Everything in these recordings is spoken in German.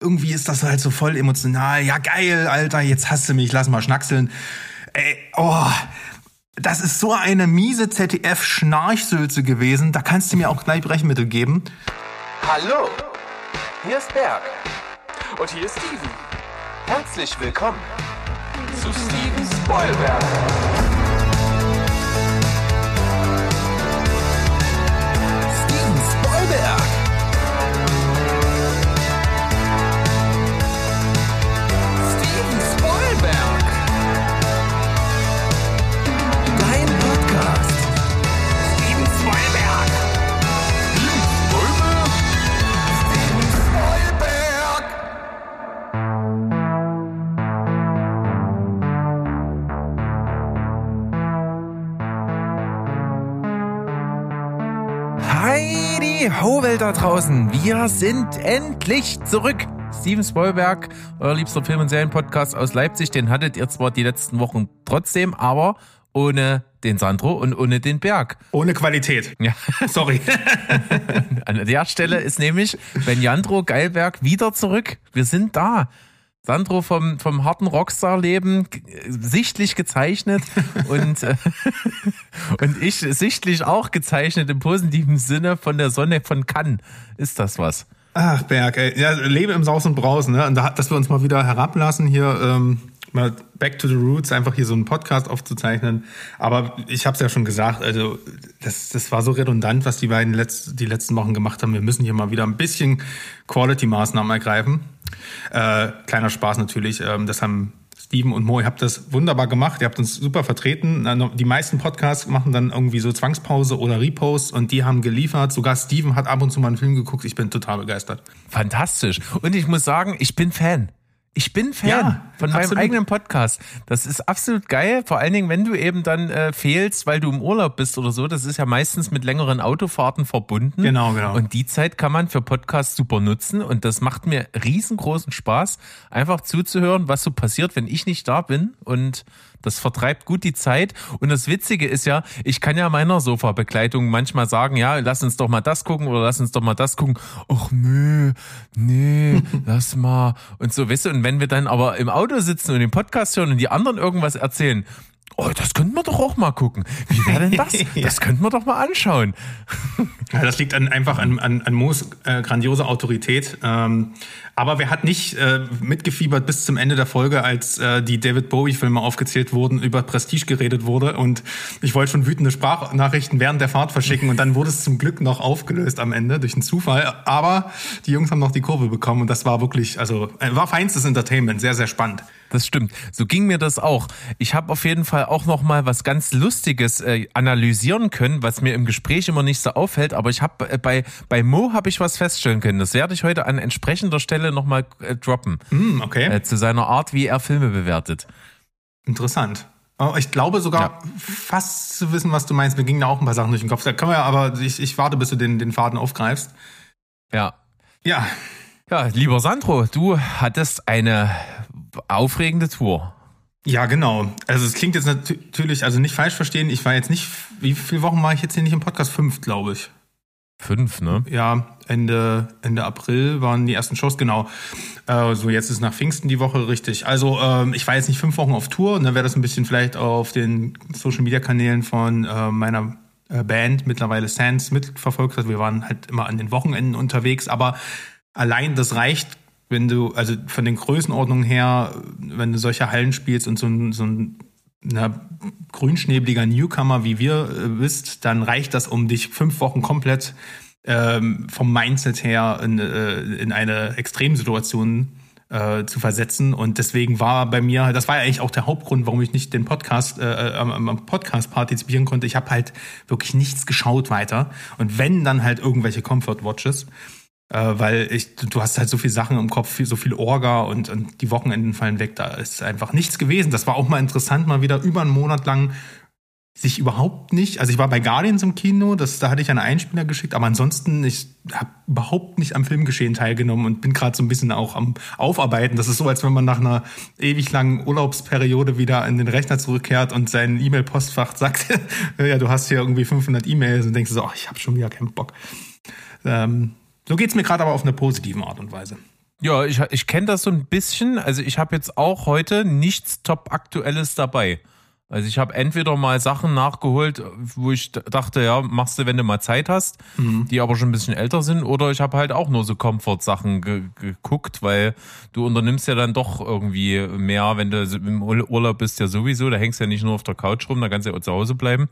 irgendwie ist das halt so voll emotional. Ja, geil, Alter, jetzt hast du mich, lass mal schnackseln. Ey, oh, das ist so eine miese ZDF-Schnarchsülze gewesen. Da kannst du mir auch gleich Brechmittel geben. Hallo, hier ist Berg. Und hier ist Steven. Herzlich willkommen zu Steven Spoilberg. Howell da draußen. Wir sind endlich zurück. Steven Spoilberg, euer liebster Film- und Serienpodcast aus Leipzig, den hattet ihr zwar die letzten Wochen trotzdem, aber ohne den Sandro und ohne den Berg. Ohne Qualität. Ja. Sorry. An der Stelle ist nämlich Benjandro Geilberg wieder zurück. Wir sind da. Sandro vom, vom harten Rockstar-Leben sichtlich gezeichnet und, äh, und ich sichtlich auch gezeichnet im positiven Sinne von der Sonne von Cannes. Ist das was? Ach, Berg, ey. Ja, lebe im Saus und Brausen, ne? Und da, dass wir uns mal wieder herablassen, hier ähm, mal back to the roots, einfach hier so einen Podcast aufzuzeichnen. Aber ich habe es ja schon gesagt, also das, das war so redundant, was die beiden letzt, die letzten Wochen gemacht haben. Wir müssen hier mal wieder ein bisschen Quality-Maßnahmen ergreifen. Äh, kleiner Spaß natürlich. Ähm, das haben Steven und Mo, ihr habt das wunderbar gemacht, ihr habt uns super vertreten. Die meisten Podcasts machen dann irgendwie so Zwangspause oder Repost und die haben geliefert. Sogar Steven hat ab und zu mal einen Film geguckt. Ich bin total begeistert. Fantastisch. Und ich muss sagen, ich bin Fan. Ich bin Fan Ja, von meinem absolut. eigenen Podcast. Das ist absolut geil. Vor allen Dingen, wenn du eben dann äh, fehlst, weil du im Urlaub bist oder so. Das ist ja meistens mit längeren Autofahrten verbunden. Genau, genau. Und die Zeit kann man für Podcasts super nutzen. Und das macht mir riesengroßen Spaß, einfach zuzuhören, was so passiert, wenn ich nicht da bin. Und das vertreibt gut die Zeit. Und das Witzige ist ja, ich kann ja meiner Sofa-Begleitung manchmal sagen, ja, lass uns doch mal das gucken oder lass uns doch mal das gucken. Och nö, nee, lass mal. Und so, weißt du, und wenn wir dann aber im Auto sitzen und den Podcast hören und die anderen irgendwas erzählen, oh, das könnten wir doch auch mal gucken. Wie wäre denn das? Das könnten wir doch mal anschauen. Ja, das liegt an, einfach an, an, an Moos äh, grandiose Autorität. Ähm, aber wer hat nicht äh, mitgefiebert bis zum Ende der Folge, als äh, die David Bowie-Filme aufgezählt wurden, über Prestige geredet wurde und ich wollte schon wütende Sprachnachrichten während der Fahrt verschicken und dann wurde es zum Glück noch aufgelöst am Ende durch einen Zufall. Aber die Jungs haben noch die Kurve bekommen und das war wirklich, also äh, war feinstes Entertainment, sehr, sehr spannend. Das stimmt. So ging mir das auch. Ich habe auf jeden Fall auch noch mal was ganz Lustiges äh, analysieren können, was mir im Gespräch immer nicht so auffällt. Aber ich habe äh, bei bei Mo habe ich was feststellen können. Das werde ich heute an entsprechender Stelle noch mal äh, droppen Hm, okay, äh, zu seiner Art, wie er Filme bewertet. interessant. Oh, ich glaube sogar Ja. fast zu wissen, was du meinst. Mir gingen da auch ein paar Sachen durch den Kopf. Da können wir aber, ich, ich warte, bis du den, den Faden aufgreifst. Ja. Ja, Ja, lieber Sandro, du hattest eine aufregende Tour. Ja, genau. Also es klingt jetzt nat- natürlich, also nicht falsch verstehen, ich war jetzt nicht, wie viele Wochen war ich jetzt hier nicht im Podcast? Fünf, glaube ich. Fünf, ne? Ja, Ende, Ende April waren die ersten Shows, genau. Äh, so, jetzt ist nach Pfingsten die Woche richtig. Also ähm, ich war jetzt nicht fünf Wochen auf Tour, ne, wer das ein bisschen vielleicht auf den Social-Media-Kanälen von äh, meiner äh, Band, mittlerweile Sands, mitverfolgt hat. Wir waren halt immer an den Wochenenden unterwegs, aber allein das reicht, wenn du, also von den Größenordnungen her, wenn du solche Hallen spielst und so ein, so ein na, grünschnebliger Newcomer wie wir äh, bist, dann reicht das, um dich fünf Wochen komplett ähm, vom Mindset her in, äh, in eine Extremsituation äh, zu versetzen. Und deswegen war bei mir, das war ja eigentlich auch der Hauptgrund, warum ich nicht den Podcast, äh, am, am Podcast partizipieren konnte. Ich habe halt wirklich nichts geschaut weiter. Und wenn, dann halt irgendwelche Comfort Watches. Äh, weil ich, du hast halt so viele Sachen im Kopf, so viel Orga und, und die Wochenenden fallen weg. Da ist einfach nichts gewesen. Das war auch mal interessant, mal wieder über einen Monat lang sich überhaupt nicht, also ich war bei Guardians im Kino, das, da hatte ich einen Einspieler geschickt, aber ansonsten, ich habe überhaupt nicht am Filmgeschehen teilgenommen und bin gerade so ein bisschen auch am Aufarbeiten. Das ist so, als wenn man nach einer ewig langen Urlaubsperiode wieder in den Rechner zurückkehrt und sein E-Mail-Postfach sagt, ja, du hast hier irgendwie 500 E-Mails und denkst so, ach, ich habe schon wieder keinen Bock. Ähm, so geht's mir gerade aber auf eine positive Art und Weise. Ja, ich, ich kenne das so ein bisschen. Also ich habe jetzt auch heute nichts top-aktuelles dabei. Also ich habe entweder mal Sachen nachgeholt, wo ich dachte, ja, machst du, wenn du mal Zeit hast, mhm. die aber schon ein bisschen älter sind, oder ich habe halt auch nur so Comfort-Sachen ge geguckt, weil du unternimmst ja dann doch irgendwie mehr, wenn du im Urlaub bist ja sowieso, da hängst du ja nicht nur auf der Couch rum, da kannst du ja auch zu Hause bleiben.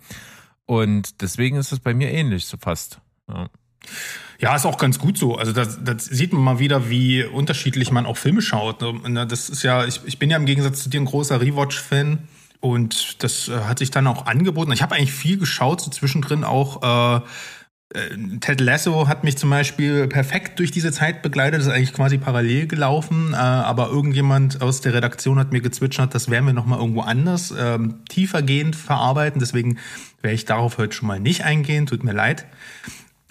Und deswegen ist es bei mir ähnlich, so fast. Ja. Ja, ist auch ganz gut so. Also das, das sieht man mal wieder, wie unterschiedlich man auch Filme schaut. Ne, das ist ja, ich, ich bin ja im Gegensatz zu dir ein großer Rewatch-Fan. Und das äh, hat sich dann auch angeboten. Ich habe eigentlich viel geschaut, so zwischendrin auch. Äh, äh, Ted Lasso hat mich zum Beispiel perfekt durch diese Zeit begleitet, das ist eigentlich quasi parallel gelaufen, äh, aber irgendjemand aus der Redaktion hat mir gezwitschert, das werden wir nochmal irgendwo anders ähm, tiefergehend verarbeiten, deswegen werde ich darauf heute schon mal nicht eingehen, tut mir leid.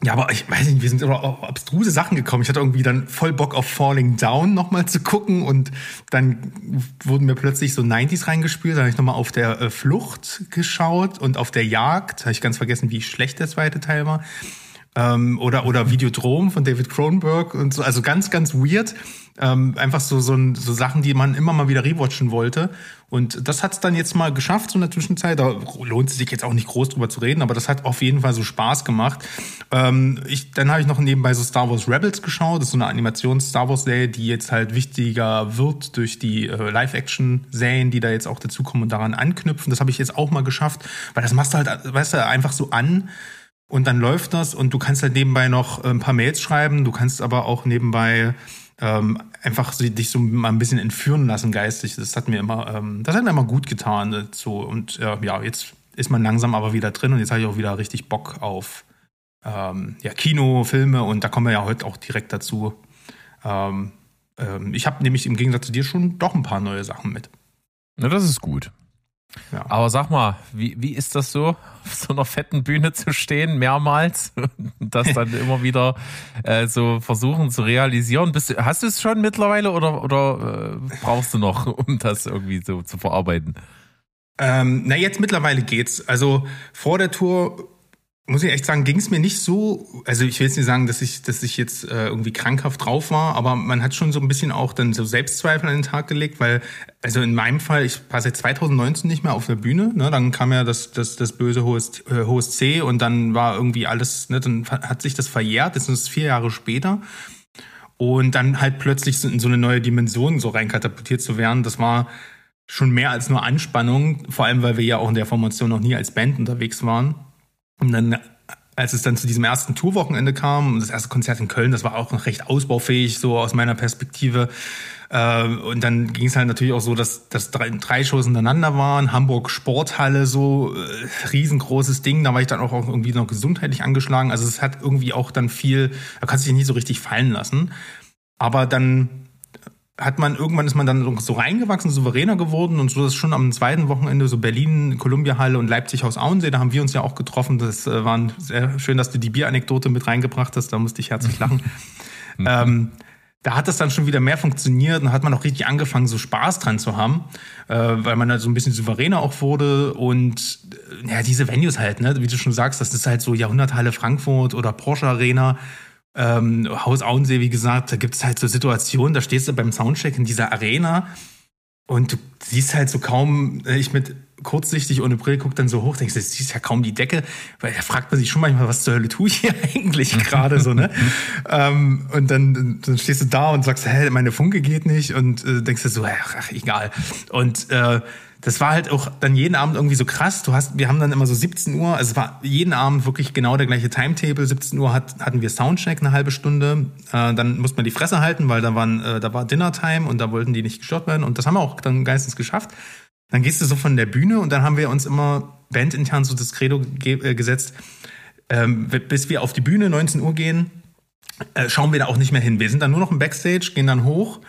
Ja, aber ich weiß nicht, wir sind auf abstruse Sachen gekommen. Ich hatte irgendwie dann voll Bock auf Falling Down nochmal zu gucken und dann wurden mir plötzlich so 90s reingespielt. Dann habe ich nochmal auf der äh, Flucht geschaut und auf der Jagd. Habe ich ganz vergessen, wie schlecht der zweite Teil war. Ähm, oder, oder Videodrom von David Cronenberg und so. Also ganz, ganz weird. Ähm, einfach so, so, so Sachen, die man immer mal wieder rewatchen wollte. Und das hat es dann jetzt mal geschafft, so in der Zwischenzeit. Da lohnt es sich jetzt auch nicht groß drüber zu reden, aber das hat auf jeden Fall so Spaß gemacht. Ähm, ich, dann habe ich noch nebenbei so Star Wars Rebels geschaut. Das ist so eine Animations-Star Wars-Serie, die jetzt halt wichtiger wird durch die äh, Live-Action-Serien, die da jetzt auch dazukommen und daran anknüpfen. Das habe ich jetzt auch mal geschafft, weil das machst du halt, weißt du, einfach so an und dann läuft das und du kannst halt nebenbei noch äh, ein paar Mails schreiben, du kannst aber auch nebenbei ähm, einfach so, dich so mal ein bisschen entführen lassen geistig. Das hat mir immer, ähm, das hat mir immer gut getan. Äh, so und äh, ja, jetzt ist man langsam aber wieder drin und jetzt habe ich auch wieder richtig Bock auf ähm, ja, Kino, Filme und da kommen wir ja heute auch direkt dazu. Ähm, ähm, ich habe nämlich im Gegensatz zu dir schon doch ein paar neue Sachen mit. Na, das ist gut. Ja. Aber sag mal, wie, wie ist das so, auf so einer fetten Bühne zu stehen, mehrmals, das dann immer wieder äh, so versuchen zu realisieren? Bist, hast du es schon mittlerweile oder, oder äh, brauchst du noch, um das irgendwie so zu verarbeiten? Ähm, na, jetzt mittlerweile geht's. Also vor der Tour muss ich echt sagen, ging es mir nicht so, also ich will jetzt nicht sagen, dass ich, dass ich jetzt äh, irgendwie krankhaft drauf war, aber man hat schon so ein bisschen auch dann so Selbstzweifel an den Tag gelegt, weil, also in meinem Fall, ich war seit 2019 nicht mehr auf der Bühne, ne, dann kam ja das, das, das böse hohes, äh, hohes C und dann war irgendwie alles, ne, dann hat sich das verjährt, das ist vier Jahre später und dann halt plötzlich in so eine neue Dimension so reinkatapultiert zu werden, das war schon mehr als nur Anspannung, vor allem weil wir ja auch in der Formation noch nie als Band unterwegs waren. Und dann, als es dann zu diesem ersten Tourwochenende kam, das erste Konzert in Köln, das war auch noch recht ausbaufähig, so aus meiner Perspektive. Äh, und dann ging es halt natürlich auch so, dass, dass drei, drei Shows hintereinander waren. Hamburg Sporthalle, so äh, riesengroßes Ding. Da war ich dann auch irgendwie noch gesundheitlich angeschlagen. Also es hat irgendwie auch dann viel, da kannst du dich nicht so richtig fallen lassen. Aber dann hat man irgendwann ist man dann so reingewachsen, souveräner geworden und so das schon am zweiten Wochenende so Berlin, Columbia Halle und Leipzig Haus Auensee, da haben wir uns ja auch getroffen. Das äh, war sehr schön, dass du die Bieranekdote mit reingebracht hast, da musste ich herzlich lachen. Mhm. ähm, da hat das dann schon wieder mehr funktioniert und hat man auch richtig angefangen, so Spaß dran zu haben, äh, weil man halt so ein bisschen souveräner auch wurde und äh, ja, diese Venues halt, ne, wie du schon sagst, das ist halt so Jahrhunderthalle Frankfurt oder Porsche Arena ähm, Haus Auensee, wie gesagt, da gibt es halt so Situationen, da stehst du beim Soundcheck in dieser Arena und du siehst halt so kaum, äh, ich mit kurzsichtig ohne Brille guck dann so hoch, denkst du, siehst ja kaum die Decke, weil da fragt man sich schon manchmal, was zur Hölle tue ich hier eigentlich gerade so, ne? ähm, und dann, dann stehst du da und sagst, hä, meine Funke geht nicht und äh, denkst du so, ach egal. Und äh, das war halt auch dann jeden Abend irgendwie so krass. Du hast, wir haben dann immer so 17 Uhr, also es war jeden Abend wirklich genau der gleiche Timetable. 17 Uhr hat, hatten wir Soundcheck eine halbe Stunde. Äh, dann musste man die Fresse halten, weil da waren, äh, da war Dinnertime und da wollten die nicht gestört werden. Und das haben wir auch dann meistens geschafft. Dann gehst du so von der Bühne und dann haben wir uns immer bandintern so das Credo ge äh, gesetzt, ähm, bis wir auf die Bühne 19 Uhr gehen, äh, schauen wir da auch nicht mehr hin. Wir sind dann nur noch im Backstage, gehen dann hoch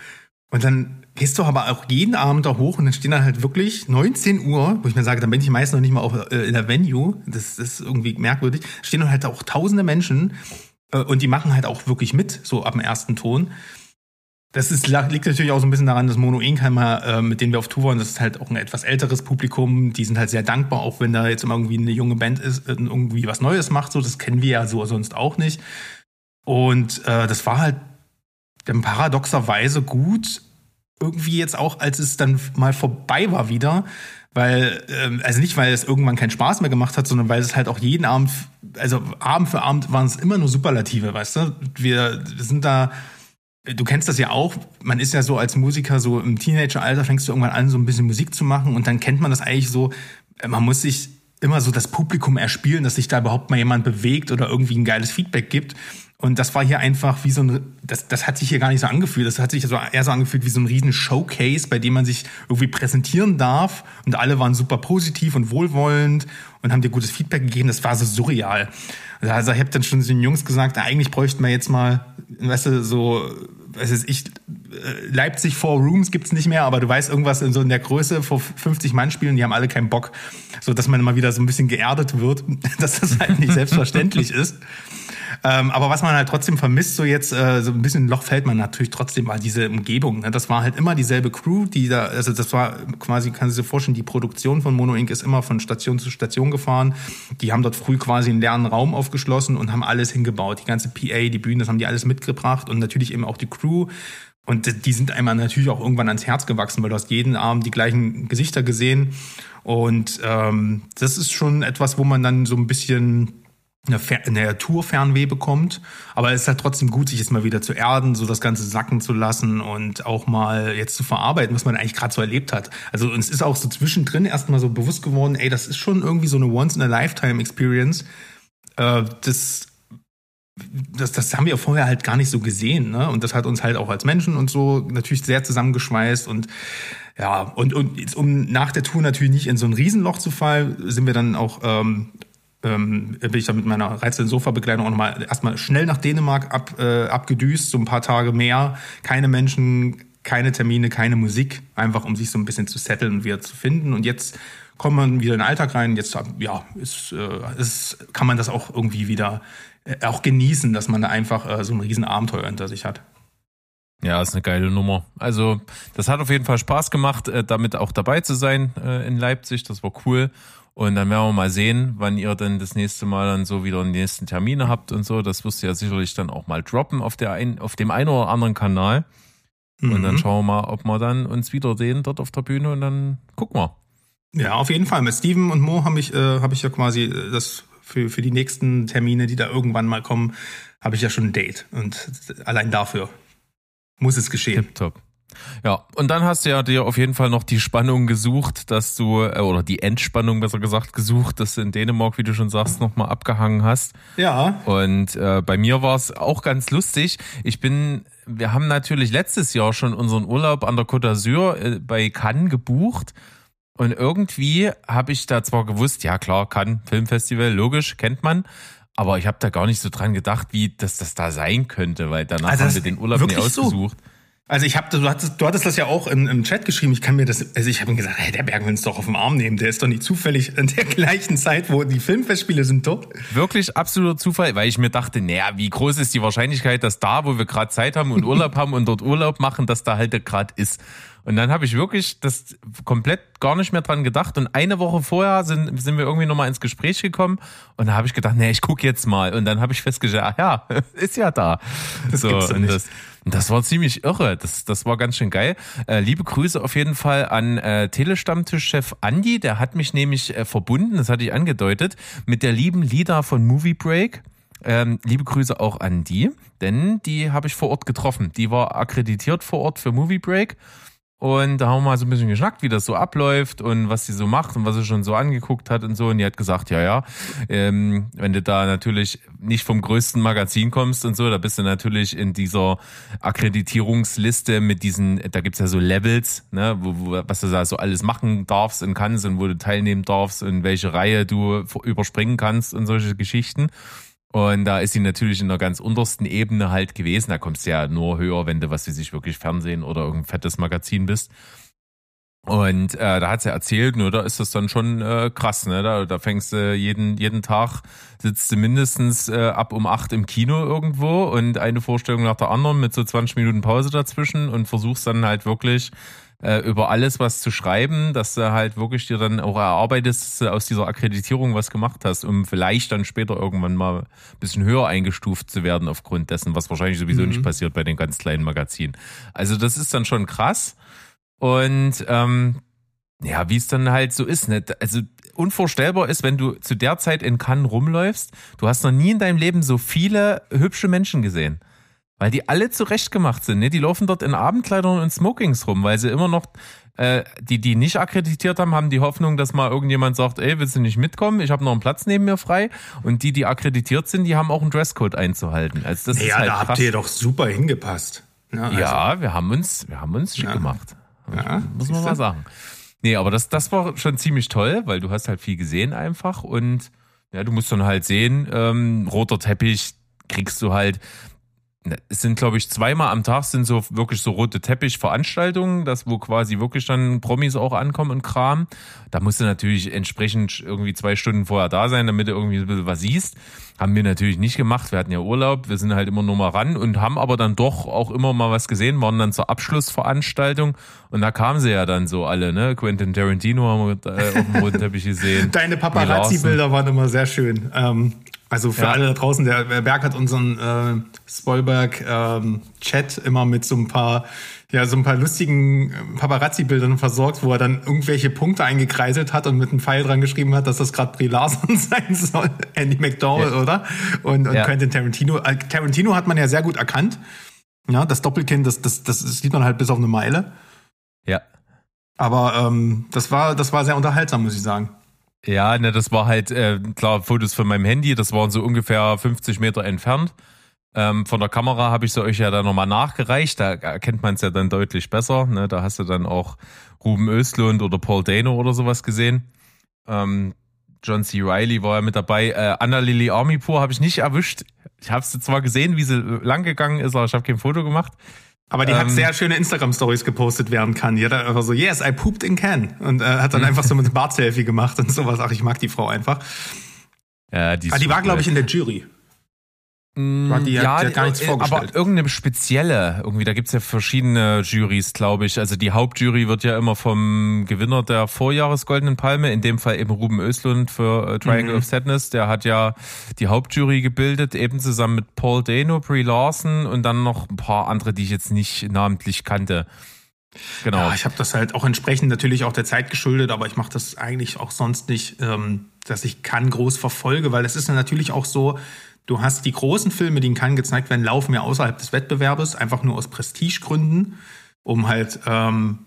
und dann gehst du aber auch jeden Abend da hoch und dann stehen da halt wirklich 19 Uhr, wo ich mir sage, dann bin ich meist noch nicht mal auf, äh, in der Venue. Das, das ist irgendwie merkwürdig. Stehen dann halt auch tausende Menschen äh, und die machen halt auch wirklich mit, so ab dem ersten Ton. Das ist, liegt natürlich auch so ein bisschen daran, dass Mono Inkheimer, äh, mit denen wir auf Tour waren, das ist halt auch ein etwas älteres Publikum. Die sind halt sehr dankbar, auch wenn da jetzt immer irgendwie eine junge Band ist, äh, irgendwie was Neues macht. So, das kennen wir ja so sonst auch nicht. Und äh, das war halt dann paradoxerweise gut, irgendwie jetzt auch, als es dann mal vorbei war wieder, weil, ähm, also nicht, weil es irgendwann keinen Spaß mehr gemacht hat, sondern weil es halt auch jeden Abend, also Abend für Abend waren es immer nur Superlative, weißt du? Wir sind da, du kennst das ja auch, man ist ja so als Musiker, so im Teenageralter fängst du irgendwann an, so ein bisschen Musik zu machen und dann kennt man das eigentlich so, man muss sich immer so das Publikum erspielen, dass sich da überhaupt mal jemand bewegt oder irgendwie ein geiles Feedback gibt. Und das war hier einfach wie so ein, das, das hat sich hier gar nicht so angefühlt. Das hat sich so eher so angefühlt wie so ein riesen Showcase, bei dem man sich irgendwie präsentieren darf. Und alle waren super positiv und wohlwollend und haben dir gutes Feedback gegeben. Das war so surreal. Also ich habe dann schon den Jungs gesagt, eigentlich bräuchten wir jetzt mal, weißt du, so, was ist ich, äh, Leipzig Four Rooms gibt's nicht mehr, aber du weißt irgendwas in so in der Größe vor 50 Mann spielen, die haben alle keinen Bock. So dass man mal wieder so ein bisschen geerdet wird, dass das halt nicht selbstverständlich ist. Ähm, aber was man halt trotzdem vermisst, so jetzt, äh, so ein bisschen Loch fällt man natürlich trotzdem mal diese Umgebung. Ne? Das war halt immer dieselbe Crew, die da, also das war quasi, kann sich vorstellen, die Produktion von Mono Inc. ist immer von Station zu Station gefahren. Die haben dort früh quasi einen leeren Raum aufgeschlossen und haben alles hingebaut. Die ganze PA, die Bühnen, das haben die alles mitgebracht und natürlich eben auch die Crew. Und die sind einmal natürlich auch irgendwann ans Herz gewachsen, weil du hast jeden Abend die gleichen Gesichter gesehen. Und ähm, das ist schon etwas, wo man dann so ein bisschen eine, eine Tourfernweh bekommt. Aber es ist halt trotzdem gut, sich jetzt mal wieder zu erden, so das Ganze sacken zu lassen und auch mal jetzt zu verarbeiten, was man eigentlich gerade so erlebt hat. Also uns ist auch so zwischendrin erstmal so bewusst geworden, ey, das ist schon irgendwie so eine Once-in-a-Lifetime-Experience. Äh, das das, das haben wir vorher halt gar nicht so gesehen, ne? Und das hat uns halt auch als Menschen und so natürlich sehr zusammengeschweißt und ja, und, und jetzt, um nach der Tour natürlich nicht in so ein Riesenloch zu fallen, sind wir dann auch ähm, ähm, bin ich dann mit meiner reizenden Sofa-Bekleidung auch nochmal erstmal schnell nach Dänemark ab, äh, abgedüst, so ein paar Tage mehr, keine Menschen, keine Termine, keine Musik, einfach um sich so ein bisschen zu setteln und wieder zu finden. Und jetzt kommt man wieder in den Alltag rein. Jetzt ja, ist, äh, ist, kann man das auch irgendwie wieder äh, auch genießen, dass man da einfach äh, so ein Riesenabenteuer hinter sich hat. Ja, ist eine geile Nummer. Also, das hat auf jeden Fall Spaß gemacht, äh, damit auch dabei zu sein äh, in Leipzig. Das war cool. Und dann werden wir mal sehen, wann ihr dann das nächste Mal dann so wieder die nächsten Termine habt und so. Das wirst du ja sicherlich dann auch mal droppen auf, der ein, auf dem einen oder anderen Kanal. Mhm. Und dann mhm. schauen wir mal, ob wir dann uns wieder sehen dort auf der Bühne und dann gucken wir. Ja, auf jeden Fall. Mit Steven und Mo habe ich, äh, hab ich ja quasi äh, das für, für die nächsten Termine, die da irgendwann mal kommen, habe ich ja schon ein Date. Und allein dafür muss es geschehen. Tipptopp. Ja, und dann hast du ja dir auf jeden Fall noch die Spannung gesucht, dass du, äh, oder die Entspannung besser gesagt gesucht, dass du in Dänemark, wie du schon sagst, nochmal abgehangen hast. Ja. Und äh, bei mir war es auch ganz lustig. Ich bin, wir haben natürlich letztes Jahr schon unseren Urlaub an der Côte d'Azur äh, bei Cannes gebucht. Und irgendwie habe ich da zwar gewusst, ja klar, Cannes Filmfestival, logisch, kennt man. Aber ich habe da gar nicht so dran gedacht, wie das das da sein könnte, weil danach also haben wir den Urlaub nicht ausgesucht. So? Also ich habe, du hattest, du hattest das ja auch im, im Chat geschrieben. Ich kann mir das, also ich habe ihm gesagt, hey, der Berg will uns doch auf den Arm nehmen. Der ist doch nicht zufällig in der gleichen Zeit, wo die Filmfestspiele sind dort. Wirklich absoluter Zufall, weil ich mir dachte, naja, wie groß ist die Wahrscheinlichkeit, dass da, wo wir gerade Zeit haben und Urlaub haben und dort Urlaub machen, dass da halt gerade ist. Und dann habe ich wirklich das komplett gar nicht mehr dran gedacht. Und eine Woche vorher sind, sind wir irgendwie nochmal ins Gespräch gekommen. Und da habe ich gedacht, nee, ich gucke jetzt mal. Und dann habe ich festgestellt, ach ja, ist ja da. Das so, gibt's und das, das war ziemlich irre. Das, das war ganz schön geil. Äh, liebe Grüße auf jeden Fall an äh, Telestammtischchef Andi. Der hat mich nämlich äh, verbunden, das hatte ich angedeutet, mit der lieben Lida von Movie Break. Ähm, liebe Grüße auch an die, denn die habe ich vor Ort getroffen. Die war akkreditiert vor Ort für Movie Break und da haben wir mal so ein bisschen geschnackt, wie das so abläuft und was sie so macht und was sie schon so angeguckt hat und so. Und die hat gesagt, ja, ja, ähm, wenn du da natürlich nicht vom größten Magazin kommst und so, da bist du natürlich in dieser Akkreditierungsliste mit diesen, da gibt's ja so Levels, ne, wo, wo, was du da so alles machen darfst und kannst und wo du teilnehmen darfst und welche Reihe du überspringen kannst und solche Geschichten. Und da ist sie natürlich in der ganz untersten Ebene halt gewesen. Da kommst du ja nur höher, wenn du, was weiß ich, wirklich Fernsehen oder irgendein fettes Magazin bist. Und äh, da hat sie erzählt, nur da ist das dann schon äh, krass, ne? Da, da fängst du jeden, jeden Tag, sitzt du mindestens äh, ab um acht im Kino irgendwo und eine Vorstellung nach der anderen mit so 20 Minuten Pause dazwischen und versuchst dann halt wirklich äh, über alles was zu schreiben, dass du halt wirklich dir dann auch erarbeitest, dass du aus dieser Akkreditierung was gemacht hast, um vielleicht dann später irgendwann mal ein bisschen höher eingestuft zu werden aufgrund dessen, was wahrscheinlich sowieso mhm. nicht passiert bei den ganz kleinen Magazinen. Also das ist dann schon krass. Und ähm, ja, wie es dann halt so ist, ne? Also unvorstellbar ist, wenn du zu der Zeit in Cannes rumläufst, du hast noch nie in deinem Leben so viele hübsche Menschen gesehen. Weil die alle zurechtgemacht sind, ne? Die laufen dort in Abendkleidern und Smokings rum, weil sie immer noch, äh, die, die nicht akkreditiert haben, haben die Hoffnung, dass mal irgendjemand sagt, ey, willst du nicht mitkommen? Ich habe noch einen Platz neben mir frei. Und die, die akkreditiert sind, die haben auch einen Dresscode einzuhalten. Also das ja, ist halt da krass. habt ihr doch super hingepasst. Ja, also, ja, wir haben uns, wir haben uns schick Ja. gemacht. Ja, muss man mal sagen. Nee, aber das, das war schon ziemlich toll, weil du hast halt viel gesehen einfach und ja, du musst dann halt sehen, ähm, roter Teppich kriegst du halt. Ne, Es sind, glaube ich, zweimal am Tag sind so wirklich so rote Teppich-Veranstaltungen, das wo quasi wirklich dann Promis auch ankommen und Kram. Da musst du natürlich entsprechend irgendwie zwei Stunden vorher da sein, damit du irgendwie ein bisschen was siehst. Haben wir natürlich nicht gemacht. Wir hatten ja Urlaub, wir sind halt immer nur mal ran und haben aber dann doch auch immer mal was gesehen, waren dann zur Abschlussveranstaltung und da kamen sie ja dann so alle, ne? Quentin Tarantino haben wir äh, auf dem roten Teppich gesehen. Deine. Paparazzi-Bilder waren immer sehr schön. Ähm, also für Ja. alle da draußen, der Berg hat unseren äh, Spoilberg-Chat immer mit so ein paar, ja, so ein paar lustigen äh, Paparazzi-Bildern versorgt, wo er dann irgendwelche Punkte eingekreiselt hat und mit einem Pfeil dran geschrieben hat, dass das gerade Brie Larson sein soll. Andy McDowell, Ja. oder? Und, und Ja. Quentin Tarantino. Äh, Tarantino hat man ja sehr gut erkannt. Ja, das Doppelkinn, das, das, das sieht man halt bis auf eine Meile. Ja. Aber ähm, das war, das war sehr unterhaltsam, muss ich sagen. Ja, ne, das war halt, äh, klar, Fotos von meinem Handy, das waren so ungefähr 50 Meter entfernt. Ähm, von der Kamera habe ich sie euch ja dann nochmal nachgereicht, da erkennt man es ja dann deutlich besser. Ne? Da hast du dann auch Ruben Östlund oder Paul Dano oder sowas gesehen. Ähm, John C. Riley war ja mit dabei. Äh, Anna Lily Armipur habe ich nicht erwischt. Ich habe sie zwar gesehen, wie sie lang gegangen ist, aber ich habe kein Foto gemacht. Aber die hat Ähm, sehr schöne Instagram-Stories gepostet werden kann. Die hat dann einfach so, yes, I pooped in Can. Und äh, hat dann einfach so mit dem Bart-Selfie gemacht und sowas. Ach, ich mag die Frau einfach. Ja, die, Aber die war, glaube ich, in der Jury. War die- die hat gar nichts äh, vorgestellt. Aber irgendeine spezielle, irgendwie, da gibt's ja verschiedene Juries, glaube ich. Also die Hauptjury wird ja immer vom Gewinner der Vorjahres Goldenen Palme, in dem Fall eben Ruben Östlund für äh, Triangle Mhm. of Sadness, der hat ja die Hauptjury gebildet, eben zusammen mit Paul Dano, Brie Larson und dann noch ein paar andere, die ich jetzt nicht namentlich kannte. Genau. Ja, ich habe das halt auch entsprechend natürlich auch der Zeit geschuldet, aber ich mache das eigentlich auch sonst nicht, ähm, dass ich kann groß verfolge, weil es ist ja natürlich auch so, du hast die großen Filme, die in Cannes gezeigt werden, laufen ja außerhalb des Wettbewerbes, einfach nur aus Prestigegründen, um halt ähm,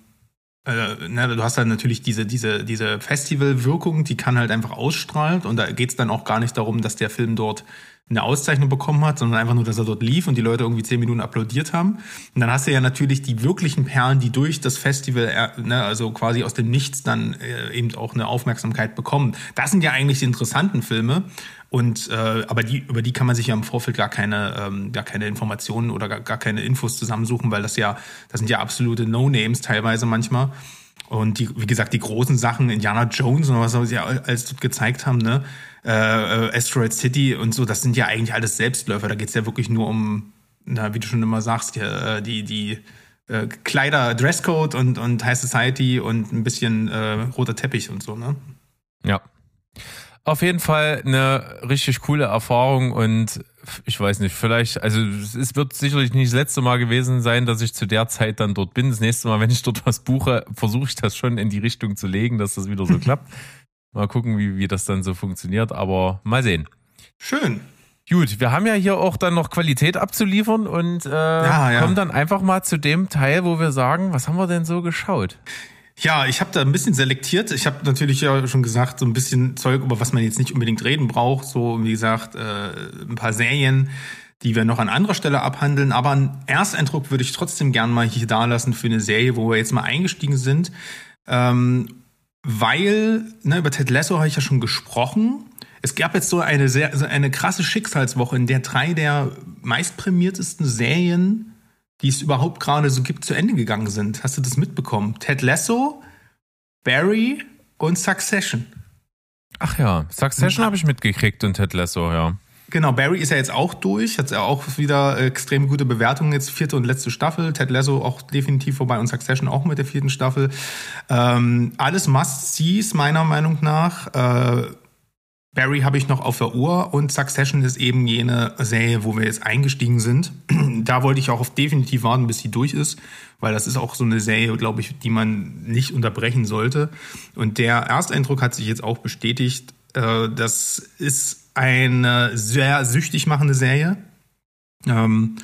äh, ne, du hast dann natürlich diese, diese, diese Festivalwirkung, die kann halt einfach ausstrahlt und da geht's dann auch gar nicht darum, dass der Film dort eine Auszeichnung bekommen hat, sondern einfach nur, dass er dort lief und die Leute irgendwie zehn Minuten applaudiert haben. Und dann hast du ja natürlich die wirklichen Perlen, die durch das Festival, äh, ne, also quasi aus dem Nichts dann äh, eben auch eine Aufmerksamkeit bekommen. Das sind ja eigentlich die interessanten Filme. Und äh, aber die, über die kann man sich ja im Vorfeld gar keine, ähm, gar keine Informationen oder gar, gar keine Infos zusammensuchen, weil das ja, das sind ja absolute No-Names teilweise manchmal. Und die, wie gesagt, die großen Sachen, Indiana Jones und was sie ja alles dort gezeigt haben, ne? Äh, äh, Asteroid City und so, das sind ja eigentlich alles Selbstläufer. Da geht's ja wirklich nur um, na, wie du schon immer sagst, die, äh, die, die äh, Kleider, Dresscode und, und High Society und ein bisschen äh, roter Teppich und so, ne? Ja. Auf jeden Fall eine richtig coole Erfahrung und ich weiß nicht, vielleicht, also es wird sicherlich nicht das letzte Mal gewesen sein, dass ich zu der Zeit dann dort bin. Das nächste Mal, wenn ich dort was buche, versuche ich das schon in die Richtung zu legen, dass das wieder so klappt. Mal gucken, wie, wie das dann so funktioniert, aber mal sehen. Schön. Gut, wir haben ja hier auch dann noch Qualität abzuliefern und äh, ja. kommen dann einfach mal zu dem Teil, wo wir sagen, was haben wir denn so geschaut? Ja, ich habe da ein bisschen selektiert. Ich habe natürlich ja schon gesagt, so ein bisschen Zeug, über was man jetzt nicht unbedingt reden braucht. So, wie gesagt, äh, ein paar Serien, die wir noch an anderer Stelle abhandeln. Aber einen Ersteindruck würde ich trotzdem gern mal hier da lassen für eine Serie, wo wir jetzt mal eingestiegen sind. Ähm, weil, ne, über Ted Lasso habe ich ja schon gesprochen. Es gab jetzt so eine sehr, so eine krasse Schicksalswoche, in der drei der meistprämiertesten Serien, die es überhaupt gerade so gibt, zu Ende gegangen sind. Hast du das mitbekommen? Ted Lasso, Barry und Succession. Ach ja, Succession habe ich mitgekriegt und Ted Lasso, ja. Genau, Barry ist ja jetzt auch durch, hat ja auch wieder extrem gute Bewertungen, jetzt vierte und letzte Staffel. Ted Lasso auch definitiv vorbei und Succession auch mit der vierten Staffel. Ähm, alles Must-Sees meiner Meinung nach. Äh, Barry habe ich noch auf der Uhr und Succession ist eben jene Serie, wo wir jetzt eingestiegen sind. da wollte ich auch auf definitiv warten, bis sie durch ist, weil das ist auch so eine Serie, glaube ich, die man nicht unterbrechen sollte. Und der Ersteindruck hat sich jetzt auch bestätigt. Äh, das ist eine sehr süchtig machende Serie. Ähm,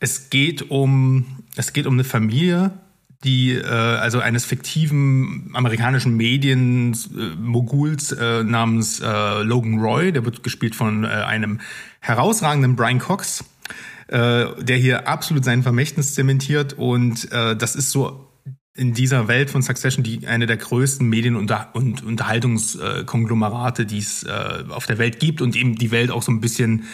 es geht um es geht um eine Familie, die äh, also eines fiktiven amerikanischen Medienmoguls äh, äh, namens äh, Logan Roy, der wird gespielt von äh, einem herausragenden Brian Cox, äh, der hier absolut sein Vermächtnis zementiert und äh, das ist so in dieser Welt von Succession die eine der größten Medien- und, und Unterhaltungskonglomerate, die es äh, auf der Welt gibt und eben die Welt auch so ein bisschen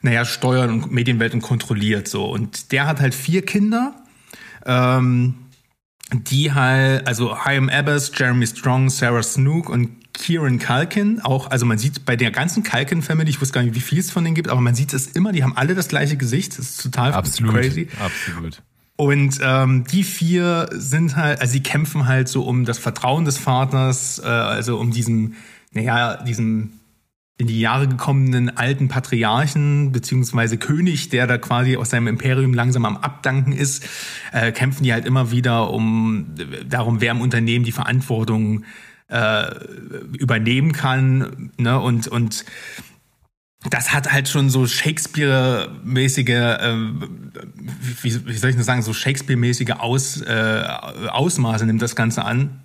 naja, steuern und Medienwelt und kontrolliert so. Und der hat halt vier Kinder. Ähm, die halt, also Chaim Abbas, Jeremy Strong, Sarah Snook und Kieran Culkin, auch, also man sieht bei der ganzen Culkin-Family, ich wusste gar nicht, wie viel es von denen gibt, aber man sieht es immer, die haben alle das gleiche Gesicht, das ist total absolut, crazy. Absolut. Und ähm, die vier sind halt, also sie kämpfen halt so um das Vertrauen des Vaters, äh, also um diesen, naja, diesen in die Jahre gekommenen alten Patriarchen beziehungsweise König, der da quasi aus seinem Imperium langsam am Abdanken ist, äh, kämpfen die halt immer wieder um darum, wer im Unternehmen die Verantwortung äh, übernehmen kann. Ne? Und, und das hat halt schon so Shakespeare-mäßige, äh, wie, wie soll ich das sagen, so Shakespeare-mäßige Aus, äh, Ausmaße nimmt das Ganze an.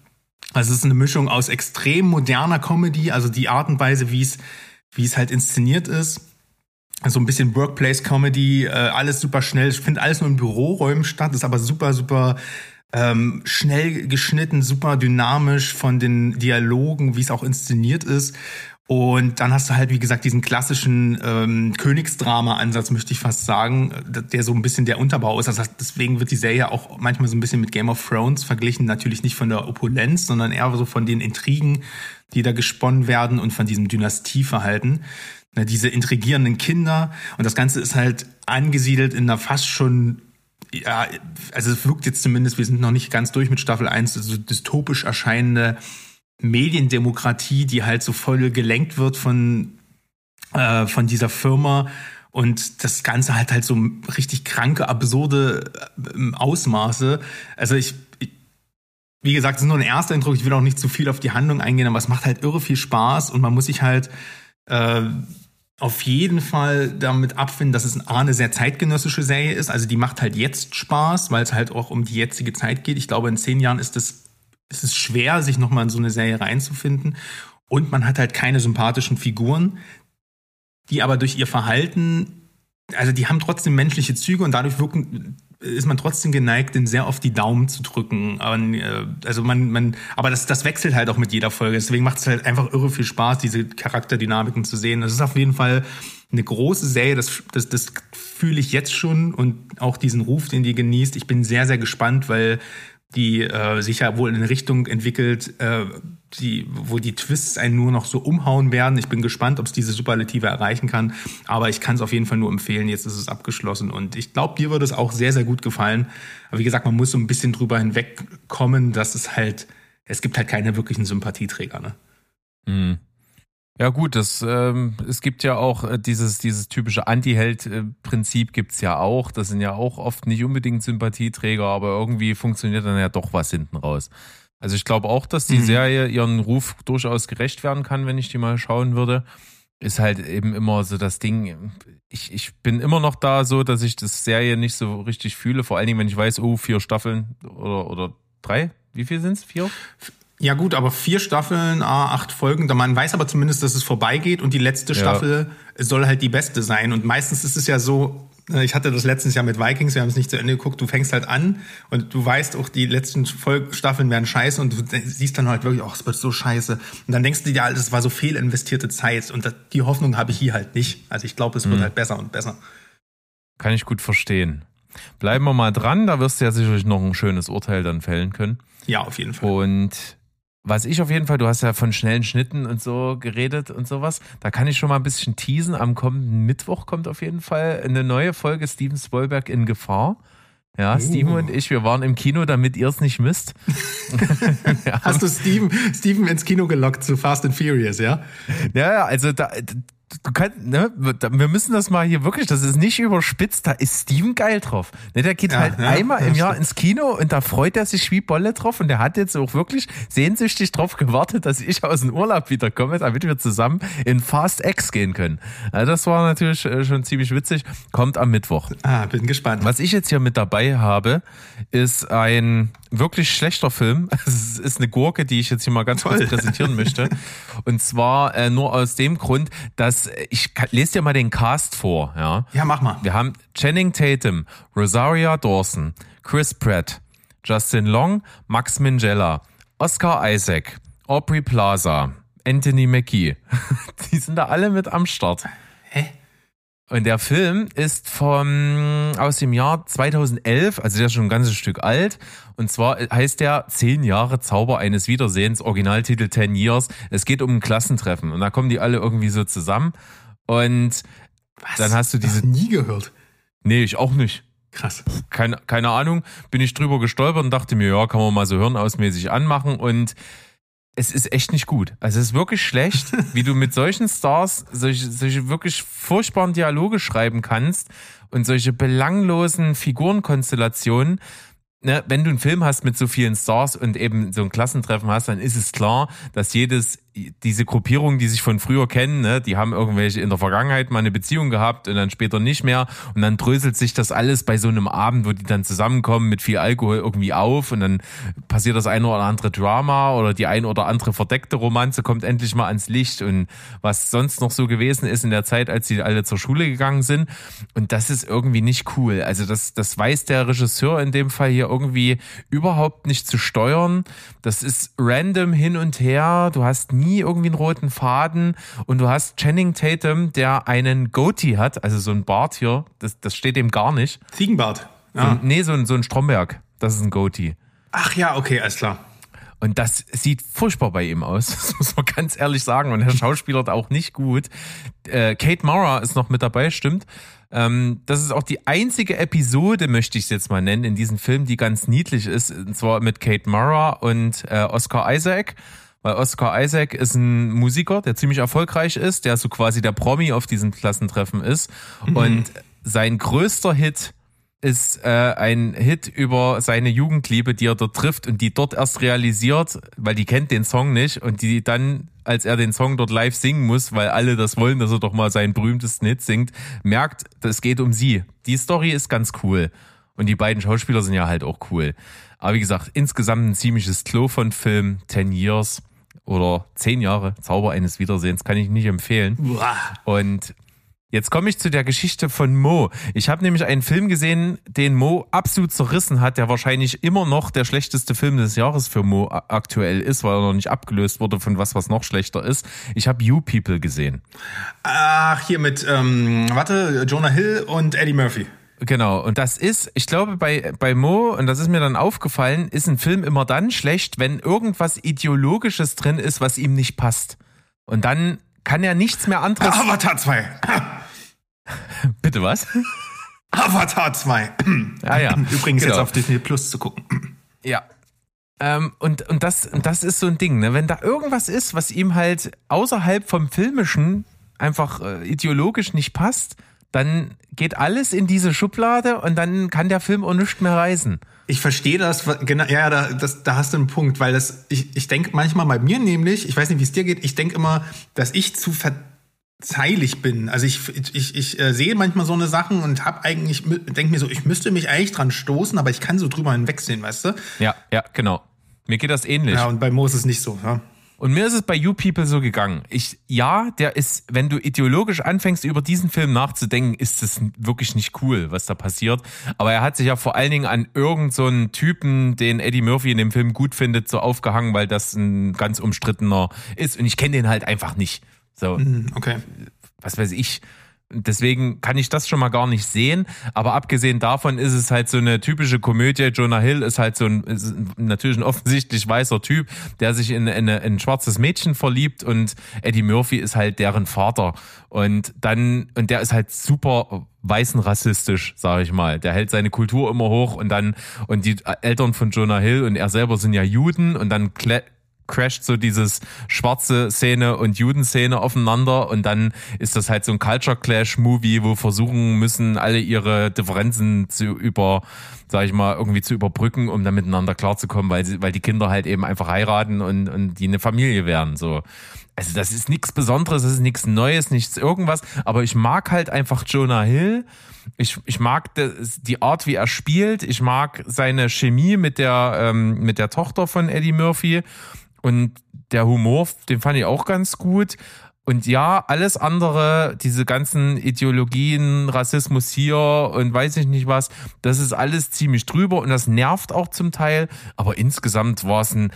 Also es ist eine Mischung aus extrem moderner Comedy, also die Art und Weise, wie es wie es halt inszeniert ist. So ein bisschen Workplace-Comedy, äh, alles super schnell. Ich finde alles nur in Büroräumen statt, ist aber super, super ähm, schnell geschnitten, super dynamisch von den Dialogen, wie es auch inszeniert ist. Und dann hast du halt, wie gesagt, diesen klassischen ähm, Königsdrama-Ansatz, möchte ich fast sagen, der so ein bisschen der Unterbau ist. Also deswegen wird die Serie auch manchmal so ein bisschen mit Game of Thrones verglichen. Natürlich nicht von der Opulenz, sondern eher so von den Intrigen, die da gesponnen werden und von diesem Dynastieverhalten. Ne, diese intrigierenden Kinder. Und das Ganze ist halt angesiedelt in einer fast schon ja, also es wirkt jetzt zumindest, wir sind noch nicht ganz durch mit Staffel 1, so dystopisch erscheinende Mediendemokratie, die halt so voll gelenkt wird von, äh, von dieser Firma und das Ganze hat halt so richtig kranke, absurde äh, Ausmaße. Also ich, ich wie gesagt, es ist nur ein erster Eindruck. Ich will auch nicht zu viel auf die Handlung eingehen, aber es macht halt irre viel Spaß und man muss sich halt äh, auf jeden Fall damit abfinden, dass es eine sehr zeitgenössische Serie ist. Also die macht halt jetzt Spaß, weil es halt auch um die jetzige Zeit geht. Ich glaube, in zehn Jahren ist es es ist schwer, sich nochmal in so eine Serie reinzufinden. Und man hat halt keine sympathischen Figuren, die aber durch ihr Verhalten, also die haben trotzdem menschliche Züge und dadurch wirken, ist man trotzdem geneigt, den sehr auf die Daumen zu drücken. Äh, also man, man, aber das, das wechselt halt auch mit jeder Folge. Deswegen macht es halt einfach irre viel Spaß, diese Charakterdynamiken zu sehen. Das ist auf jeden Fall eine große Serie, das, das, das fühle ich jetzt schon und auch diesen Ruf, den die genießt. Ich bin sehr, sehr gespannt, weil die äh, sich ja wohl in eine Richtung entwickelt, äh, die, wo die Twists einen nur noch so umhauen werden. Ich bin gespannt, ob es diese Superlative erreichen kann. Aber ich kann es auf jeden Fall nur empfehlen. Jetzt ist es abgeschlossen. Und ich glaube, dir würde es auch sehr, sehr gut gefallen. Aber wie gesagt, man muss so ein bisschen drüber hinwegkommen, dass es halt, es gibt halt keine wirklichen Sympathieträger. Ne? Mhm. Ja gut, das ähm, es gibt ja auch äh, dieses dieses typische Anti-Held-Prinzip gibt's ja auch. Das sind ja auch oft nicht unbedingt Sympathieträger, aber irgendwie funktioniert dann ja doch was hinten raus. Also ich glaube auch, dass die mhm. Serie ihren Ruf durchaus gerecht werden kann, wenn ich die mal schauen würde. Ist halt eben immer so das Ding. Ich, ich bin immer noch da so, dass ich das Serie nicht so richtig fühle. Vor allen Dingen, wenn ich weiß, oh, vier Staffeln oder, oder drei. Wie viel sind's? Vier? Ja gut, aber vier Staffeln, ah, acht Folgen, man weiß aber zumindest, dass es vorbeigeht und die letzte Staffel ja. soll halt die beste sein. Und meistens ist es ja so, äh, ich hatte das letztes Jahr mit Vikings, wir haben es nicht zu Ende geguckt, du fängst halt an und du weißt auch, die letzten Staffeln werden scheiße und du siehst dann halt wirklich, ach, oh, es wird so scheiße. Und dann denkst du dir, das war so viel investierte Zeit und die Hoffnung habe ich hier halt nicht. Also ich glaube, es wird mhm. halt besser und besser. Kann ich gut verstehen. Bleiben wir mal dran, da wirst du ja sicherlich noch ein schönes Urteil dann fällen können. Ja, auf jeden Fall. Und was ich auf jeden Fall, du hast ja von schnellen Schnitten und so geredet und sowas, da kann ich schon mal ein bisschen teasen. Am kommenden Mittwoch kommt auf jeden Fall eine neue Folge Steven Spielberg in Gefahr. Ja, Steven und ich, wir waren im Kino, damit ihr es nicht müsst. Hast du Steven, Steven ins Kino gelockt zu Fast and Furious, ja? Ja, ja, also da, du kannst, ne, wir müssen das mal hier wirklich, das ist nicht überspitzt, da ist Steven geil drauf. Ne, der geht Ja, halt ja, einmal im Jahr ins Kino und da freut er sich wie Bolle drauf und der hat jetzt auch wirklich sehnsüchtig drauf gewartet, dass ich aus dem Urlaub wiederkomme, damit wir zusammen in Fast X gehen können. Also das war natürlich äh, schon ziemlich witzig. Kommt am Mittwoch. Ah, bin gespannt. Was ich jetzt hier mit dabei habe, ist ein wirklich schlechter Film. Es ist eine Gurke, die ich jetzt hier mal ganz Toll. kurz präsentieren möchte. Und zwar äh, nur aus dem Grund, dass ich lese dir mal den Cast vor. Ja, Ja, mach mal. wir haben Channing Tatum, Rosaria Dawson, Chris Pratt, Justin Long, Max Minghella, Oscar Isaac, Aubrey Plaza, Anthony Mackie. Die sind da alle mit am Start. Und der Film ist vom, aus dem Jahr 2011, also der ist schon ein ganzes Stück alt. Und zwar heißt der Zehn Jahre Zauber eines Wiedersehens, Originaltitel 10 Years. Es geht um ein Klassentreffen. Und da kommen die alle irgendwie so zusammen. Und Was? dann hast du diese, Das nie gehört. nee, ich auch nicht. Krass. Keine, keine Ahnung, bin ich drüber gestolpert und dachte mir, ja, kann man mal so hirnausmäßig anmachen. Und es ist echt nicht gut. Also es ist wirklich schlecht, wie du mit solchen Stars solche, solche wirklich furchtbaren Dialoge schreiben kannst und solche belanglosen Figurenkonstellationen. Ne, wenn du einen Film hast mit so vielen Stars und eben so ein Klassentreffen hast, dann ist es klar, dass jedes, diese Gruppierungen, die sich von früher kennen, ne, die haben irgendwelche in der Vergangenheit mal eine Beziehung gehabt und dann später nicht mehr. Und dann dröselt sich das alles bei so einem Abend, wo die dann zusammenkommen mit viel Alkohol irgendwie auf und dann passiert das eine oder andere Drama oder die ein oder andere verdeckte Romanze kommt endlich mal ans Licht und was sonst noch so gewesen ist in der Zeit, als sie alle zur Schule gegangen sind. Und das ist irgendwie nicht cool. Also das, das weiß der Regisseur in dem Fall hier irgendwie überhaupt nicht zu steuern. Das ist random hin und her. Du hast nie irgendwie einen roten Faden und du hast Channing Tatum, der einen Goatee hat, also so ein Bart hier. Das, das steht ihm gar nicht. Ziegenbart. So Ja. ein, nee, so ein, so ein Stromberg. Das ist ein Goatee. Ach ja, okay, alles klar. Und das sieht furchtbar bei ihm aus, das muss man ganz ehrlich sagen. Und der Schauspieler auch nicht gut. Äh, Kate Mara ist noch mit dabei, stimmt. Ähm, das ist auch die einzige Episode, möchte ich es jetzt mal nennen, in diesem Film, die ganz niedlich ist. Und zwar mit Kate Mara und äh, Oscar Isaac. Weil Oscar Isaac ist ein Musiker, der ziemlich erfolgreich ist, der so quasi der Promi auf diesem Klassentreffen ist. Und sein größter Hit ist äh, ein Hit über seine Jugendliebe, die er dort trifft und die dort erst realisiert, weil die kennt den Song nicht und die dann, als er den Song dort live singen muss, weil alle das wollen, dass er doch mal seinen berühmtesten Hit singt, merkt, es geht um sie. Die Story ist ganz cool und die beiden Schauspieler sind ja halt auch cool. Aber wie gesagt, insgesamt ein ziemliches Klo von Film, 10 Years oder 10 Jahre, Zauber eines Wiedersehens, kann ich nicht empfehlen. Uah. Und jetzt komme ich zu der Geschichte von Mo. Ich habe nämlich einen Film gesehen, den Mo absolut zerrissen hat, der wahrscheinlich immer noch der schlechteste Film des Jahres für Mo aktuell ist, weil er noch nicht abgelöst wurde von was, was noch schlechter ist. Ich habe You People gesehen. Ach, hier mit, ähm, warte, Jonah Hill und Eddie Murphy. Genau, und das ist, ich glaube, bei, bei Mo, und das ist mir dann aufgefallen, ist ein Film immer dann schlecht, wenn irgendwas Ideologisches drin ist, was ihm nicht passt. Und dann kann er nichts mehr anderes. Avatar 2. Bitte was? Avatar 2. Ah ja. Übrigens Genau. jetzt auf Disney Plus zu gucken. Ja. Ähm, und, und, das, und das ist so ein Ding, ne? Wenn da irgendwas ist, was ihm halt außerhalb vom Filmischen einfach äh, ideologisch nicht passt, dann geht alles in diese Schublade und dann kann der Film auch nicht mehr reisen. Ich verstehe das, genau, ja, da, das, da hast du einen Punkt, weil das, ich, ich denke manchmal bei mir nämlich, ich weiß nicht, wie es dir geht, ich denke immer, dass ich zu verzeihlich bin. Also ich, ich, ich äh, sehe manchmal so eine Sachen und hab eigentlich, denke mir so, ich müsste mich eigentlich dran stoßen, aber ich kann so drüber hinwegsehen, weißt du? Ja, ja, genau. Mir geht das ähnlich. Ja, und bei Mo ist es nicht so, ja. Und mir ist es bei You People so gegangen. Ich, ja, der ist, wenn du ideologisch anfängst, über diesen Film nachzudenken, ist es wirklich nicht cool, was da passiert. Aber er hat sich ja vor allen Dingen an irgendeinen so einen Typen, den Eddie Murphy in dem Film gut findet, so aufgehangen, weil das ein ganz umstrittener ist. Und ich kenne den halt einfach nicht. So, Hm, Okay. was weiß ich. Deswegen kann ich das schon mal gar nicht sehen. Aber abgesehen davon ist es halt so eine typische Komödie. Jonah Hill ist halt so ein, natürlich ein offensichtlich weißer Typ, der sich in, in, in ein schwarzes Mädchen verliebt und Eddie Murphy ist halt deren Vater. Und dann, und der ist halt super weißen rassistisch, sage ich mal. Der hält seine Kultur immer hoch und dann, und die Eltern von Jonah Hill und er selber sind ja Juden und dann crasht so dieses schwarze Szene und Judenszene aufeinander und dann ist das halt so ein Culture Clash Movie, wo versuchen müssen, alle ihre Differenzen zu über, sag ich mal, irgendwie zu überbrücken, um dann miteinander klarzukommen, weil sie, weil die Kinder halt eben einfach heiraten und, und die eine Familie werden, so. Also das ist nichts Besonderes, das ist nichts Neues, nichts irgendwas, aber ich mag halt einfach Jonah Hill. Ich, ich mag die Art, wie er spielt. Ich mag seine Chemie mit der, ähm, mit der Tochter von Eddie Murphy. Und der Humor, den fand ich auch ganz gut. Und ja, alles andere, diese ganzen Ideologien, Rassismus hier und weiß ich nicht was, das ist alles ziemlich drüber und das nervt auch zum Teil. Aber insgesamt war es ein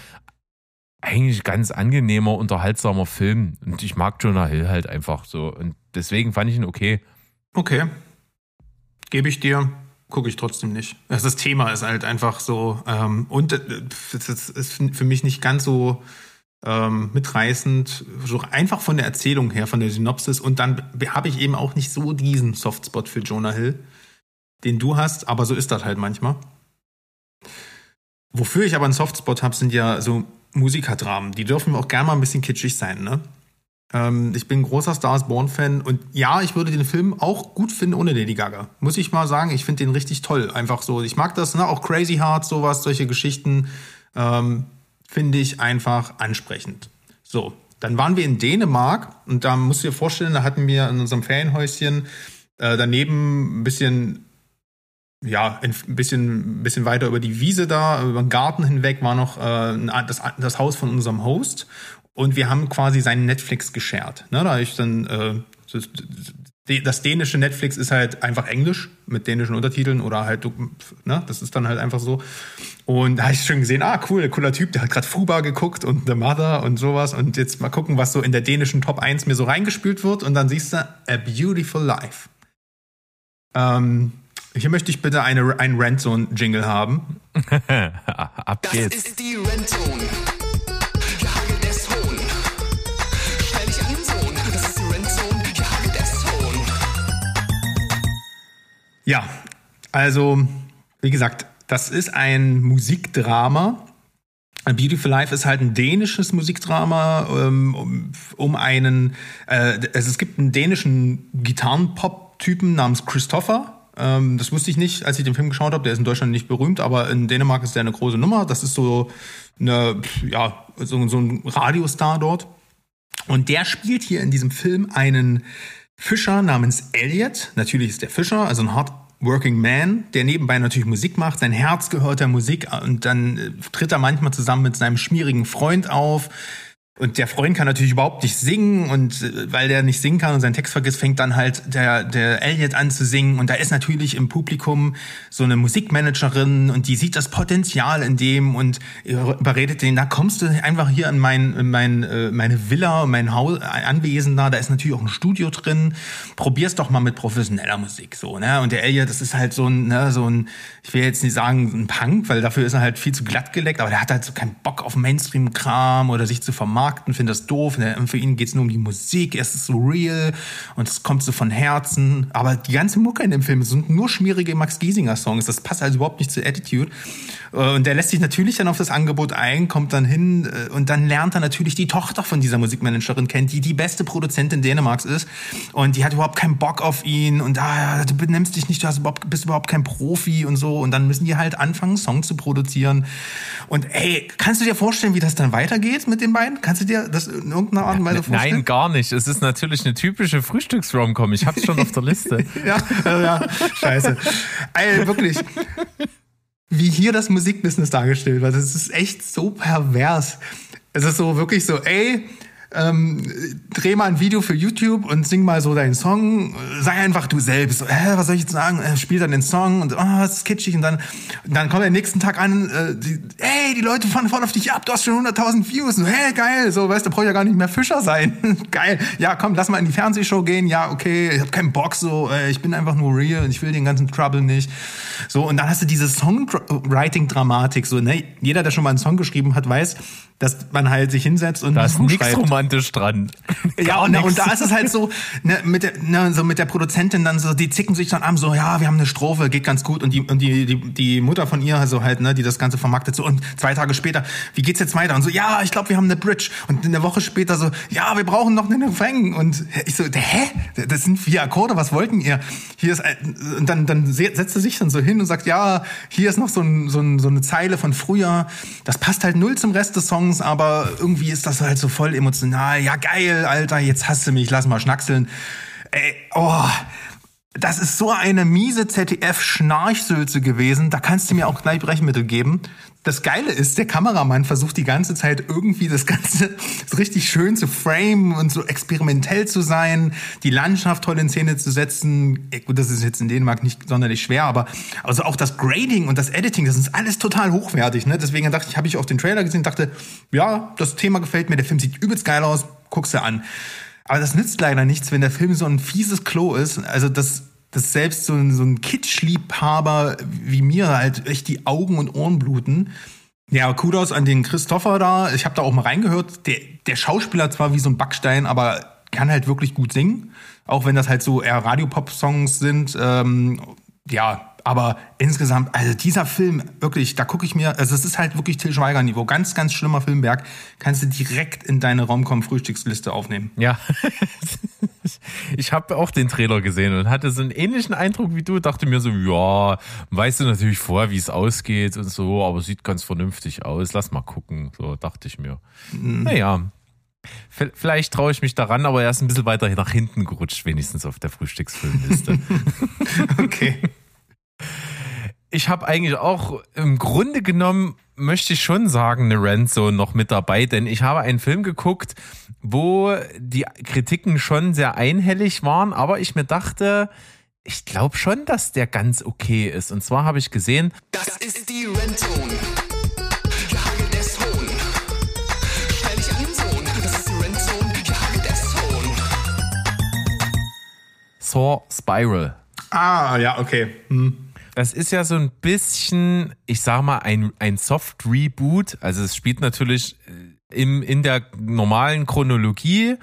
eigentlich ganz angenehmer, unterhaltsamer Film. Und ich mag Jonah Hill halt einfach so. Und deswegen fand ich ihn okay. Okay. Gebe ich dir gucke ich trotzdem nicht. Das Thema ist halt einfach so ähm, und äh, das ist für mich nicht ganz so ähm, mitreißend, so einfach von der Erzählung her, von der Synopsis und dann habe ich eben auch nicht so diesen Softspot für Jonah Hill, den du hast, aber so ist das halt manchmal. Wofür ich aber einen Softspot habe, sind ja so Musikerdramen. Die dürfen auch gerne mal ein bisschen kitschig sein, ne? Ähm, ich bin großer Stars Born-Fan und ja, ich würde den Film auch gut finden ohne Lady Gaga. Muss ich mal sagen, ich finde den richtig toll. Einfach so, ich mag das, ne? auch Crazy Heart, sowas, solche Geschichten ähm, finde ich einfach ansprechend. So, dann waren wir in Dänemark und da musst du dir vorstellen, da hatten wir in unserem Ferienhäuschen äh, daneben ein bisschen ja, ein bisschen, bisschen weiter über die Wiese da, über den Garten hinweg war noch äh, das, das Haus von unserem Host. Und wir haben quasi seinen Netflix geshared. Ne, da ich dann äh, das, das dänische Netflix ist halt einfach Englisch mit dänischen Untertiteln oder halt, ne, das ist dann halt einfach so. Und da habe ich schon gesehen, ah, cool, cooler Typ, der hat gerade Fuba geguckt und The Mother und sowas. Und jetzt mal gucken, was so in der dänischen Top 1 mir so reingespült wird. Und dann siehst du A Beautiful Life. Ähm, hier möchte ich bitte eine, einen Rentzone-Jingle haben. Ab geht's. Das ist die Rentzone. Ja, also wie gesagt, das ist ein Musikdrama. A Beautiful Life ist halt ein dänisches Musikdrama ähm, um einen, äh, also es gibt einen dänischen Gitarrenpop-Typen namens Christopher. Ähm, das wusste ich nicht, als ich den Film geschaut habe. Der ist in Deutschland nicht berühmt, aber in Dänemark ist der eine große Nummer. Das ist so eine, ja, so, so ein Radiostar dort. Und der spielt hier in diesem Film einen Fischer namens Elliot. Natürlich ist der Fischer, also ein hard working man, der nebenbei natürlich Musik macht. Sein Herz gehört der Musik und dann äh, tritt er manchmal zusammen mit seinem schmierigen Freund auf und der Freund kann natürlich überhaupt nicht singen und äh, weil der nicht singen kann und seinen Text vergisst, fängt dann halt der, der Elliot an zu singen. Und da ist natürlich im Publikum so eine Musikmanagerin und die sieht das Potenzial in dem und überredet den, da kommst du einfach hier in mein, in mein äh, meine Villa, mein Haus, Anwesen da, da ist natürlich auch ein Studio drin, probier's doch mal mit professioneller Musik so, ne? Und der Elliot, das ist halt so ein, ne, so ein, ich will jetzt nicht sagen ein Punk, weil dafür ist er halt viel zu glatt geleckt, aber der hat halt so keinen Bock auf Mainstream-Kram oder sich zu vermarkten vermarkten, finde das doof. Ne, für ihn geht es nur um die Musik, es ist so real und es kommt so von Herzen. Aber die ganze Mucke in dem Film sind nur schmierige Max Giesinger Songs. Das passt also überhaupt nicht zur Attitude. Äh, und der lässt sich natürlich dann auf das Angebot ein, kommt dann hin äh, und dann lernt er natürlich die Tochter von dieser Musikmanagerin kennen, die die beste Produzentin Dänemarks ist. Und die hat überhaupt keinen Bock auf ihn und da, ah, du benimmst dich nicht, du hast überhaupt, bist überhaupt kein Profi und so. Und dann müssen die halt anfangen, Songs zu produzieren. Und ey, kannst du dir vorstellen, wie das dann weitergeht mit den beiden? Kannst du dir das in irgendeiner Art und Weise vorstellen? Nein, gar nicht. Es ist natürlich eine typische Frühstücks-Romcom. Ich hab's schon auf der Liste. ja, ja, scheiße. Ey, wirklich wie hier das Musikbusiness dargestellt wird. Das ist echt so pervers. Es ist so wirklich so, ey, ähm, dreh mal ein Video für YouTube und sing mal so deinen Song, sei einfach du selbst. Hä, was soll ich jetzt sagen? Äh, spiel dann den Song und oh, das ist kitschig und dann, und dann kommt der nächsten Tag an, äh, die, ey, die Leute fahren voll auf dich ab, du hast schon 100.000 Views. Und, hey, geil, so, weißt du, brauch ja gar nicht mehr Fischer sein. geil, ja, komm, lass mal in die Fernsehshow gehen. Ja, okay, ich hab keinen Bock so, äh, ich bin einfach nur real und ich will den ganzen Trouble nicht. So, und dann hast du diese Songwriting-Dramatik, so, ne? Jeder, der schon mal einen Song geschrieben hat, weiß, dass man halt sich hinsetzt und da ist nichts romantisch dran. ja, und, und, da ist es halt so, ne, mit der, ne, so mit der Produzentin dann so, die zicken sich dann an, so, ja, wir haben eine Strophe, geht ganz gut. Und die, und die, die, die Mutter von ihr, also halt, ne, die das Ganze vermarktet, so, und zwei Tage später, wie geht's jetzt weiter? Und so, ja, ich glaube, wir haben eine Bridge. Und eine Woche später so, ja, wir brauchen noch einen Refrain. Und ich so, hä? Das sind vier Akkorde, was wollten ihr? Hier ist, und dann, dann setzt er sich dann so hin und sagt, ja, hier ist noch so, ein, so, ein, so eine Zeile von früher. Das passt halt null zum Rest des Songs Songs, aber irgendwie ist das halt so voll emotional. Ja, geil, Alter, jetzt hast du mich, lass mal schnackseln. Ey, oh, das ist so eine miese ZDF-Schnarchsülze gewesen. Da kannst du mir auch gleich Brechmittel geben. Das Geile ist, der Kameramann versucht die ganze Zeit irgendwie das Ganze richtig schön zu framen und so experimentell zu sein, die Landschaft toll in Szene zu setzen. Gut, das ist jetzt in Dänemark nicht sonderlich schwer, aber also auch das Grading und das Editing, das ist alles total hochwertig. Ne? Deswegen dachte ich, habe ich auch den Trailer gesehen, dachte, ja, das Thema gefällt mir, der Film sieht übelst geil aus, guck's dir an. Aber das nützt leider nichts, wenn der Film so ein fieses Klo ist. Also das, das selbst so ein, so ein Kitschliebhaber wie mir halt echt die Augen und Ohren bluten. Ja, Kudos an den Christopher da. Ich habe da auch mal reingehört. Der, der Schauspieler zwar wie so ein Backstein, aber kann halt wirklich gut singen. Auch wenn das halt so eher Radiopop-Songs sind. Ähm, ja, aber insgesamt, also dieser Film, wirklich, da gucke ich mir, also es ist halt wirklich Till Schweiger-Niveau. Ganz, ganz schlimmer Filmberg. Kannst du direkt in deine Romcom-Frühstücksliste aufnehmen. Ja. ich habe auch den Trailer gesehen und hatte so einen ähnlichen Eindruck wie du. Dachte mir so, ja, weißt du natürlich vorher, wie es ausgeht und so, aber sieht ganz vernünftig aus. Lass mal gucken. So dachte ich mir. Mhm. Naja, Vielleicht traue ich mich daran, aber er ist ein bisschen weiter nach hinten gerutscht, wenigstens auf der Frühstücksfilmliste. okay ich habe eigentlich auch im Grunde genommen möchte ich schon sagen, eine Rant noch mit dabei, denn ich habe einen Film geguckt, wo die Kritiken schon sehr einhellig waren, aber ich mir dachte, ich glaube schon, dass der ganz okay ist. Und zwar habe ich gesehen, das ist die Rentzone. Jage des Hohn. Stell dich an, Sohn. Das ist die Rentzone. Jage des Hohn. Saw Spiral. Ah, ja, okay. Hm. Das ist ja so ein bisschen, ich sag mal, ein, ein Soft-Reboot. Also es spielt natürlich äh, im, in der normalen Chronologie,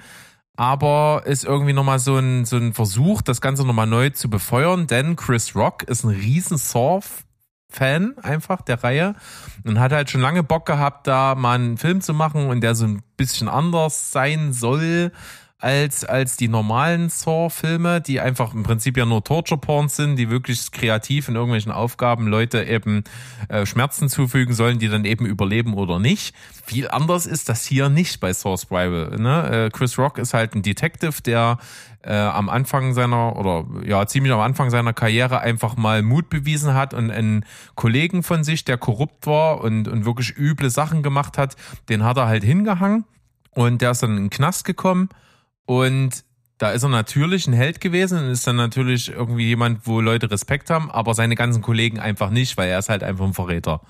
aber ist irgendwie nochmal so ein, so ein Versuch, das Ganze nochmal neu zu befeuern, denn Chris Rock ist ein riesen Saw-Fan einfach der Reihe und hat halt schon lange Bock gehabt, da mal einen Film zu machen und der so ein bisschen anders sein soll als, als die normalen Saw-Filme, die einfach im Prinzip ja nur Torture-Porns sind, die wirklich kreativ in irgendwelchen Aufgaben Leute eben äh, Schmerzen zufügen sollen, die dann eben überleben oder nicht. Viel anders ist das hier nicht bei Saw Spiral. Ne? Äh, Chris Rock ist halt ein Detective, der äh, am Anfang seiner oder ja ziemlich am Anfang seiner Karriere einfach mal Mut bewiesen hat und einen Kollegen von sich, der korrupt war und, und wirklich üble Sachen gemacht hat, den hat er halt hingehangen und der ist dann in den Knast gekommen und da ist er natürlich ein Held gewesen und ist dann natürlich irgendwie jemand, wo Leute Respekt haben, aber seine ganzen Kollegen einfach nicht, weil er ist halt einfach ein Verräter.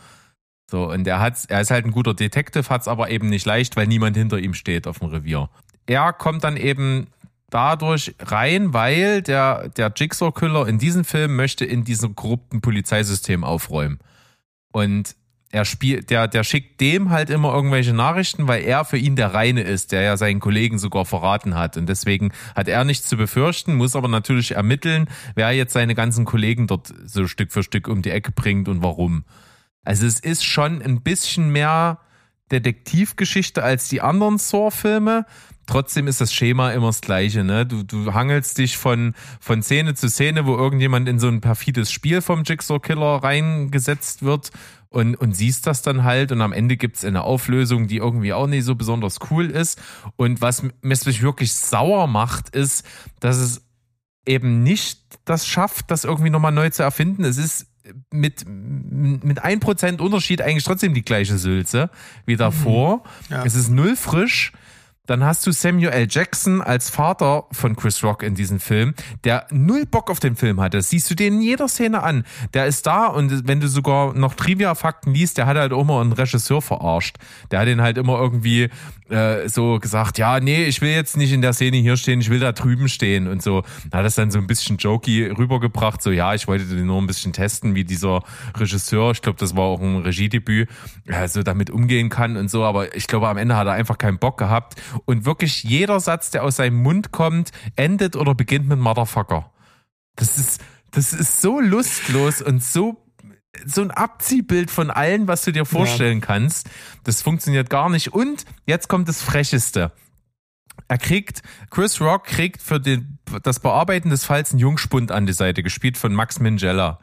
So, und er hat, er ist halt ein guter Detective, hat es aber eben nicht leicht, weil niemand hinter ihm steht auf dem Revier. Er kommt dann eben dadurch rein, weil der, der Jigsaw-Killer in diesem Film möchte in diesem korrupten Polizeisystem aufräumen. Und er spielt, der, der schickt dem halt immer irgendwelche Nachrichten, weil er für ihn der Reine ist, der ja seinen Kollegen sogar verraten hat. Und deswegen hat er nichts zu befürchten, muss aber natürlich ermitteln, wer jetzt seine ganzen Kollegen dort so Stück für Stück um die Ecke bringt und warum. Also es ist schon ein bisschen mehr Detektivgeschichte als die anderen Saw-Filme. Trotzdem ist das Schema immer das gleiche, ne? Du, du hangelst dich von, von Szene zu Szene, wo irgendjemand in so ein perfides Spiel vom Jigsaw-Killer reingesetzt wird und, und siehst das dann halt und am Ende gibt's eine Auflösung, die irgendwie auch nicht so besonders cool ist. Und was mich wirklich sauer macht, ist, dass es eben nicht das schafft, das irgendwie nochmal neu zu erfinden. Es ist mit, mit ein Prozent Unterschied eigentlich trotzdem die gleiche Sülze wie davor. Mhm. Ja. Es ist null frisch. Dann hast du Samuel L. Jackson als Vater von Chris Rock in diesem Film, der null Bock auf den Film hatte. Das siehst du den in jeder Szene an. Der ist da und wenn du sogar noch Trivia-Fakten liest, der hat halt immer einen Regisseur verarscht. Der hat ihn halt immer irgendwie äh, so gesagt, ja, nee, ich will jetzt nicht in der Szene hier stehen, ich will da drüben stehen und so. Da hat das dann so ein bisschen jokey rübergebracht, so ja, ich wollte den nur ein bisschen testen, wie dieser Regisseur, ich glaube, das war auch ein Regiedebüt, ja, so damit umgehen kann und so, aber ich glaube, am Ende hat er einfach keinen Bock gehabt und wirklich jeder Satz, der aus seinem Mund kommt, endet oder beginnt mit Motherfucker. Das ist, das ist so lustlos und so so ein Abziehbild von allen, was du dir vorstellen ja. kannst. Das funktioniert gar nicht. Und jetzt kommt das Frecheste. Er kriegt, Chris Rock kriegt für den, das Bearbeiten des Falls einen Jungspund an die Seite, gespielt von Max Mingella.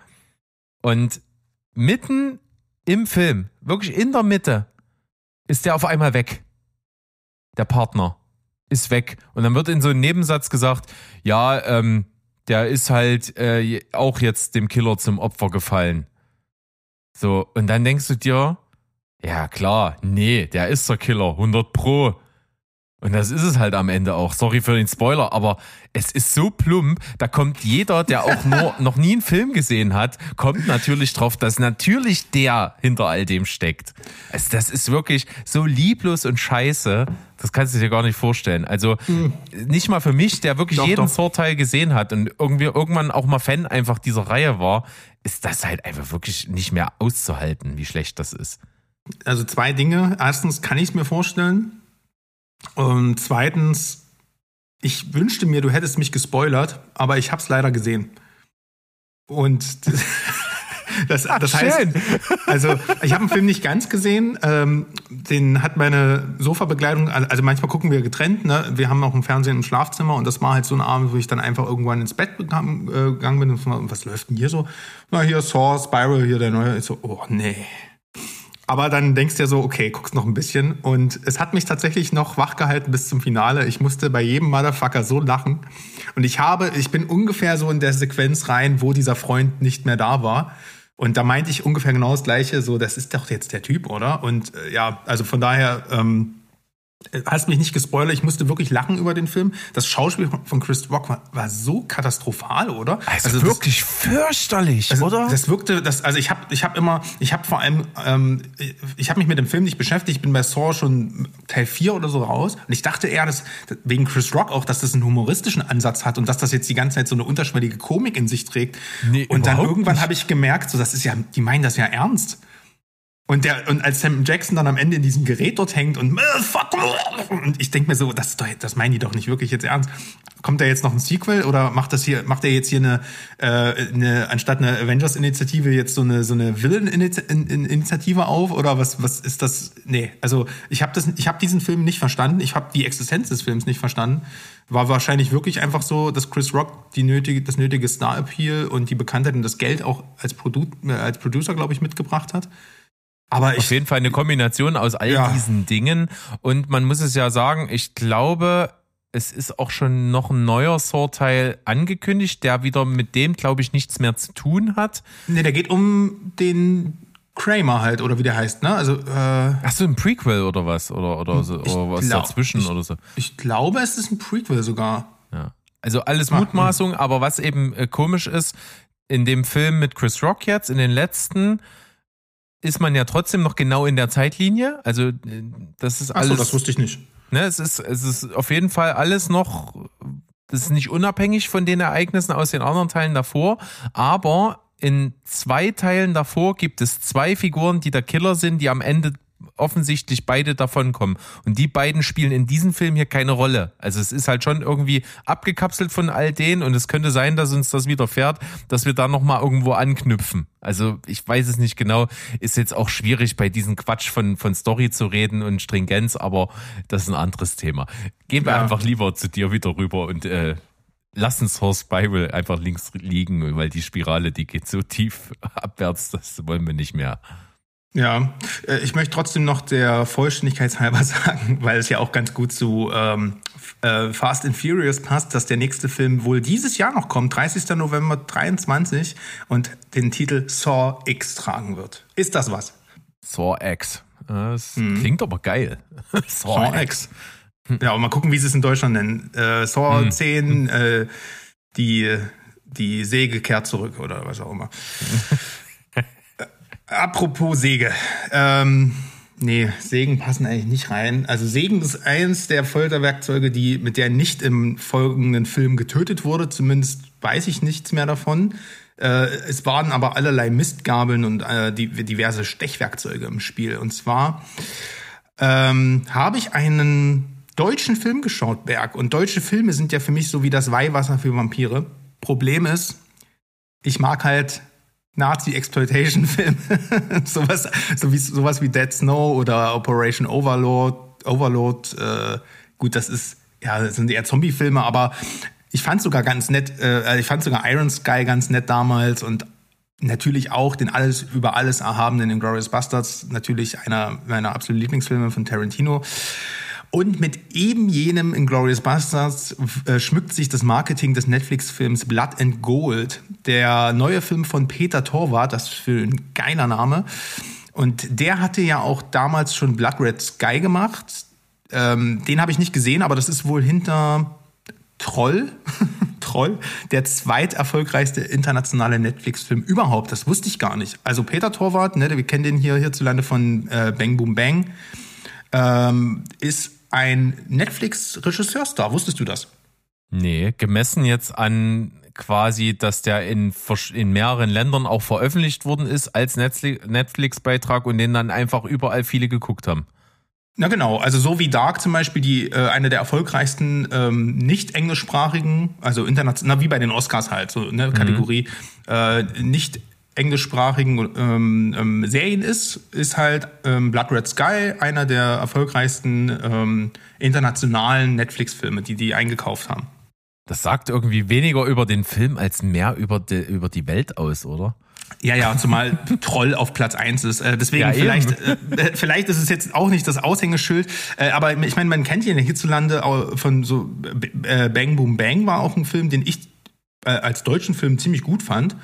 Und mitten im Film, wirklich in der Mitte, ist der auf einmal weg der Partner ist weg. Und dann wird in so einem Nebensatz gesagt, ja, ähm, der ist halt äh, auch jetzt dem Killer zum Opfer gefallen. So, und dann denkst du dir, ja klar, nee, der ist der Killer, 100 Pro. Und das ist es halt am Ende auch. Sorry für den Spoiler, aber es ist so plump, da kommt jeder, der auch nur noch nie einen Film gesehen hat, kommt natürlich drauf, dass natürlich der hinter all dem steckt. Also das ist wirklich so lieblos und scheiße. Das kannst du dir gar nicht vorstellen. Also mhm. nicht mal für mich, der wirklich doch, jeden Sorteil gesehen hat und irgendwie irgendwann auch mal Fan einfach dieser Reihe war, ist das halt einfach wirklich nicht mehr auszuhalten, wie schlecht das ist. Also zwei Dinge. Erstens kann ich es mir vorstellen, und zweitens, ich wünschte mir, du hättest mich gespoilert, aber ich habe es leider gesehen. Und das, Ach, das heißt, also ich habe den Film nicht ganz gesehen. Ähm, den hat meine Sofabegleitung, also manchmal gucken wir getrennt. Ne? Wir haben auch ein Fernsehen im Schlafzimmer und das war halt so ein Abend, wo ich dann einfach irgendwann ins Bett äh, gegangen bin und was läuft denn hier so? Na hier Saw, Spiral, hier der neue. Ich so, oh nee. Aber dann denkst du ja so, okay, guckst noch ein bisschen. Und es hat mich tatsächlich noch wachgehalten bis zum Finale. Ich musste bei jedem Motherfucker so lachen. Und ich habe, ich bin ungefähr so in der Sequenz rein, wo dieser Freund nicht mehr da war. Und da meinte ich ungefähr genau das Gleiche, so, das ist doch jetzt der Typ, oder? Und äh, ja, also von daher, ähm, hast mich nicht gespoilert, ich musste wirklich lachen über den Film. Das Schauspiel von Chris Rock war, war so katastrophal, oder? Also, also wirklich das, fürchterlich, also, oder? Das wirkte, das, also ich habe ich hab immer, ich habe vor allem, ähm, ich habe mich mit dem Film nicht beschäftigt, ich bin bei Saw schon Teil 4 oder so raus und ich dachte eher, dass wegen Chris Rock auch, dass das einen humoristischen Ansatz hat und dass das jetzt die ganze Zeit so eine unterschwellige Komik in sich trägt. Nee, und dann irgendwann habe ich gemerkt, so das ist ja, die meinen das ja ernst. Und, der, und als Sam Jackson dann am Ende in diesem Gerät dort hängt und und ich denke mir so, das, das meinen die doch nicht wirklich jetzt ernst. Kommt da jetzt noch ein Sequel oder macht das hier, macht er jetzt hier eine, äh, eine anstatt eine Avengers-Initiative jetzt so eine so eine Villain-Initiative auf oder was was ist das? Nee, also ich habe das, ich habe diesen Film nicht verstanden. Ich habe die Existenz des Films nicht verstanden. War wahrscheinlich wirklich einfach so, dass Chris Rock die nötige, das nötige Star-Appeal und die Bekanntheit und das Geld auch als, Produ äh, als Producer, glaube ich, mitgebracht hat. Aber ich, auf jeden Fall eine Kombination aus all ja. diesen Dingen. Und man muss es ja sagen, ich glaube, es ist auch schon noch ein neuer Saw-Teil angekündigt, der wieder mit dem, glaube ich, nichts mehr zu tun hat. Nee, der geht um den Kramer halt, oder wie der heißt, ne? Also, äh, Ach so, ein Prequel oder was? Oder, oder, so, oder was glaub, dazwischen ich, oder so? Ich glaube, es ist ein Prequel sogar. Ja. Also alles Mutmaßung, aber was eben äh, komisch ist, in dem Film mit Chris Rock jetzt, in den letzten, ist man ja trotzdem noch genau in der Zeitlinie. Also äh, das ist alles. Ach so, das wusste ich nicht. Ne, es ist es ist auf jeden Fall alles noch. Das ist nicht unabhängig von den Ereignissen aus den anderen Teilen davor, aber in zwei Teilen davor gibt es zwei Figuren, die der Killer sind, die am Ende offensichtlich beide davon kommen. Und die beiden spielen in diesem Film hier keine Rolle. Also es ist halt schon irgendwie abgekapselt von all denen und es könnte sein, dass uns das widerfährt, dass wir da nochmal irgendwo anknüpfen. Also ich weiß es nicht genau. Ist jetzt auch schwierig bei diesem Quatsch von, von Story zu reden und Stringenz, aber das ist ein anderes Thema. Gehen wir ja. einfach lieber zu dir wieder rüber und äh, lass uns Horse Spiral einfach links liegen, weil die Spirale, die geht so tief abwärts, das wollen wir nicht mehr. Ja, äh, ich möchte trotzdem noch der Vollständigkeitshalber sagen, weil es ja auch ganz gut zu ähm, äh, Fast and Furious passt, dass der nächste Film wohl dieses Jahr noch kommt, 30. November 23 und den Titel Saw X tragen wird. Ist das was? Saw X. Das mhm. klingt aber geil. Saw, Saw X. X. Ja, und mal gucken, wie sie es in Deutschland nennen. Äh, Saw 10, äh, die, die Säge kehrt zurück oder was auch immer. apropos Säge. Ähm, nee, Sägen passen eigentlich nicht rein. Also Sägen ist eins der Folterwerkzeuge, die, mit der nicht im folgenden Film getötet wurde. Zumindest weiß ich nichts mehr davon. Äh, es waren aber allerlei Mistgabeln und äh, die, diverse Stechwerkzeuge im Spiel. Und zwar ähm, habe ich einen deutschen Film geschaut, Berg. Und deutsche Filme sind ja für mich so wie das Weihwasser für Vampire. Problem ist, ich mag halt Nazi-Exploitation-Filme. sowas, so wie, sowas wie Dead Snow oder Operation Overlord. Overload, äh, gut, das ist, ja, das sind eher Zombie-Filme, aber ich fand sogar ganz nett, äh, ich fand sogar Iron Sky ganz nett damals und natürlich auch den alles über alles erhabenen Inglourious Bastards, natürlich einer meiner absoluten Lieblingsfilme von Tarantino. Und mit eben jenem Inglourious Bastards äh, schmückt sich das Marketing des Netflix-Films Blood and Gold. Der neue Film von Peter Torwart, das ist für ein geiler Name. Und der hatte ja auch damals schon Blood Red Sky gemacht. Ähm, den habe ich nicht gesehen, aber das ist wohl hinter Troll, Troll, der zweiterfolgreichste internationale Netflix-Film überhaupt. Das wusste ich gar nicht. Also Peter Torwart, ne, wir kennen den hier hierzulande von äh, Bang Boom Bang, ähm, ist ein Netflix-Regisseurstar. Wusstest du das? Nee, gemessen jetzt an quasi, dass der in, in mehreren Ländern auch veröffentlicht worden ist als Netflix-Beitrag und den dann einfach überall viele geguckt haben. Na genau, also so wie Dark zum Beispiel, die äh, eine der erfolgreichsten ähm, nicht englischsprachigen, also international, wie bei den Oscars halt, so ne, mhm. Kategorie, äh, nicht englischsprachigen ähm, ähm, Serien ist, ist halt ähm, Blood Red Sky einer der erfolgreichsten ähm, internationalen Netflix-Filme, die die eingekauft haben. Das sagt irgendwie weniger über den Film als mehr über die, über die Welt aus, oder? Ja, ja, zumal Troll auf Platz eins ist. Äh, deswegen ja, vielleicht, äh, äh, vielleicht ist es jetzt auch nicht das Aushängeschild, äh, aber ich meine, man kennt ihn hierzulande von so äh, Bang Boom Bang war auch ein Film, den ich als deutschen Film ziemlich gut fand.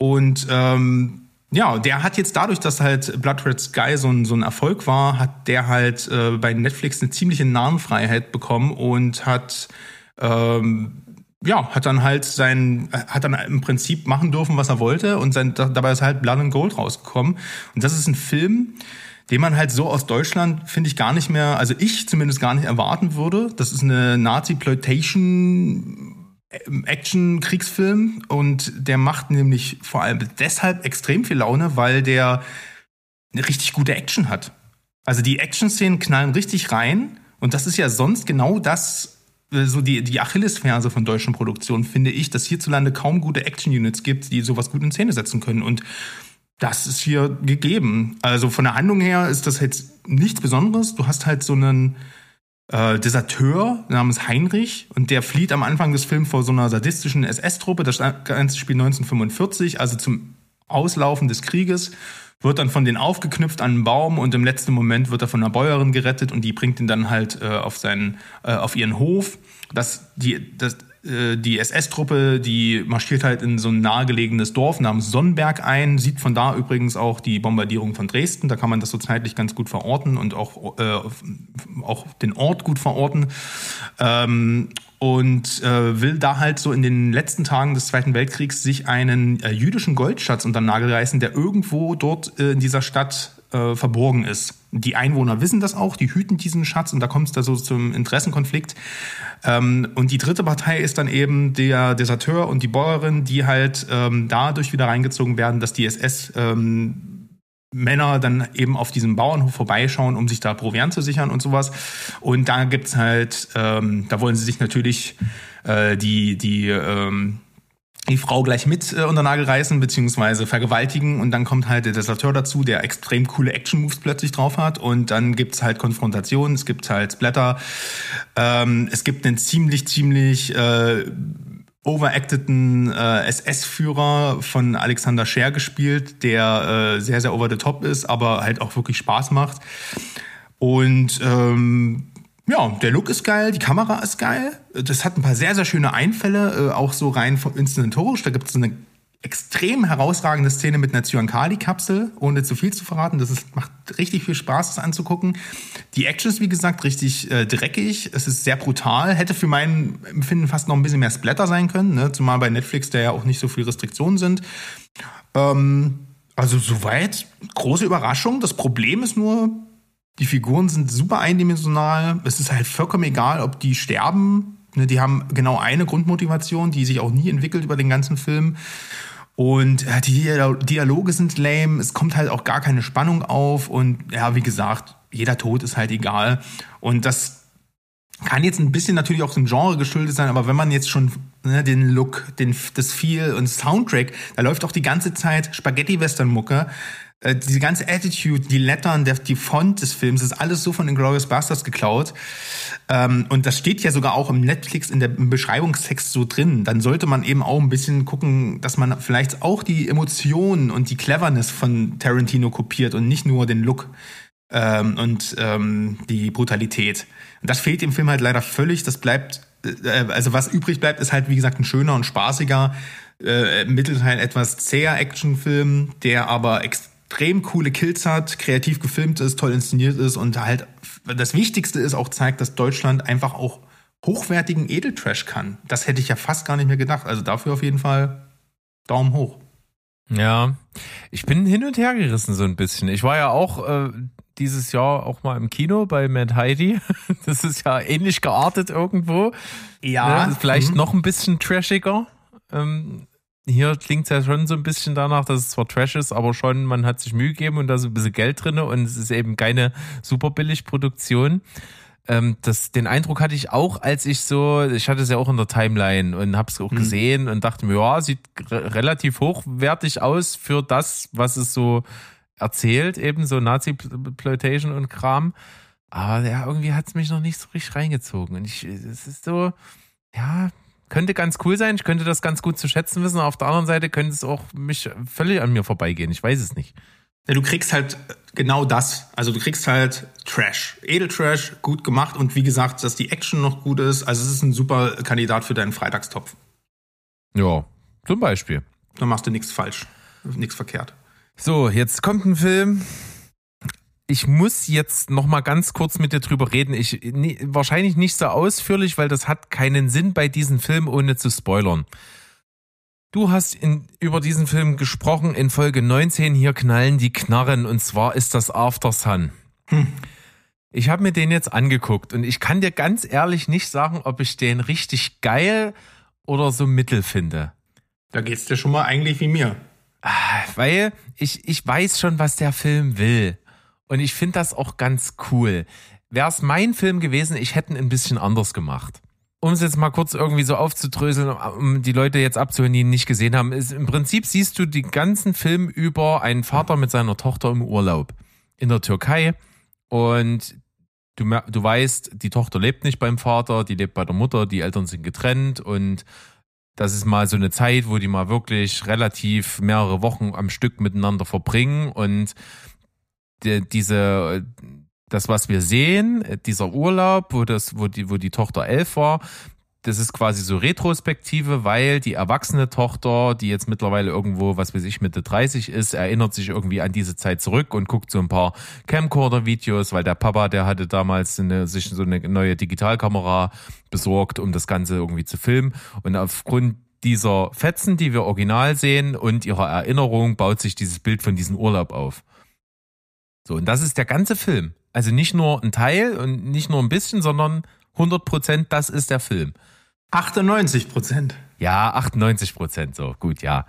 Und ähm, ja, der hat jetzt dadurch, dass halt Blood Red Sky so ein, so ein Erfolg war, hat der halt äh, bei Netflix eine ziemliche Namenfreiheit bekommen und hat ähm, ja, hat dann halt sein, hat dann im Prinzip machen dürfen, was er wollte und sein, dabei ist halt Blood and Gold rausgekommen. Und das ist ein Film, den man halt so aus Deutschland, finde ich, gar nicht mehr, also ich zumindest gar nicht erwarten würde. Das ist eine Nazi-Ploitation Action-Kriegsfilm und der macht nämlich vor allem deshalb extrem viel Laune, weil der eine richtig gute Action hat. Also die Action-Szenen knallen richtig rein und das ist ja sonst genau das, äh, so die, die Achillesferse von deutschen Produktionen, finde ich, dass hierzulande kaum gute Action-Units gibt, die sowas gut in Szene setzen können und das ist hier gegeben. Also von der Handlung her ist das jetzt nichts Besonderes. Du hast halt so einen, äh, Deserteur namens Heinrich und der flieht am Anfang des Films vor so einer sadistischen SS-Truppe. Das Ganze spielt 1945, also zum Auslaufen des Krieges, wird dann von denen aufgeknüpft an einen Baum und im letzten Moment wird er von einer Bäuerin gerettet und die bringt ihn dann halt äh, auf seinen, äh, auf ihren Hof. Das, die, das, die SS-Truppe, die marschiert halt in so ein nahegelegenes Dorf namens Sonnenberg ein, sieht von da übrigens auch die Bombardierung von Dresden. Da kann man das so zeitlich ganz gut verorten und auch, äh, auch den Ort gut verorten. Ähm, und äh, will da halt so in den letzten Tagen des Zweiten Weltkriegs sich einen äh, jüdischen Goldschatz unter den Nagel reißen, der irgendwo dort äh, in dieser Stadt äh, verborgen ist. Die Einwohner wissen das auch, die hüten diesen Schatz und da kommt es da so zum Interessenkonflikt. Ähm, und die dritte Partei ist dann eben der Deserteur und die Bäuerin, die halt ähm, dadurch wieder reingezogen werden, dass die SS ähm, Männer dann eben auf diesem Bauernhof vorbeischauen, um sich da Proviant zu sichern und sowas. Und da gibt's halt, ähm, da wollen sie sich natürlich äh, die, die ähm, die Frau gleich mit äh, unter Nagel reißen beziehungsweise vergewaltigen und dann kommt halt der Deserteur dazu, der extrem coole Action-Moves plötzlich drauf hat und dann gibt's halt Konfrontationen, es gibt halt Blätter, ähm, es gibt einen ziemlich, ziemlich äh, overacteden äh, SS-Führer von Alexander Scher gespielt, der äh, sehr, sehr over the top ist, aber halt auch wirklich Spaß macht. Und ähm, ja, der Look ist geil, die Kamera ist geil. Das hat ein paar sehr, sehr schöne Einfälle, äh, auch so rein inszenatorisch. Da gibt es eine extrem herausragende Szene mit einer Zyankali-Kapsel, ohne zu viel zu verraten. Das ist, macht richtig viel Spaß, das anzugucken. Die Action ist, wie gesagt, richtig äh, dreckig. Es ist sehr brutal. Hätte für mein Empfinden fast noch ein bisschen mehr Splatter sein können, ne? zumal bei Netflix, der ja auch nicht so viel Restriktionen sind. Ähm, also soweit große Überraschung. Das Problem ist nur, die Figuren sind super eindimensional. Es ist halt vollkommen egal, ob die sterben. Ne, die haben genau eine Grundmotivation, die sich auch nie entwickelt über den ganzen Film. Und ja, die Dialoge sind lame, es kommt halt auch gar keine Spannung auf und ja, wie gesagt, jeder Tod ist halt egal. Und das kann jetzt ein bisschen natürlich auch dem Genre geschuldet sein, aber wenn man jetzt schon ne, den Look, den, das Feel und Soundtrack, da läuft auch die ganze Zeit Spaghetti-Western-Mucke, äh, diese ganze Attitude, die Lettern, der, die Font des Films, ist alles so von den Glorious Bastards geklaut. Ähm, und das steht ja sogar auch im Netflix in der, im Beschreibungstext so drin. Dann sollte man eben auch ein bisschen gucken, dass man vielleicht auch die Emotionen und die Cleverness von Tarantino kopiert und nicht nur den Look ähm, und ähm, die Brutalität. Und das fehlt dem Film halt leider völlig. Das bleibt, äh, also was übrig bleibt, ist halt, wie gesagt, ein schöner und spaßiger, äh, Mittelteil etwas zäher Actionfilm, der aber extrem extrem coole Kills hat, kreativ gefilmt ist, toll inszeniert ist und halt das Wichtigste ist auch zeigt, dass Deutschland einfach auch hochwertigen Edeltrash kann. Das hätte ich ja fast gar nicht mehr gedacht. Also dafür auf jeden Fall Daumen hoch. Ja, ich bin hin und her gerissen so ein bisschen. Ich war ja auch äh, dieses Jahr auch mal im Kino bei Mad Heidi. Das ist ja ähnlich geartet irgendwo. Ja. Ne? Vielleicht mhm. noch ein bisschen trashiger. Ähm, hier klingt es ja schon so ein bisschen danach, dass es zwar Trash ist, aber schon, man hat sich Mühe gegeben und da ist ein bisschen Geld drin und es ist eben keine super billig Produktion. Ähm, das, den Eindruck hatte ich auch, als ich so, ich hatte es ja auch in der Timeline und habe es auch mhm. gesehen und dachte mir, ja, sieht relativ hochwertig aus für das, was es so erzählt, eben so Nazi-Ploitation und Kram. Aber ja, irgendwie hat es mich noch nicht so richtig reingezogen. Und ich, es ist so, ja, könnte ganz cool sein. Ich könnte das ganz gut zu schätzen wissen. Auf der anderen Seite könnte es auch mich völlig an mir vorbeigehen. Ich weiß es nicht. Ja, du kriegst halt genau das. Also du kriegst halt Trash. Edeltrash, gut gemacht und wie gesagt, dass die Action noch gut ist. Also es ist ein super Kandidat für deinen Freitagstopf. Ja, zum Beispiel. Dann machst du nichts falsch, nichts verkehrt. So, jetzt kommt ein Film, ich muss jetzt noch mal ganz kurz mit dir drüber reden. Ich wahrscheinlich nicht so ausführlich, weil das hat keinen Sinn bei diesem Film, ohne zu spoilern. Du hast in, über diesen Film gesprochen in Folge 19. Hier knallen die Knarren und zwar ist das After Sun. Hm. Ich habe mir den jetzt angeguckt und ich kann dir ganz ehrlich nicht sagen, ob ich den richtig geil oder so mittel finde. Da geht's dir schon mal eigentlich wie mir. Ah, weil ich, ich weiß schon, was der Film will. Und ich finde das auch ganz cool. Wäre es mein Film gewesen, ich hätte ihn ein bisschen anders gemacht. Um es jetzt mal kurz irgendwie so aufzudröseln, um die Leute jetzt abzuhören, die ihn nicht gesehen haben, ist im Prinzip siehst du den ganzen Film über einen Vater mit seiner Tochter im Urlaub in der Türkei und du, du weißt, die Tochter lebt nicht beim Vater, die lebt bei der Mutter, die Eltern sind getrennt und das ist mal so eine Zeit, wo die mal wirklich relativ mehrere Wochen am Stück miteinander verbringen und die, diese, das, was wir sehen, dieser Urlaub, wo das, wo die, wo die Tochter elf war, das ist quasi so Retrospektive, weil die erwachsene Tochter, die jetzt mittlerweile irgendwo, was weiß ich, Mitte 30 ist, erinnert sich irgendwie an diese Zeit zurück und guckt so ein paar Camcorder-Videos, weil der Papa, der hatte damals eine, sich so eine neue Digitalkamera besorgt, um das Ganze irgendwie zu filmen. Und aufgrund dieser Fetzen, die wir original sehen und ihrer Erinnerung, baut sich dieses Bild von diesem Urlaub auf. So, und das ist der ganze Film. Also nicht nur ein Teil und nicht nur ein bisschen, sondern 100 Prozent, das ist der Film. 98 Prozent. Ja, 98 Prozent, so, gut, ja.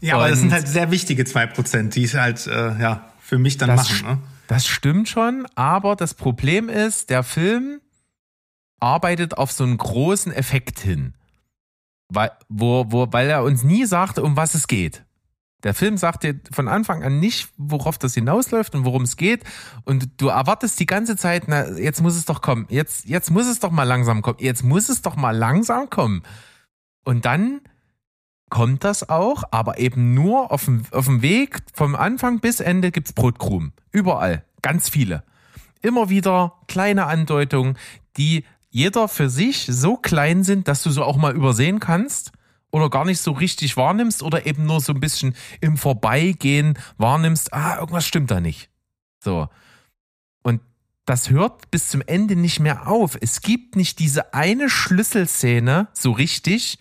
Ja, und aber das sind halt sehr wichtige zwei Prozent, die es halt, äh, ja, für mich dann das, machen. Ne? Das stimmt schon, aber das Problem ist, der Film arbeitet auf so einen großen Effekt hin. Weil, wo, wo, weil er uns nie sagt, um was es geht. Der Film sagt dir von Anfang an nicht, worauf das hinausläuft und worum es geht. Und du erwartest die ganze Zeit, na, jetzt muss es doch kommen. Jetzt, jetzt muss es doch mal langsam kommen. Jetzt muss es doch mal langsam kommen. Und dann kommt das auch, aber eben nur auf dem, auf dem Weg vom Anfang bis Ende gibt's Brotkrumen. Überall. Ganz viele. Immer wieder kleine Andeutungen, die jeder für sich so klein sind, dass du so auch mal übersehen kannst oder gar nicht so richtig wahrnimmst oder eben nur so ein bisschen im Vorbeigehen wahrnimmst, ah, irgendwas stimmt da nicht. So. Und das hört bis zum Ende nicht mehr auf. Es gibt nicht diese eine Schlüsselszene so richtig,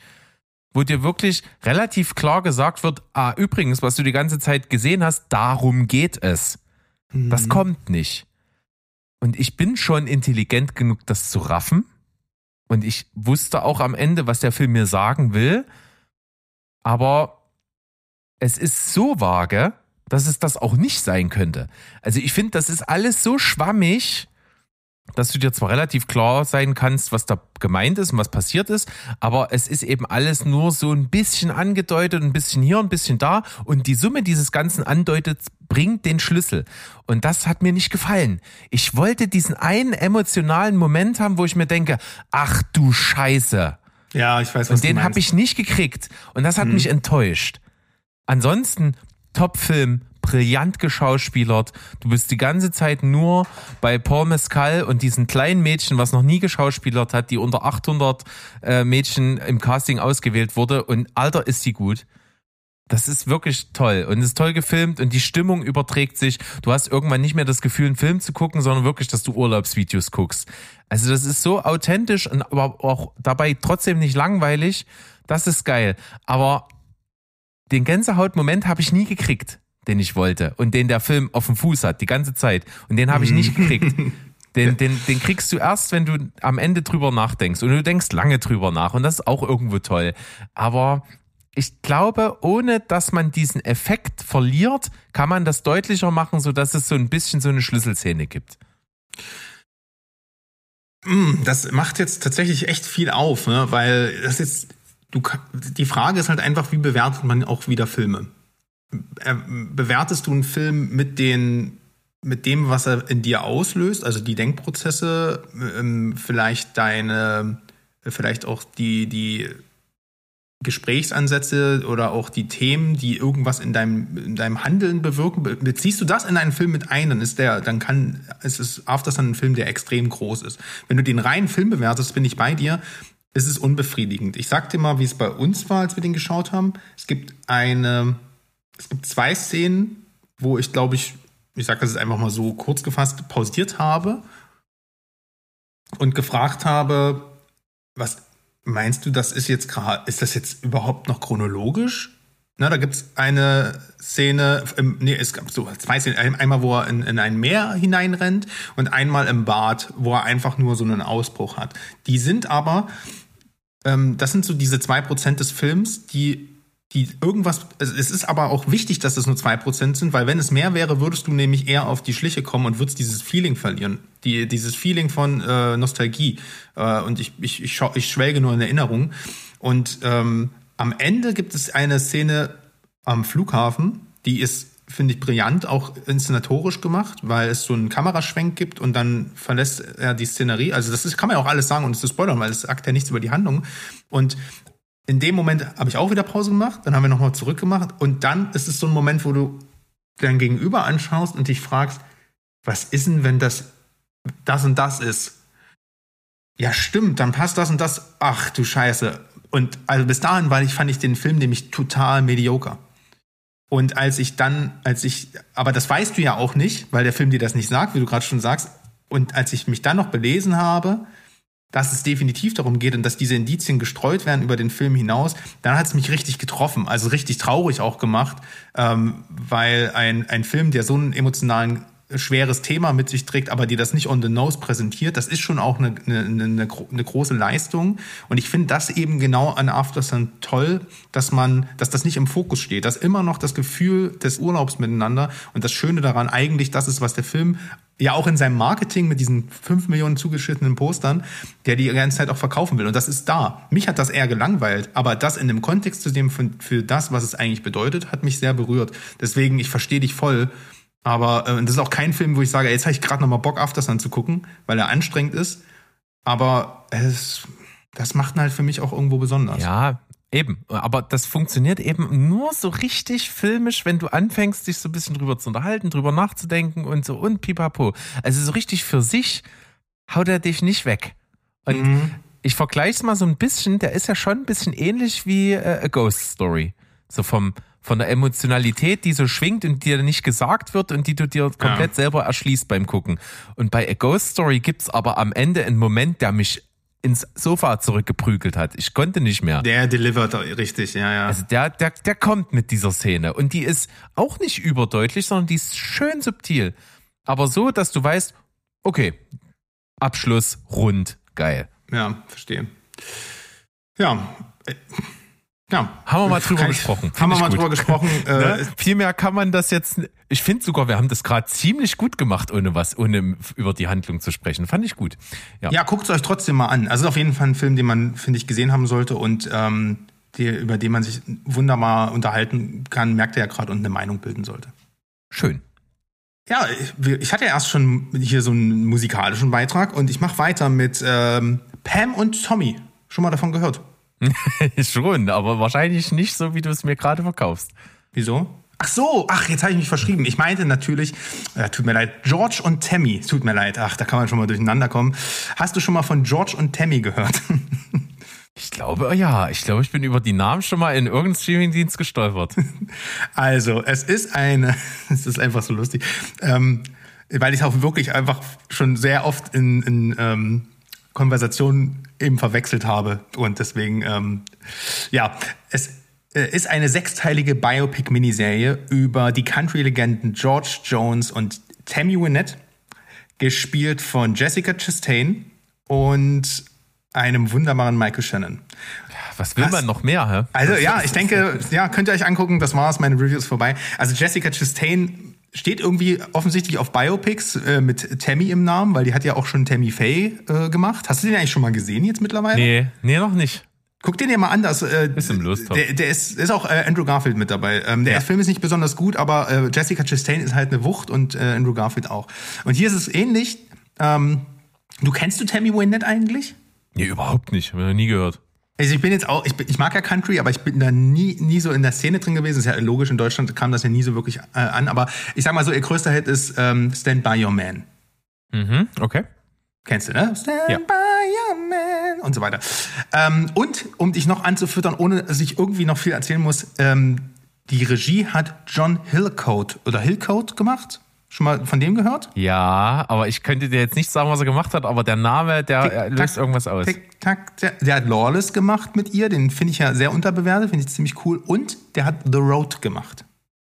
wo dir wirklich relativ klar gesagt wird, ah, übrigens, was du die ganze Zeit gesehen hast, darum geht es. Mhm. Das kommt nicht. Und ich bin schon intelligent genug, das zu raffen. Und ich wusste auch am Ende, was der Film mir sagen will. Aber es ist so vage, dass es das auch nicht sein könnte. Also ich finde, das ist alles so schwammig, dass du dir zwar relativ klar sein kannst, was da gemeint ist und was passiert ist, aber es ist eben alles nur so ein bisschen angedeutet, ein bisschen hier, ein bisschen da und die Summe dieses Ganzen andeutet, bringt den Schlüssel. Und das hat mir nicht gefallen. Ich wollte diesen einen emotionalen Moment haben, wo ich mir denke, ach du Scheiße. Ja, ich weiß, was Und den habe ich nicht gekriegt und das hat mhm. mich enttäuscht. Ansonsten Top-Film, brillant geschauspielert. Du bist die ganze Zeit nur bei Paul Mescal und diesen kleinen Mädchen, was noch nie geschauspielert hat, die unter 800 äh, Mädchen im Casting ausgewählt wurde. Und Alter, ist die gut. Das ist wirklich toll und ist toll gefilmt und die Stimmung überträgt sich. Du hast irgendwann nicht mehr das Gefühl, einen Film zu gucken, sondern wirklich, dass du Urlaubsvideos guckst. Also das ist so authentisch und aber auch dabei trotzdem nicht langweilig. Das ist geil. Aber den Gänsehaut-Moment habe ich nie gekriegt den ich wollte und den der Film auf dem Fuß hat, die ganze Zeit. Und den habe ich nicht gekriegt. Den, den, den kriegst du erst, wenn du am Ende drüber nachdenkst. Und du denkst lange drüber nach. Und das ist auch irgendwo toll. Aber ich glaube, ohne dass man diesen Effekt verliert, kann man das deutlicher machen, sodass es so ein bisschen so eine Schlüsselszene gibt. Mm, das macht jetzt tatsächlich echt viel auf, ne? weil das jetzt, du, die Frage ist halt einfach, wie bewertet man auch wieder Filme? Äh, bewertest du einen Film mit den mit dem, was er in dir auslöst, also die Denkprozesse, ähm, vielleicht deine, vielleicht auch die, die Gesprächsansätze oder auch die Themen, die irgendwas in deinem, in deinem Handeln bewirken, beziehst du das in einen Film mit ein, dann ist der, dann kann, es ist After Sun ein Film, der extrem groß ist. Wenn du den reinen Film bewertest, bin ich bei dir, ist es unbefriedigend. Ich sag dir mal, wie es bei uns war, als wir den geschaut haben. Es gibt eine, es gibt zwei Szenen, wo ich glaube ich, ich sage das jetzt einfach mal so kurz gefasst, pausiert habe und gefragt habe, was meinst du, das ist jetzt gerade, ist das jetzt überhaupt noch chronologisch? Na, da gibt es eine Szene, im, nee, es gab so zwei Szenen. Einmal, wo er in, in ein Meer hineinrennt und einmal im Bad, wo er einfach nur so einen Ausbruch hat. Die sind aber, ähm, das sind so diese zwei Prozent des Films, die die irgendwas, also es ist aber auch wichtig, dass es nur zwei Prozent sind, weil wenn es mehr wäre, würdest du nämlich eher auf die Schliche kommen und würdest dieses Feeling verlieren. Die, dieses Feeling von äh, Nostalgie. Äh, und ich, ich, ich, ich schwelge nur in Erinnerung. Und ähm, am Ende gibt es eine Szene am Flughafen, die ist, finde ich, brillant, auch inszenatorisch gemacht, weil es so einen Kameraschwenk gibt und dann verlässt er die Szenerie. Also das ist, kann man ja auch alles sagen und es ist Spoiler, weil es sagt ja nichts über die Handlung. Und in dem Moment habe ich auch wieder Pause gemacht, dann haben wir nochmal zurückgemacht und dann ist es so ein Moment, wo du dein Gegenüber anschaust und dich fragst, was ist denn, wenn das das und das ist? Ja, stimmt, dann passt das und das. Ach du Scheiße. Und also bis dahin weil ich, fand ich den Film nämlich total mediocre. Und als ich dann, als ich, aber das weißt du ja auch nicht, weil der Film dir das nicht sagt, wie du gerade schon sagst. Und als ich mich dann noch belesen habe, dass es definitiv darum geht und dass diese Indizien gestreut werden über den Film hinaus, dann hat es mich richtig getroffen, also richtig traurig auch gemacht, ähm, weil ein, ein Film, der so einen emotionalen schweres Thema mit sich trägt, aber die das nicht on the nose präsentiert, das ist schon auch eine, eine, eine, eine große Leistung. Und ich finde das eben genau an After Sun toll, dass man, dass das nicht im Fokus steht, dass immer noch das Gefühl des Urlaubs miteinander und das Schöne daran eigentlich das ist, was der Film ja auch in seinem Marketing mit diesen fünf Millionen zugeschnittenen Postern, der die ganze Zeit auch verkaufen will. Und das ist da. Mich hat das eher gelangweilt, aber das in dem Kontext zu dem für, für das, was es eigentlich bedeutet, hat mich sehr berührt. Deswegen, ich verstehe dich voll. Aber äh, das ist auch kein Film, wo ich sage, jetzt habe ich gerade noch mal Bock, After Sun zu gucken, weil er anstrengend ist. Aber es, das macht ihn halt für mich auch irgendwo besonders. Ja, Eben, aber das funktioniert eben nur so richtig filmisch, wenn du anfängst, dich so ein bisschen drüber zu unterhalten, drüber nachzudenken und so und pipapo. Also so richtig für sich haut er dich nicht weg. Und mhm. ich vergleiche es mal so ein bisschen, der ist ja schon ein bisschen ähnlich wie äh, A Ghost Story. So vom, von der Emotionalität, die so schwingt und dir nicht gesagt wird und die du dir komplett ja. selber erschließt beim Gucken. Und bei A Ghost Story gibt's aber am Ende einen Moment, der mich ins Sofa zurückgeprügelt hat. Ich konnte nicht mehr. Der delivert richtig, ja, ja. Also der, der, der kommt mit dieser Szene. Und die ist auch nicht überdeutlich, sondern die ist schön subtil. Aber so, dass du weißt, okay, Abschluss, rund, geil. Ja, verstehe. Ja, ja. Haben wir mal drüber gesprochen. Haben wir mal gut. drüber gesprochen. Äh, ne? Viel mehr kann man das jetzt. Ich finde sogar, wir haben das gerade ziemlich gut gemacht, ohne was, ohne über die Handlung zu sprechen. Fand ich gut. Ja, ja guckt es euch trotzdem mal an. Also auf jeden Fall ein Film, den man, finde ich, gesehen haben sollte und ähm, die, über den man sich wunderbar unterhalten kann, merkt ihr ja gerade und eine Meinung bilden sollte. Schön. Ja, ich, ich hatte ja erst schon hier so einen musikalischen Beitrag und ich mache weiter mit ähm, Pam und Tommy. Schon mal davon gehört? Schon, aber wahrscheinlich nicht so, wie du es mir gerade verkaufst. Wieso? Ach so, ach, jetzt habe ich mich verschrieben. Ich meinte natürlich, äh, tut mir leid, George und Tammy. Tut mir leid, ach, da kann man schon mal durcheinander kommen. Hast du schon mal von George und Tammy gehört? Ich glaube, ja. Ich glaube, ich bin über die Namen schon mal in irgendeinem Streamingdienst gestolpert. Also, es ist eine, es ist einfach so lustig, ähm, weil ich auch wirklich einfach schon sehr oft in, in ähm, Konversationen eben verwechselt habe. Und deswegen, ähm, ja, es äh, ist eine sechsteilige Biopic-Miniserie über die Country-Legenden George Jones und Tammy Wynette, gespielt von Jessica Chastain und einem wunderbaren Michael Shannon. Was will Was? man noch mehr? Hä? Also ja, ich denke, ja, könnt ihr euch angucken, das war's, meine Reviews vorbei. Also Jessica Chastain steht irgendwie offensichtlich auf Biopics äh, mit Tammy im Namen, weil die hat ja auch schon Tammy Faye äh, gemacht. Hast du den eigentlich schon mal gesehen jetzt mittlerweile? Nee, nee, noch nicht. Guck den dir mal an, das, äh, ist im Lust der, der ist, ist auch äh, Andrew Garfield mit dabei. Ähm, der ja. Film ist nicht besonders gut, aber äh, Jessica Chastain ist halt eine Wucht und äh, Andrew Garfield auch. Und hier ist es ähnlich. Ähm, du kennst du Tammy Wynette eigentlich? Nee, überhaupt nicht. Hab ich noch nie gehört. Also ich bin jetzt auch, ich, bin, ich mag ja Country, aber ich bin da nie, nie so in der Szene drin gewesen. ist ja logisch, in Deutschland kam das ja nie so wirklich äh, an. Aber ich sag mal so, ihr größter Hit ist ähm, Stand By Your Man. Mhm, okay. Kennst du, ne? Stand ja. by your man und so weiter. Ähm, und um dich noch anzufüttern, ohne dass ich irgendwie noch viel erzählen muss, ähm, die Regie hat John Hillcoat oder Hillcoat gemacht. Schon mal von dem gehört? Ja, aber ich könnte dir jetzt nicht sagen, was er gemacht hat, aber der Name, der tick, löst tack, irgendwas aus. Tick, tack, der, der, hat Lawless gemacht mit ihr, den finde ich ja sehr unterbewertet, finde ich ziemlich cool. Und der hat The Road gemacht.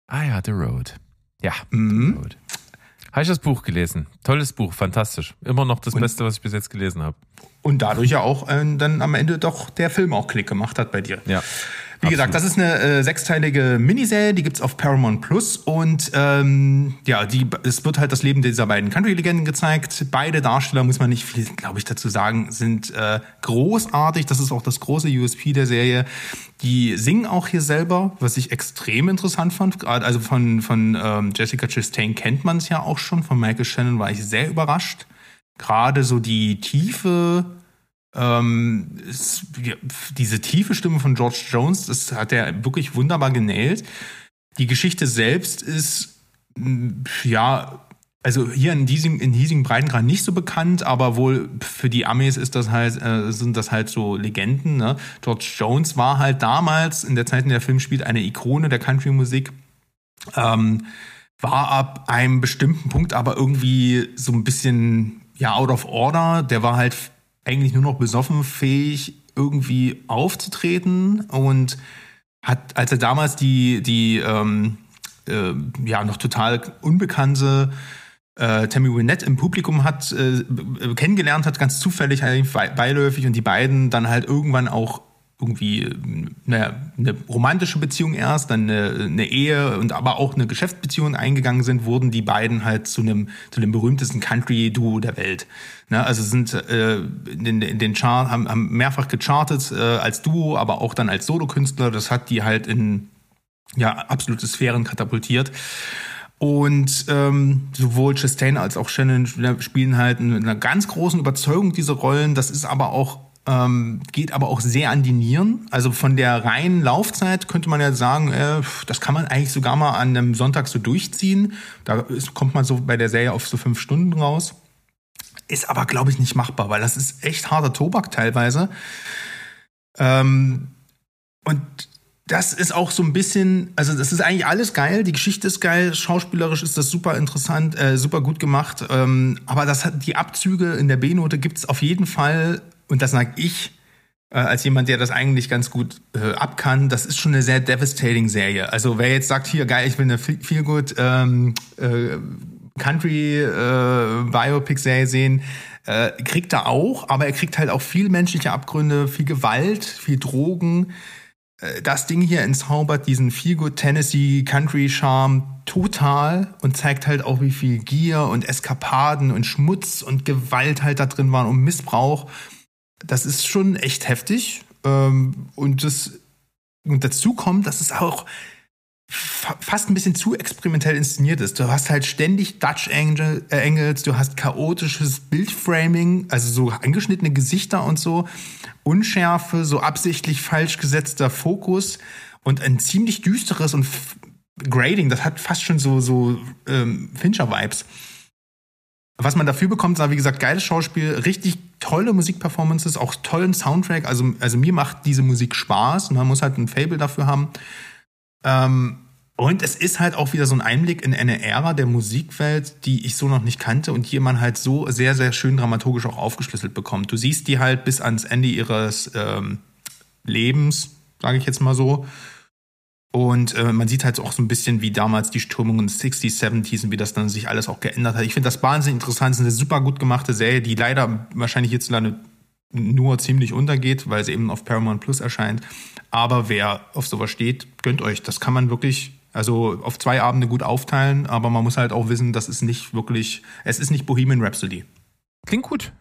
Ah ja, The Road. Ja, mhm. The Road. Habe ich das Buch gelesen. Tolles Buch, fantastisch. Immer noch das und, Beste, was ich bis jetzt gelesen habe. Und dadurch ja auch äh, dann am Ende doch der Film auch Klick gemacht hat bei dir. Ja. Wie gesagt, das ist eine äh, sechsteilige Miniserie, die gibt's auf Paramount Plus und ähm, ja, die, es wird halt das Leben dieser beiden Country-Legenden gezeigt. Beide Darsteller, muss man nicht viel, glaube ich, dazu sagen, sind äh, großartig. Das ist auch das große USP der Serie. Die singen auch hier selber, was ich extrem interessant fand. Gerade also von, von ähm, Jessica Chastain kennt man es ja auch schon, von Michael Shannon war ich sehr überrascht. Gerade so die Tiefe ähm, ist, diese tiefe Stimme von George Jones, das hat er wirklich wunderbar genäht. Die Geschichte selbst ist, mm, ja, also hier in diesem in hiesigen Breitengrad nicht so bekannt, aber wohl für die Amis ist das halt äh, sind das halt so Legenden. Ne? George Jones war halt damals in der Zeit, in der der Film spielt, eine Ikone der Country-Musik. Ähm, war ab einem bestimmten Punkt aber irgendwie so ein bisschen ja out of order. Der war halt eigentlich nur noch besoffen fähig, irgendwie aufzutreten und hat, als er damals die, die ähm, äh, ja noch total unbekannte äh, Tammy Wynette im Publikum hat, äh, kennengelernt hat, ganz zufällig, beiläufig und die beiden dann halt irgendwann auch irgendwie eine, eine romantische Beziehung erst, dann eine, eine, Ehe und aber auch eine Geschäftsbeziehung eingegangen sind, wurden die beiden halt zu einem zu dem berühmtesten Country-Duo der Welt. Ne, also sind äh, in, in den Chart haben, haben mehrfach gechartet äh, als Duo, aber auch dann als Solokünstler. Das hat die halt in ja absolute Sphären katapultiert. Und ähm, sowohl Chastain als auch Shannon spielen halt in einer ganz großen Überzeugung diese Rollen. Das ist aber auch ähm, geht aber auch sehr an die Nieren. Also von der reinen Laufzeit könnte man ja sagen, äh, das kann man eigentlich sogar mal an einem Sonntag so durchziehen. Da ist, kommt man so bei der Serie auf so fünf Stunden raus. ist aber, glaube ich, nicht machbar, weil das ist echt harter Tobak teilweise. Ähm, und das ist auch so ein bisschen, also das ist eigentlich alles geil, die Geschichte ist geil, schauspielerisch ist das super interessant, äh, super gut gemacht, ähm, aber das hat die Abzüge in der B-Note gibt es auf jeden Fall, und das sage ich, äh, als jemand, der das eigentlich ganz gut äh, ab kann, das ist schon eine sehr devastating Serie. Also wer jetzt sagt, hier geil, ich will eine viel gut ähm, äh, Country äh, Biopic Serie sehen, äh, kriegt er auch, aber er kriegt halt auch viel menschliche Abgründe, viel Gewalt, viel Drogen. Äh, das Ding hier entzaubert diesen Feel Good Tennessee Country Charme total und zeigt halt auch, wie viel Gier und Eskapaden und Schmutz und Gewalt halt da drin waren und Missbrauch das ist schon echt heftig. Ähm, und das und dazu kommt, dass es auch fa fast ein bisschen zu experimentell inszeniert ist. Du hast halt ständig Dutch Angel, äh, Angles, du hast chaotisches Bildframing, also so angeschnittene Gesichter und so, Unschärfe, so absichtlich falsch gesetzter Fokus und ein ziemlich düsteres und Grading. Das hat fast schon so so ähm, Fincher-Vibes. Was man dafür bekommt, ist, wie gesagt, geiles Schauspiel, richtig tolle Musikperformances, auch tollen Soundtrack. Also, also mir macht diese Musik Spaß. Man muss halt ein Fable dafür haben. Ähm, und es ist halt auch wieder so ein Einblick in eine Ära der Musikwelt, die ich so noch nicht kannte und die man halt so sehr, sehr schön dramaturgisch auch aufgeschlüsselt bekommt. Du siehst die halt bis ans Ende ihres ähm, Lebens, sage ich jetzt mal so. Und äh, man sieht halt auch so ein bisschen, wie damals die Stürmungen 60s, 70s und wie das dann sich alles auch geändert hat. Ich finde das wahnsinnig interessant. Es ist eine super gut gemachte Serie, die leider wahrscheinlich hierzulande nur ziemlich untergeht, weil sie eben auf Paramount Plus erscheint. Aber wer auf sowas steht, gönnt euch. Das kann man wirklich, also auf zwei Abende gut aufteilen, aber man muss halt auch wissen, das ist nicht wirklich, es ist nicht Bohemian Rhapsody. Klingt gut.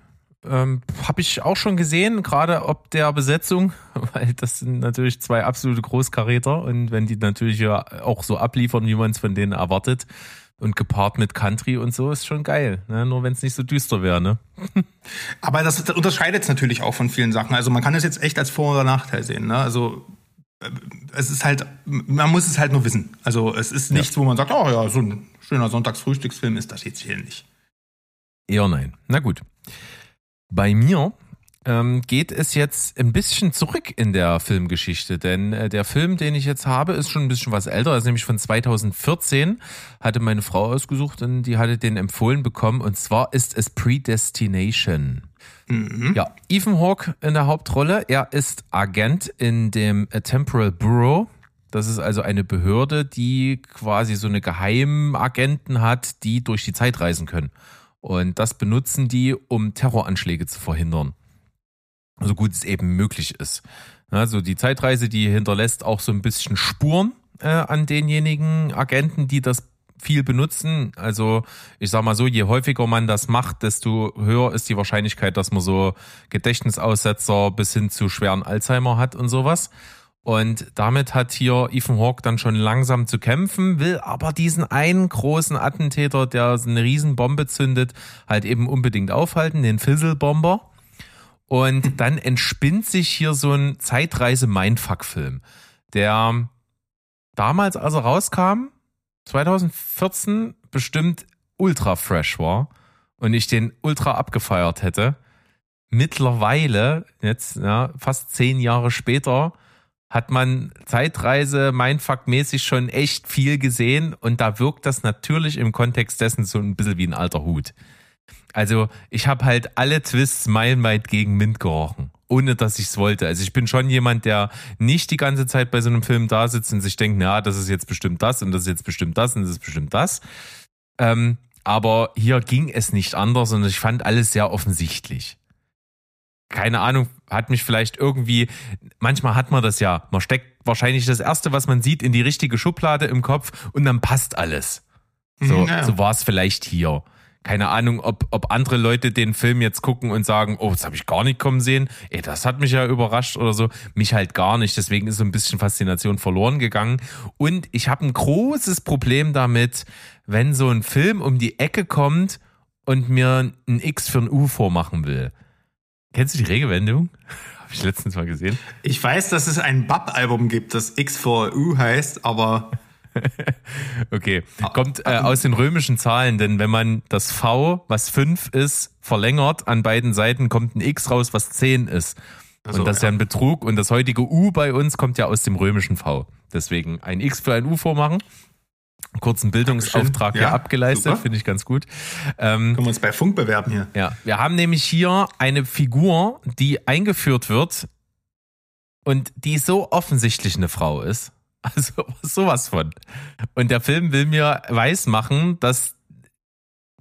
Ähm, Habe ich auch schon gesehen, gerade ob der Besetzung, weil das sind natürlich zwei absolute Großkaräter und wenn die natürlich ja auch so abliefern, wie man es von denen erwartet und gepaart mit Country und so, ist schon geil. Ne? Nur wenn es nicht so düster wäre. Ne? Aber das unterscheidet es natürlich auch von vielen Sachen. Also man kann es jetzt echt als Vor- oder Nachteil sehen. Ne? Also äh, es ist halt, man muss es halt nur wissen. Also es ist nichts, ja. wo man sagt, oh ja, so ein schöner Sonntagsfrühstücksfilm ist das jetzt hier nicht. Eher nein. Na gut. Bei mir ähm, geht es jetzt ein bisschen zurück in der Filmgeschichte, denn äh, der Film, den ich jetzt habe, ist schon ein bisschen was älter, ist nämlich von 2014, hatte meine Frau ausgesucht und die hatte den empfohlen bekommen und zwar ist es Predestination. Mhm. Ja, Ethan Hawke in der Hauptrolle, er ist Agent in dem Temporal Bureau, das ist also eine Behörde, die quasi so eine Geheimagenten hat, die durch die Zeit reisen können. Und das benutzen die, um Terroranschläge zu verhindern. So gut es eben möglich ist. Also die Zeitreise, die hinterlässt auch so ein bisschen Spuren äh, an denjenigen Agenten, die das viel benutzen. Also ich sag mal so, je häufiger man das macht, desto höher ist die Wahrscheinlichkeit, dass man so Gedächtnisaussetzer bis hin zu schweren Alzheimer hat und sowas. Und damit hat hier Ethan Hawke dann schon langsam zu kämpfen, will aber diesen einen großen Attentäter, der eine Riesenbombe zündet, halt eben unbedingt aufhalten, den Fizzle-Bomber. Und dann entspinnt sich hier so ein Zeitreise-Mindfuck-Film, der damals, als er rauskam, 2014, bestimmt ultra fresh war und ich den ultra abgefeiert hätte. Mittlerweile, jetzt ja, fast zehn Jahre später, hat man Zeitreise Mindfuck-mäßig schon echt viel gesehen und da wirkt das natürlich im Kontext dessen so ein bisschen wie ein alter Hut. Also ich habe halt alle Twists meilenweit gegen Mint gerochen, ohne dass ich es wollte. Also ich bin schon jemand, der nicht die ganze Zeit bei so einem Film da sitzt und sich denkt, na, das ist jetzt bestimmt das und das ist jetzt bestimmt das und das ist bestimmt das. Ähm, aber hier ging es nicht anders und ich fand alles sehr offensichtlich keine Ahnung, hat mich vielleicht irgendwie, manchmal hat man das ja, man steckt wahrscheinlich das Erste, was man sieht, in die richtige Schublade im Kopf und dann passt alles. So, mhm, ja. so war es vielleicht hier. Keine Ahnung, ob, ob andere Leute den Film jetzt gucken und sagen, oh, das habe ich gar nicht kommen sehen. Ey, das hat mich ja überrascht oder so. Mich halt gar nicht. Deswegen ist so ein bisschen Faszination verloren gegangen. Und ich habe ein großes Problem damit, wenn so ein Film um die Ecke kommt und mir ein X für ein U vormachen will. Kennst du die Regelwendung? Habe ich letztens mal gesehen. Ich weiß, dass es ein Bab-Album gibt, das X4U heißt, aber okay. Kommt äh, aus den römischen Zahlen, denn wenn man das V, was 5 ist, verlängert an beiden Seiten, kommt ein X raus, was 10 ist. Also, und das ist ja. ein Betrug. Und das heutige U bei uns kommt ja aus dem römischen V. Deswegen ein X für ein U vormachen. Kurzen Bildungsauftrag Dankeschön. hier Ja, abgeleistet, finde ich ganz gut. Ähm, Können wir uns bei Funk bewerben hier. ja, wir haben nämlich hier eine Figur, die eingeführt wird und die so offensichtlich eine Frau ist. Also sowas von. Und der Film will mir weismachen, dass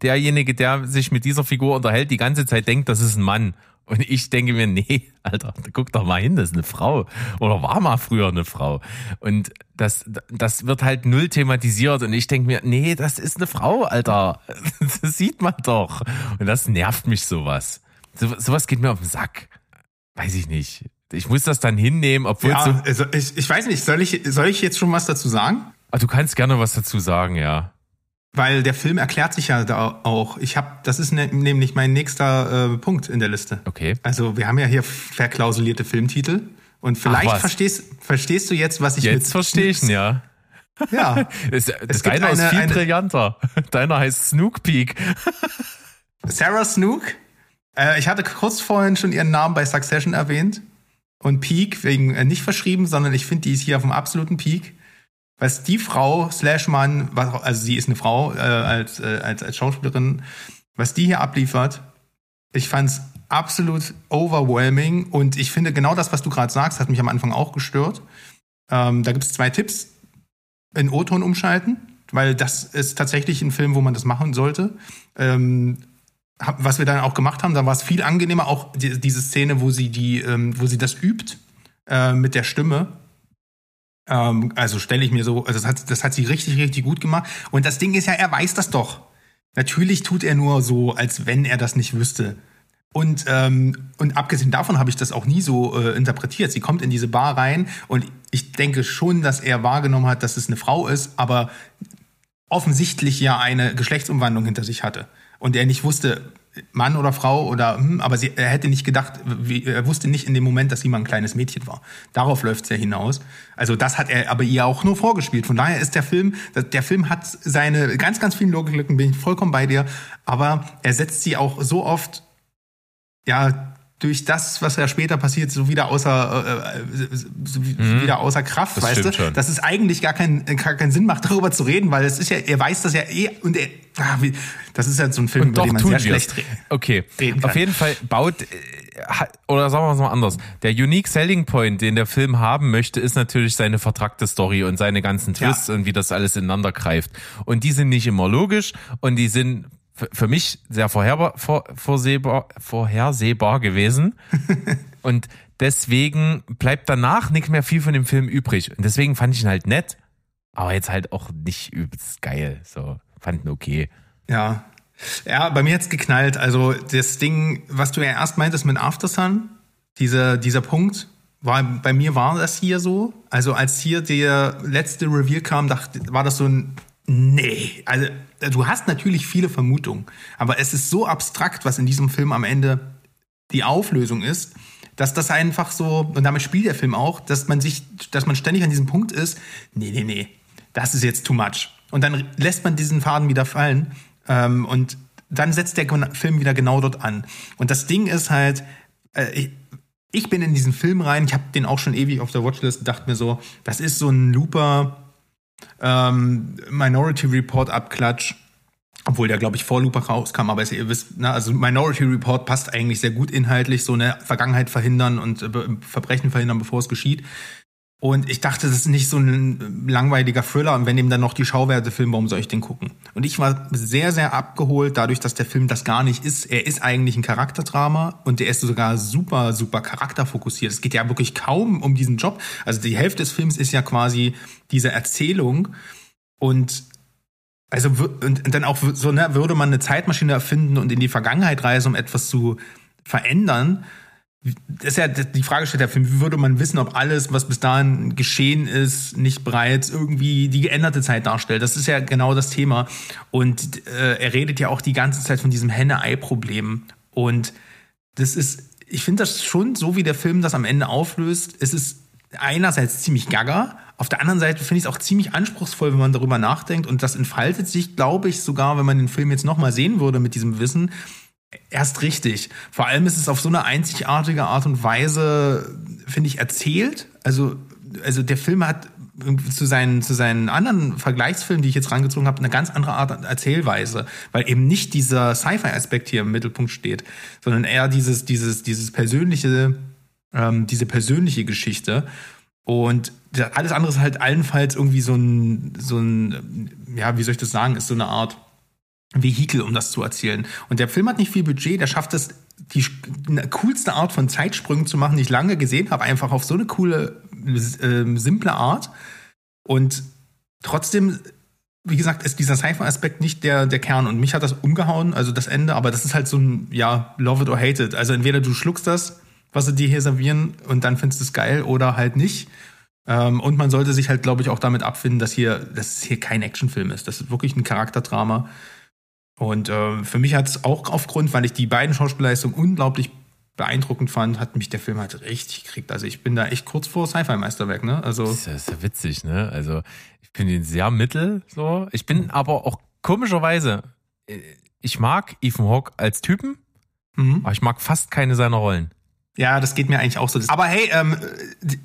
derjenige, der sich mit dieser Figur unterhält, die ganze Zeit denkt, das ist ein Mann. Und ich denke mir, nee, Alter, guck doch mal hin, das ist eine Frau. Oder war mal früher eine Frau. Und das, das wird halt null thematisiert. Und ich denke mir, nee, das ist eine Frau, Alter. Das sieht man doch. Und das nervt mich sowas. So, sowas geht mir auf den Sack. Weiß ich nicht. Ich muss das dann hinnehmen, obwohl. Ja, also ich, ich weiß nicht, soll ich, soll ich jetzt schon was dazu sagen? Ah, du kannst gerne was dazu sagen, ja. Weil der Film erklärt sich ja da auch. Ich habe, das ist ne, nämlich mein nächster äh, Punkt in der Liste. Okay. Also wir haben ja hier verklausulierte Filmtitel und vielleicht verstehst, verstehst du jetzt, was ich Jetzt mit verstehe ich ihn, ja. Ja, Das, das gibt deiner ist eine- viel eine- brillanter. Deiner heißt Snook Peek. Sarah Snook. Äh, ich hatte kurz vorhin schon ihren Namen bei Succession erwähnt und Peak wegen äh, nicht verschrieben, sondern ich finde, die ist hier auf dem absoluten Peak. Was die Frau slash Mann, also sie ist eine Frau äh, als, äh, als als Schauspielerin, was die hier abliefert, ich fand's absolut overwhelming und ich finde genau das, was du gerade sagst, hat mich am Anfang auch gestört. Ähm, da gibt's zwei Tipps. In O-Ton umschalten, weil das ist tatsächlich ein Film, wo man das machen sollte. Ähm, was wir dann auch gemacht haben, da war es viel angenehmer, auch die, diese Szene, wo sie die, ähm, wo sie das übt äh, mit der Stimme. Ähm, also stelle ich mir so, also das hat, das hat sie richtig, richtig gut gemacht. Und das Ding ist ja, er weiß das doch. Natürlich tut er nur so, als wenn er das nicht wüsste. Und, ähm, und abgesehen davon habe ich das auch nie so äh, interpretiert. Sie kommt in diese Bar rein und ich denke schon, dass er wahrgenommen hat, dass es eine Frau ist, aber offensichtlich ja eine Geschlechtsumwandlung hinter sich hatte. Und er nicht wusste, Mann oder Frau oder, hm, aber sie, er hätte nicht gedacht, wie, er wusste nicht in dem Moment, dass sie mal ein kleines Mädchen war. Darauf läuft es ja hinaus. Also das hat er aber ihr auch nur vorgespielt. Von daher ist der Film, der Film hat seine ganz, ganz vielen Logiklücken, bin ich vollkommen bei dir, aber er setzt sie auch so oft ja, durch das, was ja später passiert, so wieder außer, äh, äh, so wie- wieder außer Kraft, Das weißt du? schon. Dass es eigentlich gar, kein, gar keinen Sinn macht, darüber zu reden, weil es ist ja, er weiß das ja eh und er, ah, wie, das ist ja so ein Film, Und über doch den man sehr schlecht redet. Okay, reden auf jeden Fall baut, äh, oder sagen wir es mal anders, der Unique Selling Point, den der Film haben möchte, ist natürlich seine vertrackte Story und seine ganzen Twists Ja. und wie das alles ineinander greift. Und die sind nicht immer logisch und die sind für mich sehr vorherbar, vor, vorsehbar, vorhersehbar gewesen. und deswegen bleibt danach nicht mehr viel von dem Film übrig. Und deswegen fand ich ihn halt nett, aber jetzt halt auch nicht übelst geil. So, fand ihn okay. Ja. Ja, bei mir hat's geknallt. Also das Ding, was du ja erst meintest mit Aftersun, dieser, dieser Punkt, war, bei mir war das hier so. Also als hier der letzte Reveal kam, dachte, war das so ein, nee. Also du hast natürlich viele Vermutungen, aber es ist so abstrakt, was in diesem Film am Ende die Auflösung ist, dass das einfach so, und damit spielt der Film auch, dass man sich, dass man ständig an diesem Punkt ist, nee, nee, nee, das ist jetzt too much. Und dann lässt man diesen Faden wieder fallen ähm, und dann setzt der Film wieder genau dort an. Und das Ding ist halt, äh, ich, ich bin in diesen Film rein, ich habe den auch schon ewig auf der Watchlist, dachte mir so, das ist so ein Looper ähm, Minority Report Abklatsch. Obwohl der, glaube ich, vor Looper rauskam, aber ihr wisst, ne, also Minority Report passt eigentlich sehr gut inhaltlich, so eine Vergangenheit verhindern und äh, Verbrechen verhindern, bevor es geschieht. Und ich dachte, das ist nicht so ein langweiliger Thriller. Und wenn ihm dann noch die Schauwerte filmen, warum soll ich den gucken? Und ich war sehr, sehr abgeholt, dadurch, dass der Film das gar nicht ist. Er ist eigentlich ein Charakterdrama und der ist sogar super, super charakterfokussiert. Es geht ja wirklich kaum um diesen Job. Also die Hälfte des Films ist ja quasi diese Erzählung. Und also und dann auch so, ne, würde man eine Zeitmaschine erfinden und in die Vergangenheit reisen, um etwas zu verändern. Das ist ja die Frage stellt der Film, wie würde man wissen, ob alles, was bis dahin geschehen ist, nicht bereits irgendwie die geänderte Zeit darstellt? Das ist ja genau das Thema. Und äh, er redet ja auch die ganze Zeit von diesem Henne-Ei-Problem. Und das ist, ich finde das schon so, wie der Film das am Ende auflöst. Es ist einerseits ziemlich gaga, auf der anderen Seite finde ich es auch ziemlich anspruchsvoll, wenn man darüber nachdenkt. Und das entfaltet sich, glaube ich, sogar, wenn man den Film jetzt nochmal sehen würde mit diesem Wissen, erst richtig. Vor allem ist es auf so eine einzigartige Art und Weise, finde ich, erzählt. Also, also der Film hat zu seinen, zu seinen anderen Vergleichsfilmen, die ich jetzt rangezogen habe, eine ganz andere Art Erzählweise, weil eben nicht dieser Sci-Fi-Aspekt hier im Mittelpunkt steht, sondern eher dieses, dieses, dieses persönliche, ähm, diese persönliche Geschichte. Und alles andere ist halt allenfalls irgendwie so ein, so ein, ja, wie soll ich das sagen, ist so eine Art Vehikel, um das zu erzählen. Und der Film hat nicht viel Budget, der schafft es, die coolste Art von Zeitsprüngen zu machen, die ich lange gesehen habe, einfach auf so eine coole, äh, simple Art. Und trotzdem, wie gesagt, ist dieser Sci-Fi-Aspekt nicht der, der Kern. Und mich hat das umgehauen, also das Ende, aber das ist halt so ein, ja, love it or hate it. Also entweder du schluckst das, was sie dir hier servieren, und dann findest du es geil oder halt nicht. Ähm, und man sollte sich halt, glaube ich, auch damit abfinden, dass hier, dass hier kein Actionfilm ist. Das ist wirklich ein Charakterdrama und äh, für mich hat es auch aufgrund, weil ich die beiden Schauspielleistungen unglaublich beeindruckend fand, hat mich der Film halt richtig gekriegt. Also ich bin da echt kurz vor Sci-Fi-Meisterwerk, ne? Also das ist, ja, das ist ja witzig, ne? Also ich finde ihn sehr mittel, so. Ich bin aber auch komischerweise, äh, ich mag Ethan Hawke als Typen, mhm. aber ich mag fast keine seiner Rollen. Ja, das geht mir eigentlich auch so. Aber hey, ähm,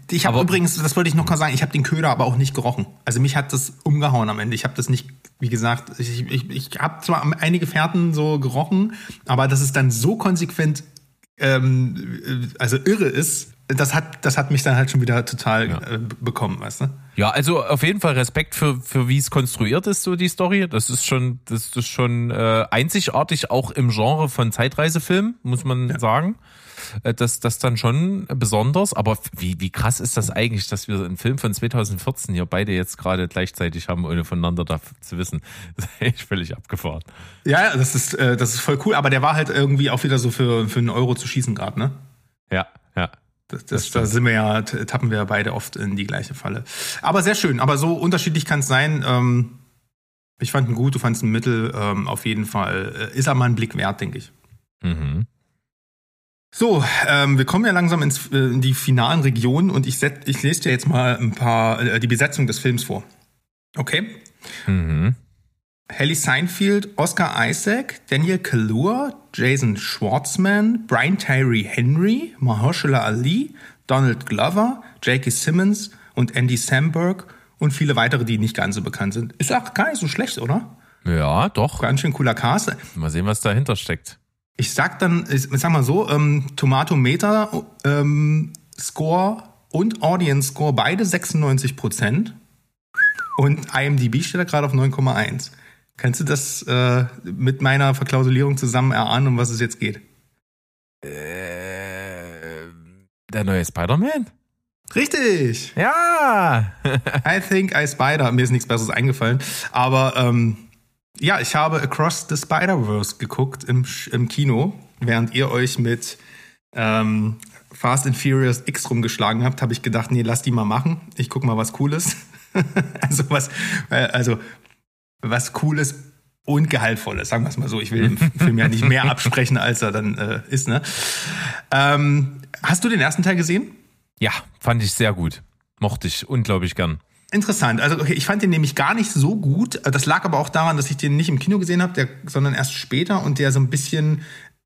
ich habe übrigens, das wollte ich noch mal sagen, ich habe den Köder aber auch nicht gerochen. Also mich hat das umgehauen am Ende. Ich habe das nicht, wie gesagt, ich, ich, ich habe zwar einige Fährten so gerochen, aber dass es dann so konsequent, ähm, also irre ist, das hat, das hat mich dann halt schon wieder total ja. äh, bekommen, weißt du? Ja, also auf jeden Fall Respekt für, für wie es konstruiert ist, so die Story. Das ist schon, das ist schon äh, einzigartig, auch im Genre von Zeitreisefilmen, muss man ja. sagen. Äh, das, das dann schon besonders. Aber wie, wie krass ist das eigentlich, dass wir einen Film von 2014 hier beide jetzt gerade gleichzeitig haben, ohne voneinander da zu wissen. Das ist echt völlig abgefahren. Ja, das ist, äh, das ist voll cool. Aber der war halt irgendwie auch wieder so für, für einen Euro zu schießen gerade, ne? Ja, ja. Das, das, das da sind wir ja, tappen wir beide oft in die gleiche Falle. Aber sehr schön. Aber so unterschiedlich kann es sein. Ähm, ich fand ihn gut, du fandest ihn mittel. Ähm, auf jeden Fall äh, ist er mal ein Blick wert, denke ich. Mhm. So, ähm, wir kommen ja langsam ins, äh, in die finalen Regionen und ich, set, ich lese dir jetzt mal ein paar äh, die Besetzung des Films vor. Okay? Mhm. Haley Seinfeld, Oscar Isaac, Daniel Kaluuya, Jason Schwartzman, Brian Tyree Henry, Mahershala Ali, Donald Glover, J.K. Simmons und Andy Samberg und viele weitere, die nicht ganz so bekannt sind. Ist auch gar nicht so schlecht, oder? Ja, doch. Ganz schön cooler Cast. Mal sehen, was dahinter steckt. Ich sag dann, ich sag mal so, ähm, Tomatometer ähm, Score und Audience Score beide 96 Prozent. Und IMDb steht da gerade auf 9,1. Kannst du das äh, mit meiner Verklausulierung zusammen erahnen, um was es jetzt geht? Äh, der neue Spider-Man? Richtig. Ja. I think I Spider. Mir ist nichts Besseres eingefallen. Aber ähm, ja, ich habe Across the Spider-Verse geguckt im, im Kino, während ihr euch mit ähm, Fast and Furious X rumgeschlagen habt, habe ich gedacht, nee, lass die mal machen. Ich guck mal was Cooles. also was, äh, also was Cooles und Gehaltvolles, sagen wir es mal so. Ich will dem Film ja nicht mehr absprechen, als er dann äh, ist. Ne? Ähm, hast du den ersten Teil gesehen? Ja, fand ich sehr gut. Mochte ich unglaublich gern. Interessant. Also okay, ich fand den nämlich gar nicht so gut. Das lag aber auch daran, dass ich den nicht im Kino gesehen habe, sondern erst später und der so ein bisschen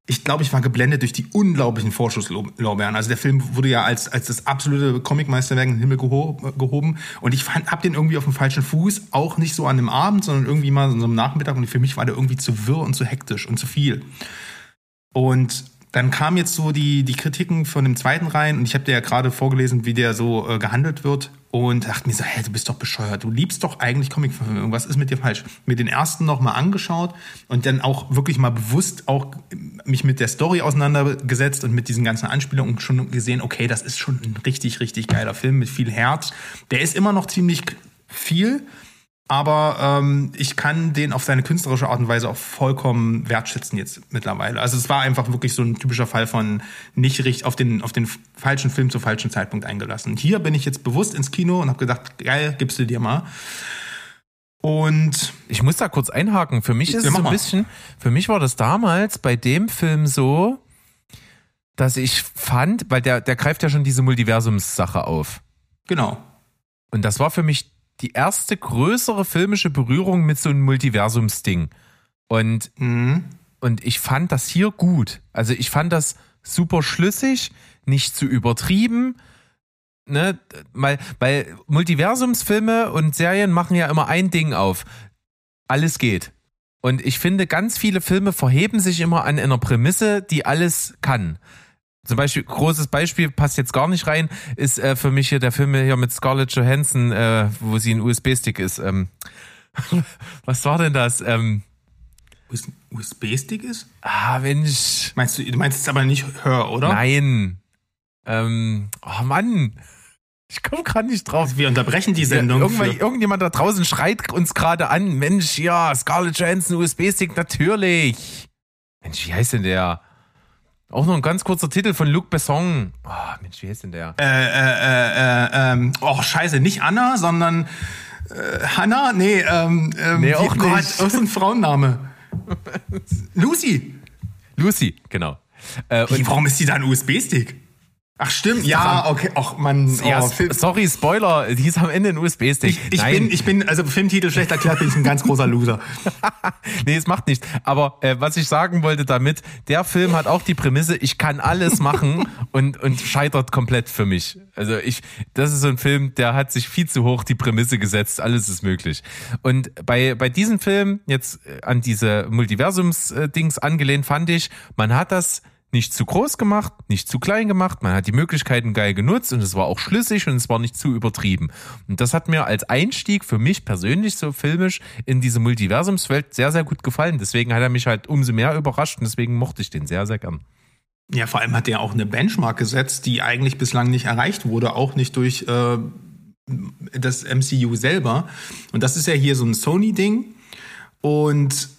ich glaube, ich war geblendet durch die unglaublichen Vorschusslorbeeren. Also der Film wurde ja als, als das absolute Comicmeisterwerk in den Himmel gehoben. Und ich fand, hab den irgendwie auf dem falschen Fuß, auch nicht so an einem Abend, sondern irgendwie mal so einem Nachmittag. Und für mich war der irgendwie zu wirr und zu hektisch und zu viel. Und dann kamen jetzt so die, die Kritiken von dem zweiten rein und ich habe dir ja gerade vorgelesen, wie der so äh, gehandelt wird und dachte mir so, hey, du bist doch bescheuert, du liebst doch eigentlich Comicverfilmung, was ist mit dir falsch? Mir den ersten nochmal angeschaut und dann auch wirklich mal bewusst auch mich mit der Story auseinandergesetzt und mit diesen ganzen Anspielungen und schon gesehen, okay, das ist schon ein richtig, richtig geiler Film mit viel Herz. Der ist immer noch ziemlich viel, aber ähm, ich kann den auf seine künstlerische Art und Weise auch vollkommen wertschätzen jetzt mittlerweile. Also es war einfach wirklich so ein typischer Fall von nicht richtig auf den auf den falschen Film zum falschen Zeitpunkt eingelassen. Hier bin ich jetzt bewusst ins Kino und habe gedacht, geil, gibst du dir mal. Und ich muss da kurz einhaken. Für mich ist es so ein bisschen, für mich war das damals bei dem Film so, dass ich fand, weil der der greift ja schon diese Multiversums-Sache auf. Genau. Und das war für mich die erste größere filmische Berührung mit so einem Multiversumsding. Und, Mhm. und ich fand das hier gut. Also ich fand das super schlüssig, nicht zu übertrieben. Ne, weil, weil Multiversumsfilme und Serien machen ja immer ein Ding auf. Alles geht. Und ich finde, ganz viele Filme verheben sich immer an einer Prämisse, die alles kann. Zum Beispiel, großes Beispiel, passt jetzt gar nicht rein, ist äh, für mich hier der Film hier mit Scarlett Johansson, äh, wo sie ein USB-Stick ist. Ähm, was war denn das? Ähm, US- USB-Stick ist? ah, Mensch. Meinst du, du meinst jetzt aber nicht Hör, oder? Nein. Ähm, oh Mann. Ich komme gerade nicht drauf. Wir unterbrechen die Ja, Sendung. für, irgendjemand da draußen schreit uns gerade an. Mensch, ja, Scarlett Johansson, USB-Stick, natürlich. Mensch, wie heißt denn der? Auch noch ein ganz kurzer Titel von Luc Besson. Oh, Mensch, wie heißt denn der? äh, äh, äh, äh, ähm, oh, scheiße, nicht Anna, sondern äh, Hannah? Nee, ähm, ähm, Nee, auch Gott, nicht. Was ist ein Frauenname? Lucy. Lucy, genau. Äh, Wie, und, warum ist die da ein USB-Stick? Ach stimmt, ja, okay. Ach man, ja, oh, Film, sorry, Spoiler, die ist am Ende ein USB-Stick. ich, ich bin, ich bin, also Filmtitel schlecht erklärt, bin ich ein ganz großer Loser. nee, es macht nichts. Aber äh, was ich sagen wollte damit, der Film hat auch die Prämisse, ich kann alles machen und, und scheitert komplett für mich. Also ich, das ist so ein Film, der hat sich viel zu hoch die Prämisse gesetzt, alles ist möglich. Und bei, bei diesem Film, jetzt äh, an diese Multiversums-Dings angelehnt, fand ich, man hat das nicht zu groß gemacht, nicht zu klein gemacht, man hat die Möglichkeiten geil genutzt und es war auch schlüssig und es war nicht zu übertrieben. Und das hat mir als Einstieg für mich persönlich so filmisch in diese Multiversumswelt sehr, sehr gut gefallen. Deswegen hat er mich halt umso mehr überrascht und deswegen mochte ich den sehr, sehr gern. Ja, vor allem hat der auch eine Benchmark gesetzt, die eigentlich bislang nicht erreicht wurde, auch nicht durch äh, das MCU selber. Und das ist ja hier so ein Sony-Ding. Und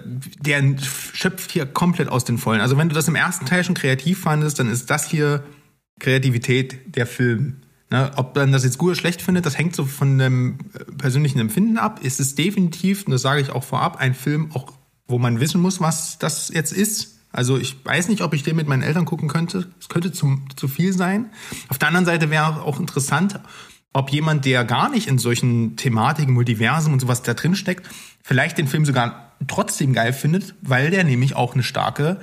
der schöpft hier komplett aus den Vollen. Also wenn du das im ersten Teil schon kreativ fandest, dann ist das hier Kreativität der Film. Ne, ob man das jetzt gut oder schlecht findet, das hängt so von dem äh, persönlichen Empfinden ab. Es ist definitiv, und das sage ich auch vorab, ein Film, auch wo man wissen muss, was das jetzt ist. Also ich weiß nicht, ob ich den mit meinen Eltern gucken könnte. Es könnte zu, zu viel sein. Auf der anderen Seite wäre auch interessant, ob jemand, der gar nicht in solchen Thematiken, Multiversen und sowas da drin steckt, vielleicht den Film sogar trotzdem geil findet, weil der nämlich auch eine starke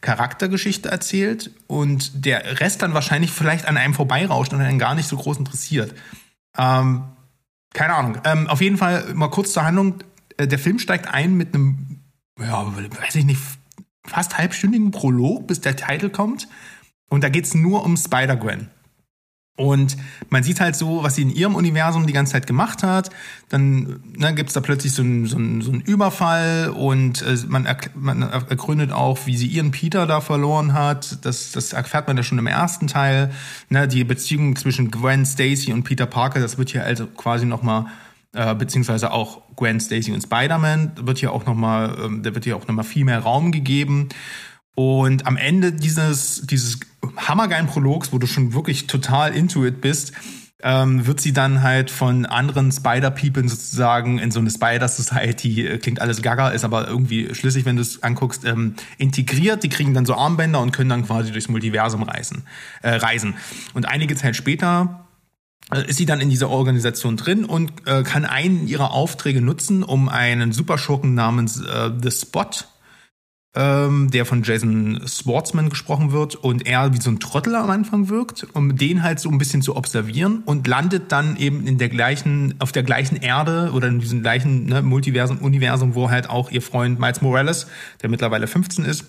Charaktergeschichte erzählt und der Rest dann wahrscheinlich vielleicht an einem vorbeirauscht und einen gar nicht so groß interessiert. Ähm, keine Ahnung. Ähm, auf jeden Fall mal kurz zur Handlung. Äh, Der Film steigt ein mit einem, ja, weiß ich nicht, fast halbstündigen Prolog, bis der Titel kommt. Und da geht's nur um Spider-Gwen. Und man sieht halt so, was sie in ihrem Universum die ganze Zeit gemacht hat. Dann ne, gibt's da plötzlich so einen so so einen Überfall und äh, man, erk- man ergründet auch, wie sie ihren Peter da verloren hat. Das, das erfährt man ja schon im ersten Teil. Ne, die Beziehung zwischen Gwen Stacy und Peter Parker, das wird hier also quasi nochmal, äh, beziehungsweise auch Gwen Stacy und Spider-Man, wird hier auch nochmal, ähm, da wird hier auch nochmal viel mehr Raum gegeben. Und am Ende dieses, dieses hammergeilen Prologs, wo du schon wirklich total into it bist, ähm, wird sie dann halt von anderen Spider-People sozusagen in so eine Spider-Society, äh, klingt alles gaga, ist aber irgendwie schlüssig, wenn du es anguckst, ähm, integriert. Die kriegen dann so Armbänder und können dann quasi durchs Multiversum reisen. Äh, reisen. Und einige Zeit später äh, ist sie dann in dieser Organisation drin und äh, kann einen ihrer Aufträge nutzen, um einen Superschurken namens äh, The Spot ähm, der von Jason Schwartzman gesprochen wird und er wie so ein Trottel am Anfang wirkt, um den halt so ein bisschen zu observieren und landet dann eben in der gleichen, auf der gleichen Erde oder in diesem gleichen ne, Multiversum, Universum, wo halt auch ihr Freund Miles Morales, der mittlerweile 15 ist,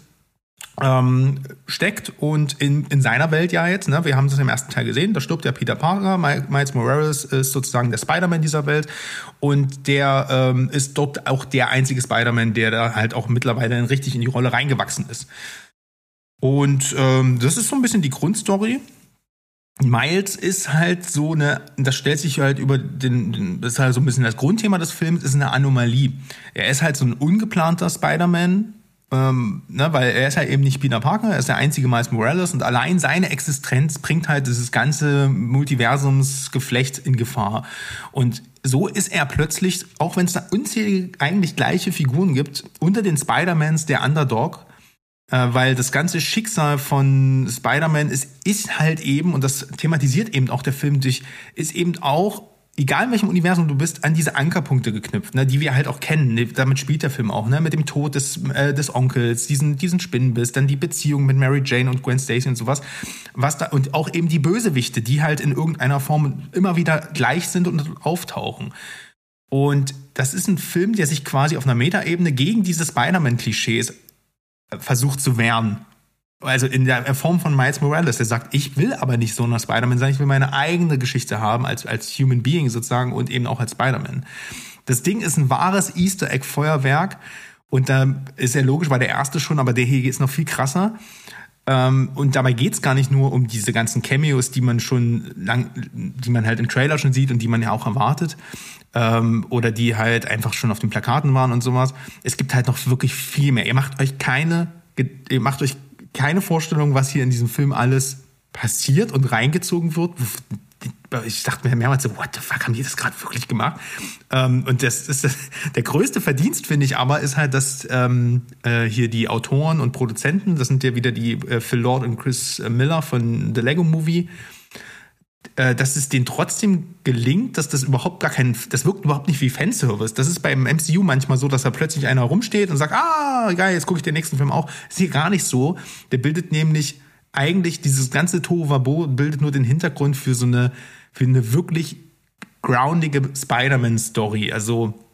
ähm, steckt und in, in seiner Welt ja jetzt, ne, wir haben es im ersten Teil gesehen, da stirbt der Peter Parker, Mi- Miles Morales ist sozusagen der Spider-Man dieser Welt und der ähm, ist dort auch der einzige Spider-Man, der da halt auch mittlerweile richtig in die Rolle reingewachsen ist. Und ähm, das ist so ein bisschen die Grundstory. Miles ist halt so eine, das stellt sich halt über den, das ist halt so ein bisschen das Grundthema des Films, ist eine Anomalie. Er ist halt so ein ungeplanter Spider-Man, ähm, ne, weil er ist halt eben nicht Peter Parker, er ist der einzige Miles Morales und allein seine Existenz bringt halt dieses ganze Multiversumsgeflecht in Gefahr. Und so ist er plötzlich, auch wenn es da unzählige eigentlich gleiche Figuren gibt, unter den Spider-Mans der Underdog äh, weil das ganze Schicksal von Spider-Man ist, ist halt eben, und das thematisiert eben auch der Film durch, ist eben auch egal in welchem Universum du bist, an diese Ankerpunkte geknüpft, ne, die wir halt auch kennen. Ne, damit spielt der Film auch, ne, mit dem Tod des, äh, des Onkels, diesen, diesen Spinnenbiss, dann die Beziehung mit Mary Jane und Gwen Stacy und sowas. Was da, und auch eben die Bösewichte, die halt in irgendeiner Form immer wieder gleich sind und auftauchen. Und das ist ein Film, der sich quasi auf einer Metaebene gegen diese Spider-Man-Klischees versucht zu wehren also in der Form von Miles Morales, der sagt, ich will aber nicht so ein Spider-Man sein, ich will meine eigene Geschichte haben als, als Human Being sozusagen und eben auch als Spider-Man. Das Ding ist ein wahres Easter Egg Feuerwerk und da ist ja logisch, war der erste schon, aber der hier ist noch viel krasser. Ähm, und dabei geht's gar nicht nur um diese ganzen Cameos, die man schon lang, die man halt im Trailer schon sieht und die man ja auch erwartet. Ähm, oder die halt einfach schon auf den Plakaten waren und sowas. Es gibt halt noch wirklich viel mehr. Ihr macht euch keine, ihr macht euch keine Vorstellung, was hier in diesem Film alles passiert und reingezogen wird. Ich dachte mir mehrmals so, what the fuck, haben die das gerade wirklich gemacht? Ähm, und das ist das, der größte Verdienst, finde ich aber, ist halt, dass ähm, äh, hier die Autoren und Produzenten, das sind ja wieder die äh, Phil Lord und Chris Miller von The Lego Movie, dass es denen trotzdem gelingt, dass das überhaupt gar kein, das wirkt überhaupt nicht wie Fanservice. Das ist beim MCU manchmal so, dass da plötzlich einer rumsteht und sagt, ah, geil, jetzt gucke ich den nächsten Film auch. ist hier gar nicht so. Der bildet nämlich eigentlich dieses ganze Tohuwabo bildet nur den Hintergrund für so eine, für eine wirklich groundige Spider-Man-Story. Also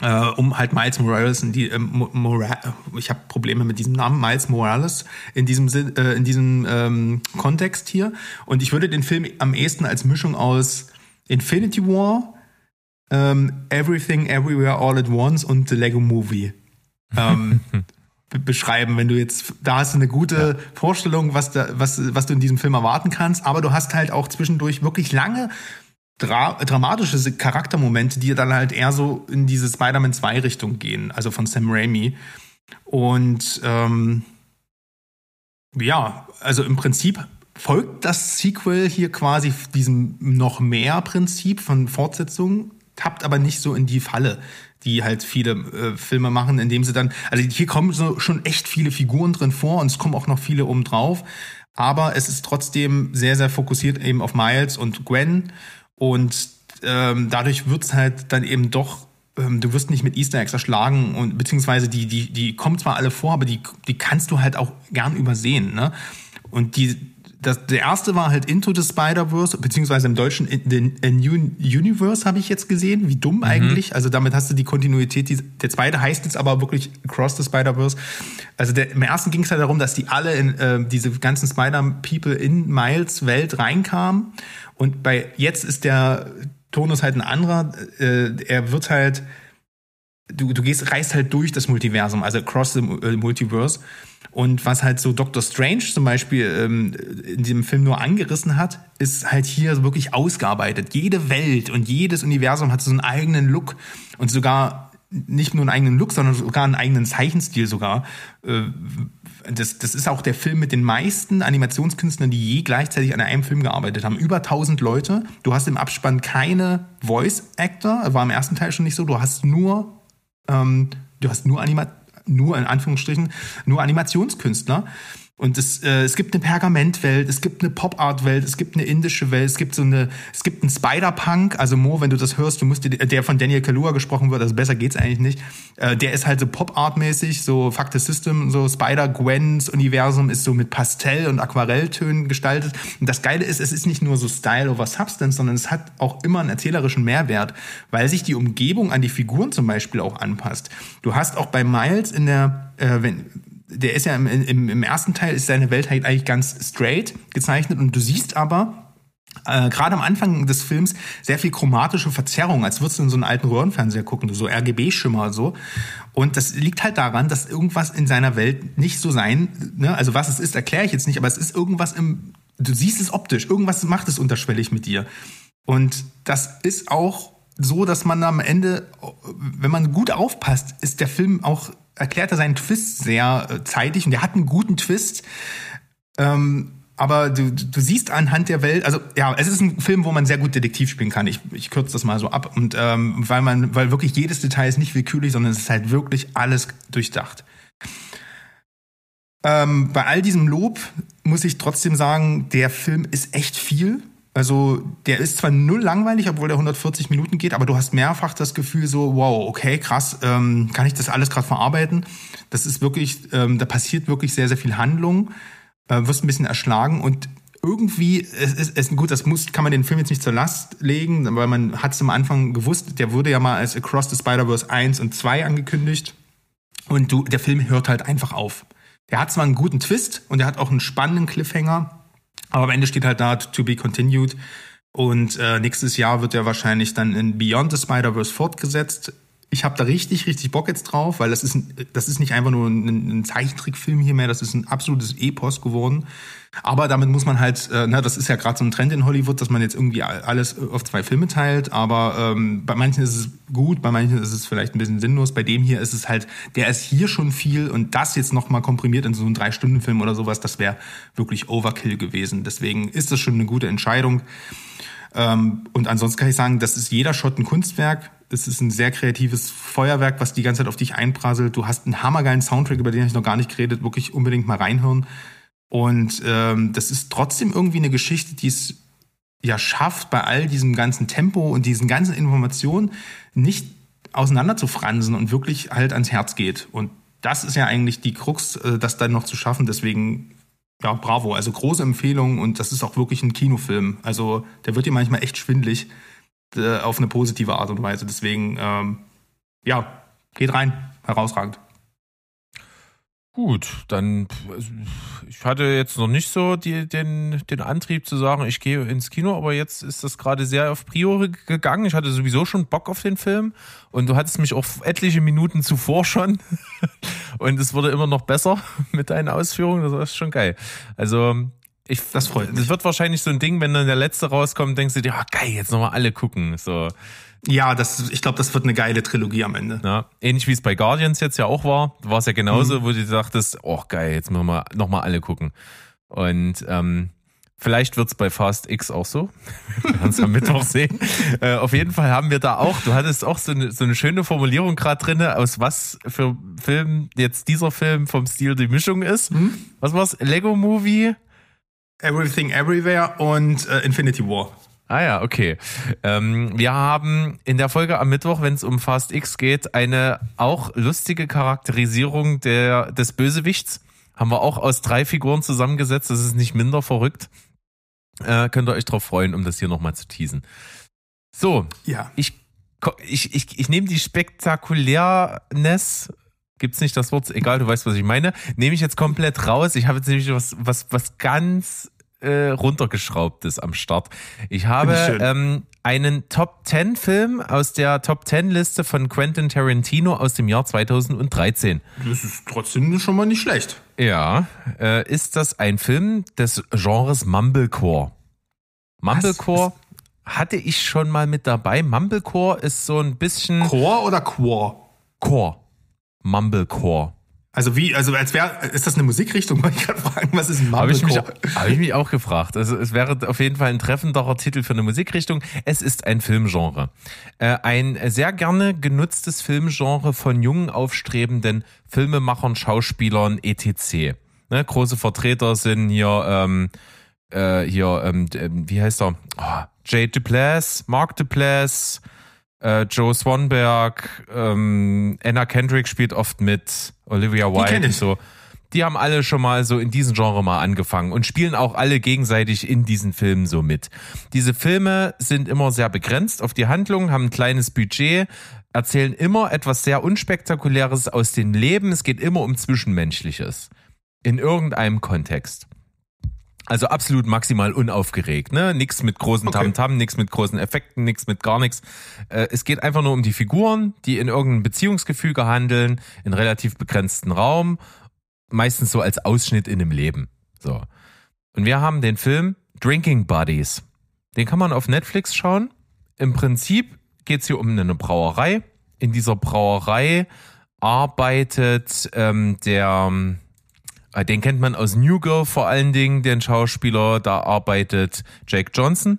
äh, um halt Miles Morales in die äh, Mora ich habe Probleme mit diesem Namen Miles Morales in diesem äh, in diesem ähm, Kontext hier und ich würde den Film am ehesten als Mischung aus Infinity War, ähm, Everything Everywhere All at Once und The Lego Movie ähm, beschreiben, wenn du jetzt da hast du eine gute ja. Vorstellung, was da was was du in diesem Film erwarten kannst, aber du hast halt auch zwischendurch wirklich lange dra dramatische Charaktermomente, die dann halt eher so in diese Spider-Man 2 Richtung gehen, also von Sam Raimi. Und ähm, ja, also im Prinzip folgt das Sequel hier quasi diesem noch mehr Prinzip von Fortsetzung, tappt aber nicht so in die Falle, die halt viele äh, Filme machen, indem sie dann, also hier kommen so schon echt viele Figuren drin vor und es kommen auch noch viele oben drauf, aber es ist trotzdem sehr, sehr fokussiert eben auf Miles und Gwen und ähm, dadurch wird's halt dann eben doch, ähm, du wirst nicht mit Easter Eggs erschlagen und beziehungsweise die, die, die kommen zwar alle vor, aber die, die kannst du halt auch gern übersehen. Ne? Und die, das, der erste war halt Into the Spider-Verse, beziehungsweise im Deutschen in, in New Universe habe ich jetzt gesehen. Wie dumm mhm. eigentlich. Also damit hast du die Kontinuität. Die, der zweite heißt jetzt aber wirklich Across the Spider-Verse. Also der, im ersten ging es halt darum, dass die alle in äh, diese ganzen Spider-People in Miles Welt reinkamen und bei jetzt ist der Tonus halt ein anderer. Äh, er wird halt, du, du gehst, reist halt durch das Multiversum, also across the äh, Multiverse. Und was halt so Doctor Strange zum Beispiel ähm, in diesem Film nur angerissen hat, ist halt hier wirklich ausgearbeitet. Jede Welt und jedes Universum hat so einen eigenen Look und sogar nicht nur einen eigenen Look, sondern sogar einen eigenen Zeichenstil sogar. Äh, das, das ist auch der Film mit den meisten Animationskünstlern, die je gleichzeitig an einem Film gearbeitet haben. Über 1000 Leute. Du hast im Abspann keine Voice Actor, war im ersten Teil schon nicht so. Du hast nur, ähm, du hast nur Anima nur in Anführungsstrichen, nur Animationskünstler. Und es, äh, es gibt eine Pergamentwelt, es gibt eine Pop-Art-Welt, es gibt eine indische Welt, es gibt so eine, es gibt einen Spider-Punk, also Mo, wenn du das hörst, du musst dir, der von Daniel Kalua gesprochen wird, also besser geht's eigentlich nicht. Äh, der ist halt so Pop-Art-mäßig, so Fuck the System, so Spider-Gwens Universum ist so mit Pastell- und Aquarelltönen gestaltet. Und das Geile ist, es ist nicht nur so Style over Substance, sondern es hat auch immer einen erzählerischen Mehrwert, weil sich die Umgebung an die Figuren zum Beispiel auch anpasst. Du hast auch bei Miles in der, äh, wenn, der ist ja im, im, im ersten Teil ist seine Welt halt eigentlich ganz straight gezeichnet und du siehst aber, äh, gerade am Anfang des Films sehr viel chromatische Verzerrung, als würdest du in so einen alten Röhrenfernseher gucken, so RGB-Schimmer so. Und das liegt halt daran, dass irgendwas in seiner Welt nicht so sein, ne? also was es ist, erkläre ich jetzt nicht, aber es ist irgendwas im, du siehst es optisch, irgendwas macht es unterschwellig mit dir. Und das ist auch so, dass man am Ende, wenn man gut aufpasst, ist der Film auch erklärt er seinen Twist sehr äh, zeitig und er hat einen guten Twist. Ähm, aber du, du siehst anhand der Welt, also ja, es ist ein Film, wo man sehr gut Detektiv spielen kann. Ich, ich kürze das mal so ab. Und ähm, weil man, weil wirklich jedes Detail ist nicht willkürlich, sondern es ist halt wirklich alles durchdacht. Ähm, bei all diesem Lob muss ich trotzdem sagen, der Film ist echt viel. Also der ist zwar null langweilig, obwohl der 140 Minuten geht, aber du hast mehrfach das Gefühl so, wow, okay, krass, ähm, kann ich das alles gerade verarbeiten? Das ist wirklich, ähm, da passiert wirklich sehr, sehr viel Handlung, äh, wirst ein bisschen erschlagen und irgendwie, es ist, es, gut, das muss, kann man den Film jetzt nicht zur Last legen, weil man hat es am Anfang gewusst, der wurde ja mal als Across the Spider-Verse 1 und 2 angekündigt und du, der Film hört halt einfach auf. Der hat zwar einen guten Twist und der hat auch einen spannenden Cliffhanger, aber am Ende steht halt da to be continued. Und äh, nächstes Jahr wird er wahrscheinlich dann in Beyond the Spider-Verse fortgesetzt. Ich habe da richtig, richtig Bock jetzt drauf, weil das ist, ein, das ist nicht einfach nur ein, ein Zeichentrickfilm hier mehr, das ist ein absolutes Epos geworden. Aber damit muss man halt, äh, na, das ist ja gerade so ein Trend in Hollywood, dass man jetzt irgendwie alles auf zwei Filme teilt. Aber ähm, bei manchen ist es gut, bei manchen ist es vielleicht ein bisschen sinnlos. Bei dem hier ist es halt, der ist hier schon viel und das jetzt nochmal komprimiert in so einen Drei-Stunden-Film oder sowas, das wäre wirklich Overkill gewesen. Deswegen ist das schon eine gute Entscheidung. Ähm, und ansonsten kann ich sagen, das ist jeder Shot ein Kunstwerk. Es ist ein sehr kreatives Feuerwerk, was die ganze Zeit auf dich einprasselt. Du hast einen hammergeilen Soundtrack, über den ich noch gar nicht geredet. Wirklich unbedingt mal reinhören. Und ähm, das ist trotzdem irgendwie eine Geschichte, die es ja schafft, bei all diesem ganzen Tempo und diesen ganzen Informationen nicht auseinander zu fransen und wirklich halt ans Herz geht. Und das ist ja eigentlich die Krux, äh, das dann noch zu schaffen. Deswegen, ja, bravo. Also große Empfehlung und das ist auch wirklich ein Kinofilm. Also der wird dir manchmal echt schwindlig äh, auf eine positive Art und Weise. Deswegen, ähm, ja, geht rein. Herausragend. Gut, dann ich hatte jetzt noch nicht so die, den, den Antrieb zu sagen, ich gehe ins Kino, aber jetzt ist das gerade sehr auf Priori gegangen. Ich hatte sowieso schon Bock auf den Film und du hattest mich auch etliche Minuten zuvor schon und es wurde immer noch besser mit deinen Ausführungen. Das ist schon geil. Also ich, das freut mich. Das wird wahrscheinlich so ein Ding, wenn dann der letzte rauskommt, denkst du dir, ah, geil, jetzt nochmal alle gucken. So. Ja, das, ich glaube, das wird eine geile Trilogie am Ende. Ja, ähnlich wie es bei Guardians jetzt ja auch war, war es ja genauso, mhm. wo du dachtest, oh geil, jetzt müssen wir nochmal alle gucken. Und ähm, vielleicht wird's bei Fast X auch so. wir werden es am Mittwoch sehen. Äh, auf jeden Fall haben wir da auch, du hattest auch so eine, so eine schöne Formulierung gerade drinne, aus was für Film jetzt dieser Film vom Stil die Mischung ist. Mhm. Was war's? Lego Movie? Everything Everywhere und äh, Infinity War. Ah ja, okay. Ähm, wir haben in der Folge am Mittwoch, wenn es um Fast X geht, eine auch lustige Charakterisierung der, des Bösewichts. Haben wir auch aus drei Figuren zusammengesetzt. Das ist nicht minder verrückt. Äh, könnt ihr euch drauf freuen, um das hier nochmal zu teasen. So, ja. ich, ich, ich, ich nehme die Spektakulärness gibt's nicht das Wort, egal, du weißt, was ich meine, nehme ich jetzt komplett raus. Ich habe jetzt nämlich was, was, was ganz äh, runtergeschraubtes am Start. Ich habe ähm, einen Top 10 Film aus der Top 10 Liste von Quentin Tarantino aus dem Jahr 2013. Das ist trotzdem schon mal nicht schlecht. Ja, äh, ist das ein Film des Genres Mumblecore? Mumblecore Was? hatte ich schon mal mit dabei. Mumblecore ist so ein bisschen Core oder Core? Core. Mumblecore. Also wie, also als wäre, ist das eine Musikrichtung? Wollte ich gerade fragen, was ist ein Habe ich, mich, hab ich mich auch gefragt. Also es wäre auf jeden Fall ein treffenderer Titel für eine Musikrichtung. Es ist ein Filmgenre. Äh, ein sehr gerne genutztes Filmgenre von jungen, aufstrebenden Filmemachern, Schauspielern, etc. Ne, große Vertreter sind hier, ähm, äh, hier, ähm, wie heißt er? Oh, Jay Duplass, Mark Duplass, äh, Joe Swanberg, ähm, Anna Kendrick spielt oft mit, Olivia Wilde und so. Die haben alle schon mal so in diesem Genre mal angefangen und spielen auch alle gegenseitig in diesen Filmen so mit. Diese Filme sind immer sehr begrenzt auf die Handlung, haben ein kleines Budget, erzählen immer etwas sehr unspektakuläres aus dem Leben. Es geht immer um Zwischenmenschliches. In irgendeinem Kontext. Also absolut maximal unaufgeregt, ne? Nix mit großen okay. Tamtam, nix mit großen Effekten, nix mit gar nichts. Äh, es geht einfach nur um die Figuren, die in irgendeinem Beziehungsgefüge handeln, in relativ begrenzten Raum, meistens so als Ausschnitt in dem Leben. So. Und wir haben den Film Drinking Buddies. Den kann man auf Netflix schauen. Im Prinzip geht's hier um eine Brauerei. In dieser Brauerei arbeitet ähm, der äh, den kennt man aus New Girl vor allen Dingen, den Schauspieler. Da arbeitet Jake Johnson.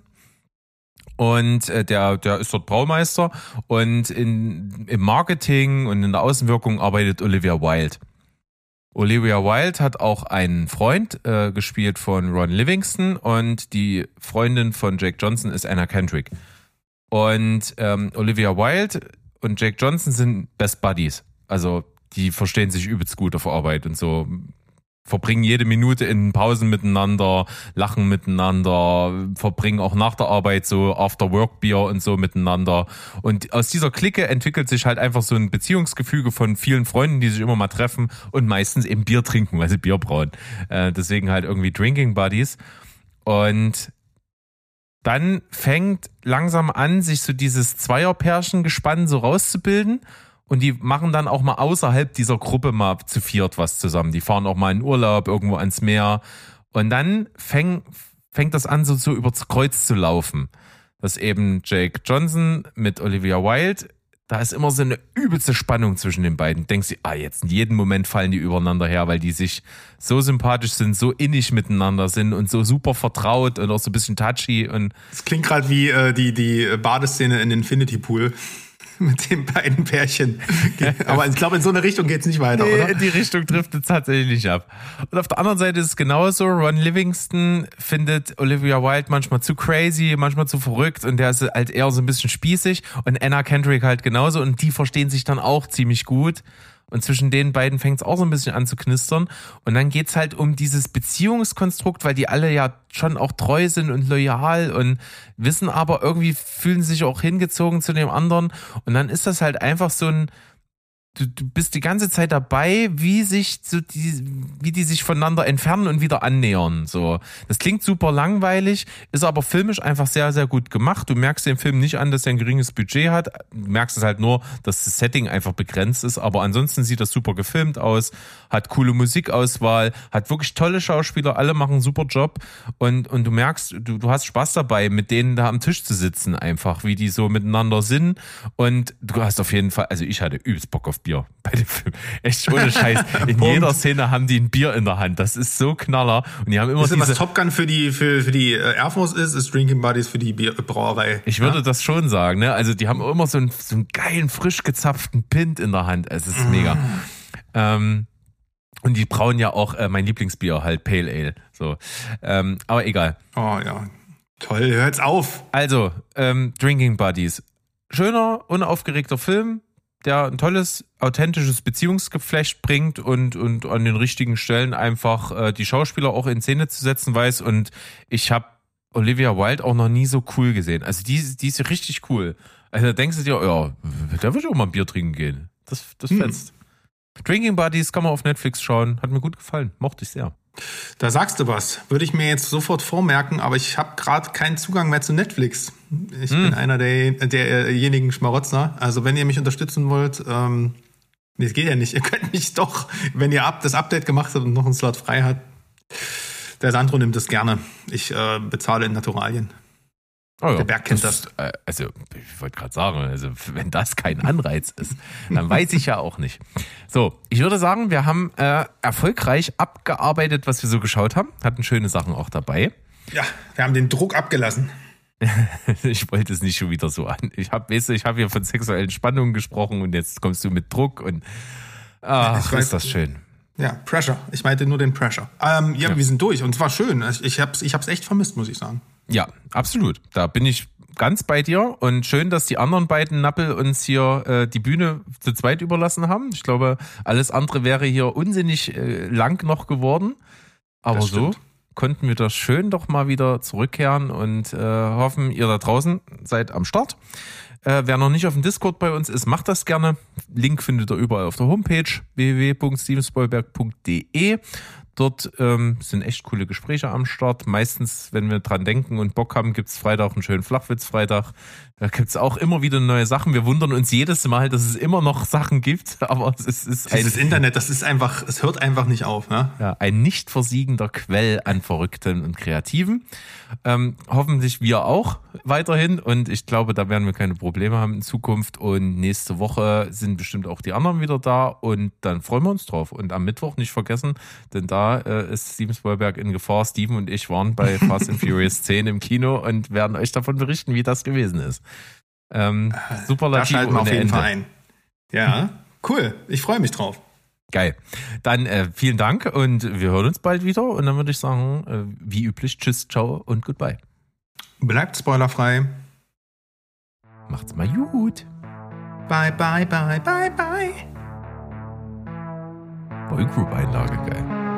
Und äh, der, der ist dort Braumeister. Und in, im Marketing und in der Außenwirkung arbeitet Olivia Wilde. Olivia Wilde hat auch einen Freund, äh, gespielt von Ron Livingston und die Freundin von Jake Johnson ist Anna Kendrick. Und ähm, Olivia Wilde und Jake Johnson sind Best Buddies. Also die verstehen sich übelst gut auf Arbeit und so verbringen jede Minute in Pausen miteinander, lachen miteinander, verbringen auch nach der Arbeit so After-Work-Bier und so miteinander. Und aus dieser Clique entwickelt sich halt einfach so ein Beziehungsgefüge von vielen Freunden, die sich immer mal treffen und meistens eben Bier trinken, weil sie Bier brauen. Äh, deswegen halt irgendwie Drinking Buddies. Und dann fängt langsam an, sich so dieses Zweierpärchengespann so rauszubilden. Und die machen dann auch mal außerhalb dieser Gruppe mal zu viert was zusammen. Die fahren auch mal in Urlaub irgendwo ans Meer. Und dann fäng, fängt das an, so, so übers Kreuz zu laufen. Dass eben Jake Johnson mit Olivia Wilde, da ist immer so eine übelste Spannung zwischen den beiden. Denkst du, ah, jetzt in jedem Moment fallen die übereinander her, weil die sich so sympathisch sind, so innig miteinander sind und so super vertraut und auch so ein bisschen touchy und. Es klingt gerade wie äh, die, die Badeszene in Infinity Pool. mit den beiden Pärchen. Aber ich glaube, in so eine Richtung geht's nicht weiter, nee, oder? Die Richtung trifft es tatsächlich nicht ab. Und auf der anderen Seite ist es genauso. Ron Livingston findet Olivia Wilde manchmal zu crazy, manchmal zu verrückt und der ist halt eher so ein bisschen spießig und Anna Kendrick halt genauso und die verstehen sich dann auch ziemlich gut. Und zwischen den beiden fängt es auch so ein bisschen an zu knistern. Und dann geht's halt um dieses Beziehungskonstrukt, weil die alle ja schon auch treu sind und loyal und wissen aber irgendwie fühlen sich auch hingezogen zu dem anderen. Und dann ist das halt einfach so ein, du, du bist die ganze Zeit dabei, wie sich so die, wie die sich voneinander entfernen und wieder annähern. So, das klingt super langweilig, ist aber filmisch einfach sehr, sehr gut gemacht. Du merkst den Film nicht an, dass er ein geringes Budget hat. Du merkst es halt nur, dass das Setting einfach begrenzt ist. Aber ansonsten sieht das super gefilmt aus, hat coole Musikauswahl, hat wirklich tolle Schauspieler, alle machen einen super Job und und du merkst, du, du hast Spaß dabei, mit denen da am Tisch zu sitzen, einfach, wie die so miteinander sind. Und du hast auf jeden Fall, also ich hatte übelst Bock auf Bier bei dem Film. Echt ohne Scheiß. In jeder Szene haben die ein Bier in der Hand. Das ist so knaller. Und die haben immer ihr, diese, was Top Gun für die, für, für die äh, Air Force ist, ist Drinking Buddies für die Bier Brauerei. Ich würde das schon sagen, ne? Also die haben immer so einen, so einen geilen, frisch gezapften Pint in der Hand. Es ist mega. Ähm, und die brauen ja auch äh, mein Lieblingsbier, halt Pale Ale. So. Ähm, aber egal. Oh ja. Toll, hört's auf. Also, ähm, Drinking Buddies. Schöner, unaufgeregter Film, der ein tolles, authentisches Beziehungsgeflecht bringt und, und an den richtigen Stellen einfach äh, die Schauspieler auch in Szene zu setzen weiß. Und ich habe Olivia Wilde auch noch nie so cool gesehen. Also die, die ist richtig cool. Also da denkst du dir, ja, da würde ich auch mal ein Bier trinken gehen. Das, das fetzt. Drinking Buddies kann man auf Netflix schauen. Hat mir gut gefallen. Mochte ich sehr. Da sagst du was. Würde ich mir jetzt sofort vormerken, aber ich habe gerade keinen Zugang mehr zu Netflix. Ich bin einer der, derjenigen Schmarotzner. Also wenn ihr mich unterstützen wollt, ähm, nee, es geht ja nicht. Ihr könnt mich doch, wenn ihr ab, das Update gemacht habt und noch einen Slot frei hat, der Sandro nimmt es gerne. Ich äh, bezahle in Naturalien. Oh ja, Der Berg kennt ist, äh, Also, ich wollte gerade sagen, also wenn das kein Anreiz ist, dann weiß ich ja auch nicht. So, ich würde sagen, wir haben äh, erfolgreich abgearbeitet, was wir so geschaut haben. Hatten schöne Sachen auch dabei. Ja, wir haben den Druck abgelassen. Ich wollte es nicht schon wieder so an. Ich habe, weißt du, ich habe hier von sexuellen Spannungen gesprochen und jetzt kommst du mit Druck und ach, Ich weiß- ist das schön. Ja, Pressure. Ich meinte nur den Pressure. Ähm, ja, wir sind durch und es war schön. Ich, ich hab's, ich hab's echt vermisst, muss ich sagen. Ja, absolut. Da bin ich ganz bei dir und schön, dass die anderen beiden Nappel uns hier äh, die Bühne zu zweit überlassen haben. Ich glaube, alles andere wäre hier unsinnig äh, lang noch geworden. Aber so konnten wir das schön doch mal wieder zurückkehren und äh, hoffen, ihr da draußen seid am Start. Äh, wer noch nicht auf dem Discord bei uns ist, macht das gerne. Link findet ihr überall auf der Homepage www.stevenspoilberg.de. Dort ähm, sind echt coole Gespräche am Start. Meistens, wenn wir dran denken und Bock haben, gibt's Freitag einen schönen Flachwitz-Freitag. Da gibt's auch immer wieder neue Sachen. Wir wundern uns jedes Mal, dass es immer noch Sachen gibt, aber es ist, ist ein, Dieses Internet, das ist einfach, es hört einfach nicht auf. Ne? ja, ein nicht versiegender Quell an Verrückten und Kreativen. Ähm, hoffentlich wir auch weiterhin und ich glaube, da werden wir keine Probleme haben in Zukunft und nächste Woche sind bestimmt auch die anderen wieder da und dann freuen wir uns drauf und am Mittwoch nicht vergessen, denn da äh, ist Steven Spielberg in Gefahr. Steven und ich waren bei Fast and Furious 10 im Kino und werden euch davon berichten, wie das gewesen ist. Ähm, Da Superlativ schalten wir auf jeden Ende. Fall ein. Ja, cool. Ich freue mich drauf. Geil. Dann äh, vielen Dank und wir hören uns bald wieder. Und dann würde ich sagen, äh, wie üblich, tschüss, ciao und goodbye. Bleibt spoilerfrei. Macht's mal gut. Bye, bye, bye, bye, bye. Boygroup-Einlage, geil.